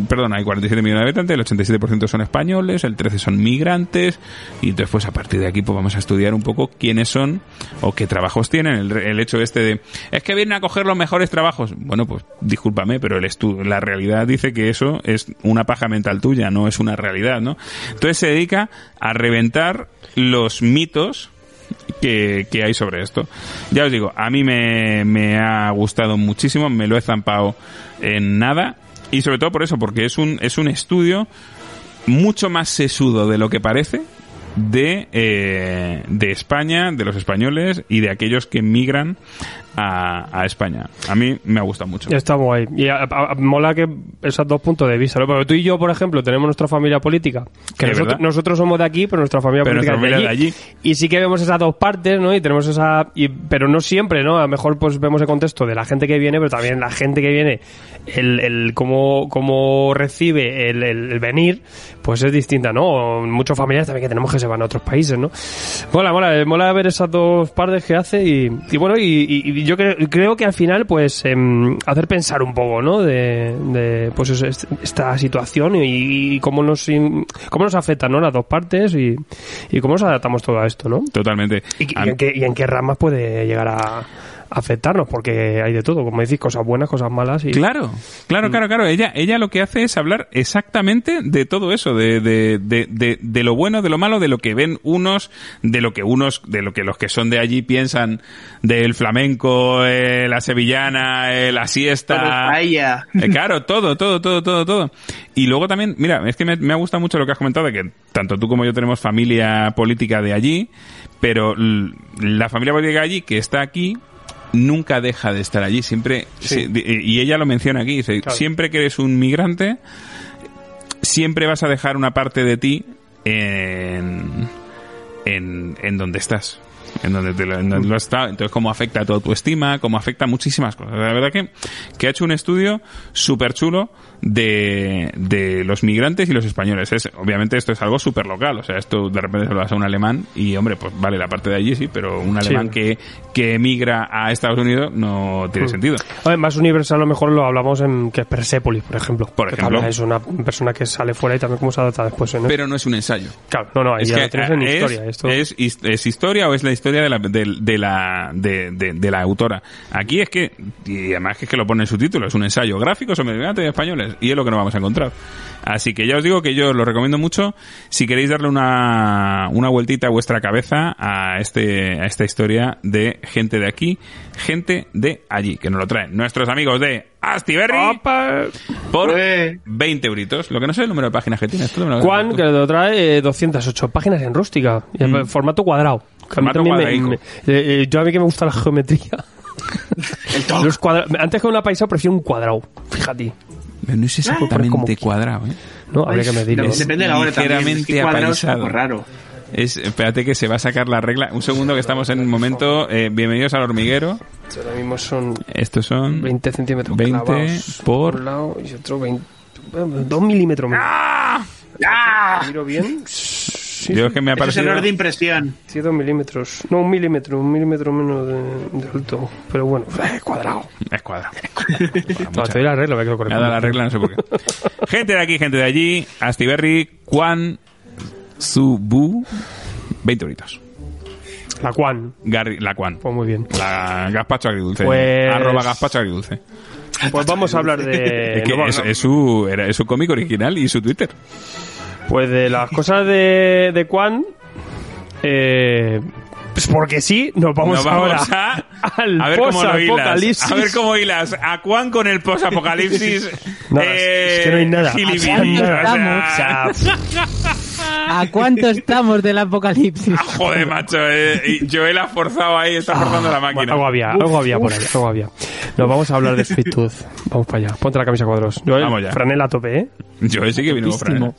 perdón, hay 47 millones de habitantes, el 87% son españoles, el 13 son migrantes, y pues a partir de aquí pues vamos a estudiar un poco quiénes son o qué trabajos tienen. El, el hecho este de, es que vienen a coger los mejores trabajos. Bueno, pues discúlpame, pero el estu- la realidad dice que eso es una paja mental tuya, no es una realidad, ¿no? Entonces se dedica a reventar los mitos que, hay sobre esto. Ya os digo, a mí me, me ha gustado muchísimo, me lo he zampado en nada y sobre todo por eso, porque es un, es un estudio mucho más sesudo de lo que parece de, eh, de España, de los españoles y de aquellos que migran a, a España. A mí me ha gustado mucho. Está guay. Y a- a- mola que esos dos puntos de vista, ¿no? Porque tú y yo, por ejemplo, tenemos nuestra familia política. Que nosotros, nosotros somos de aquí, pero nuestra familia Pero política nuestra es de allí. de allí. Y sí que vemos esas dos partes, ¿no? Y tenemos esa... y- pero no siempre, ¿no? A lo mejor pues vemos el contexto de la gente que viene, pero también la gente que viene, el, el cómo, cómo recibe el, el- el venir, pues es distinta, ¿no? Muchos familiares también que tenemos que se van a otros países, ¿no? Mola, mola, eh, mola ver esas dos partes que hace y, y bueno, y- y yo cre- creo que al final, pues, em, hacer pensar un poco, ¿no? De, de, pues, esta situación y, y cómo nos, cómo nos afecta, ¿no? Las dos partes y, y cómo nos adaptamos todo a esto, ¿no? Totalmente. Y, en, qué, y en qué ramas puede llegar a afectarnos, porque hay de todo, como decís, cosas buenas, cosas malas y... Claro, claro, claro, claro. Ella, ella lo que hace es hablar exactamente de todo eso, de, de, de, de, de lo bueno, de lo malo, de lo que ven unos, de lo que unos, de lo que los que son de allí piensan del flamenco, eh, la sevillana, eh, la siesta. Eh, claro, todo, todo, todo, todo, todo. Y luego también, mira, es que me, me ha gustado mucho lo que has comentado de que tanto tú como yo tenemos familia política de allí, pero l- la familia política de allí que está aquí nunca deja de estar allí, siempre, Sí. se- di- y ella lo menciona aquí, dice, Claro. siempre que eres un migrante, siempre vas a dejar una parte de ti en, en, en donde estás. En donde, te lo, en donde lo has estado. Entonces, cómo afecta a tu autoestima, cómo afecta a muchísimas cosas. La verdad que, que ha hecho un estudio súper chulo de, de los migrantes y los españoles. Es, obviamente esto es algo súper local. O sea, esto de repente se lo das a un alemán y, hombre, pues vale, la parte de allí sí, pero un Sí. alemán que, que emigra a Estados Unidos no tiene Mm. sentido. A ver, más universal a lo mejor lo hablamos en que es Persepolis, por ejemplo. Por ejemplo. Es una persona que sale fuera y también cómo se adapta después. ¿no? Pero no es un ensayo. claro, no, no, ahí Es ya que lo tienes en es, historia. Esto... es historia o es la historia de la, de, de la, de, de- de la autora. Aquí es que, y además que es que lo pone en su título, es un ensayo gráfico sobre migrantes españoles y es lo que no vamos a encontrar. Así que ya os digo que yo os lo recomiendo mucho si queréis darle una, una vueltita a vuestra cabeza a, este, a esta historia de gente de aquí, gente de allí, que nos lo traen nuestros amigos de Astiberri ¡Opa! por Ué. 20 euritos. Lo que no sé el número de páginas que tiene. Esto Juan, que lo trae eh, 208 páginas en rústica, y en Mm. formato cuadrado. Que a mí Formato también me- eh, eh, yo a mí que me gusta la geometría. Los cuadra- Antes que una paisa prefiero un cuadrado, fíjate. Pero no es como exactamente qui- cuadrado, ¿eh? No, habría que medir. Dep- ¿no? Depende de la hora también. Es ligeramente que cuadrado es un apaisado. poco raro. Es, espérate que se va a sacar la regla. Un segundo que estamos en un momento. eh, bienvenidos al hormiguero. Ahora mismo son Estos son 20 centímetros 20 clavados por- un lado y otro 20. 2 milímetros. ¡Ah! ¿Miro bien? Sí, Yo es que me ha es parecido. error de impresión. sí, 2 milímetros. No, un milímetro, un milímetro menos de, de alto. Pero bueno, eh, cuadrado. Es cuadrado. Doy la regla, el ha dado la regla, no sé por qué. gente de aquí, gente de allí. Astiberri, Juan, Subu. 20 euritos. La Juan. Garri, la Juan. Pues muy bien. La gazpacho agridulce. Pues- Arroba gazpacho agridulce. Pues vamos a hablar de. Es que no, es, no, es su, era, es su cómic original y su Twitter. Pues de las cosas de, de Juan. Eh, pues porque sí, nos vamos, Nos vamos ahora a, al a ver cómo lo hilas. A ver cómo hilas. A Juan con el posapocalipsis. Nada, eh, es que no hay nada. ¿A cuánto estamos del apocalipsis? Joder, macho, eh. Joel ha forzado ahí, está forzando la máquina. Algo había, algo había por ahí, algo había. Nos vamos a hablar de Sweet Tooth. Vamos para allá. Ponte la camisa cuadros. Joel, Vamos ya. franela a tope, ¿eh? Joel sí que vino con franela.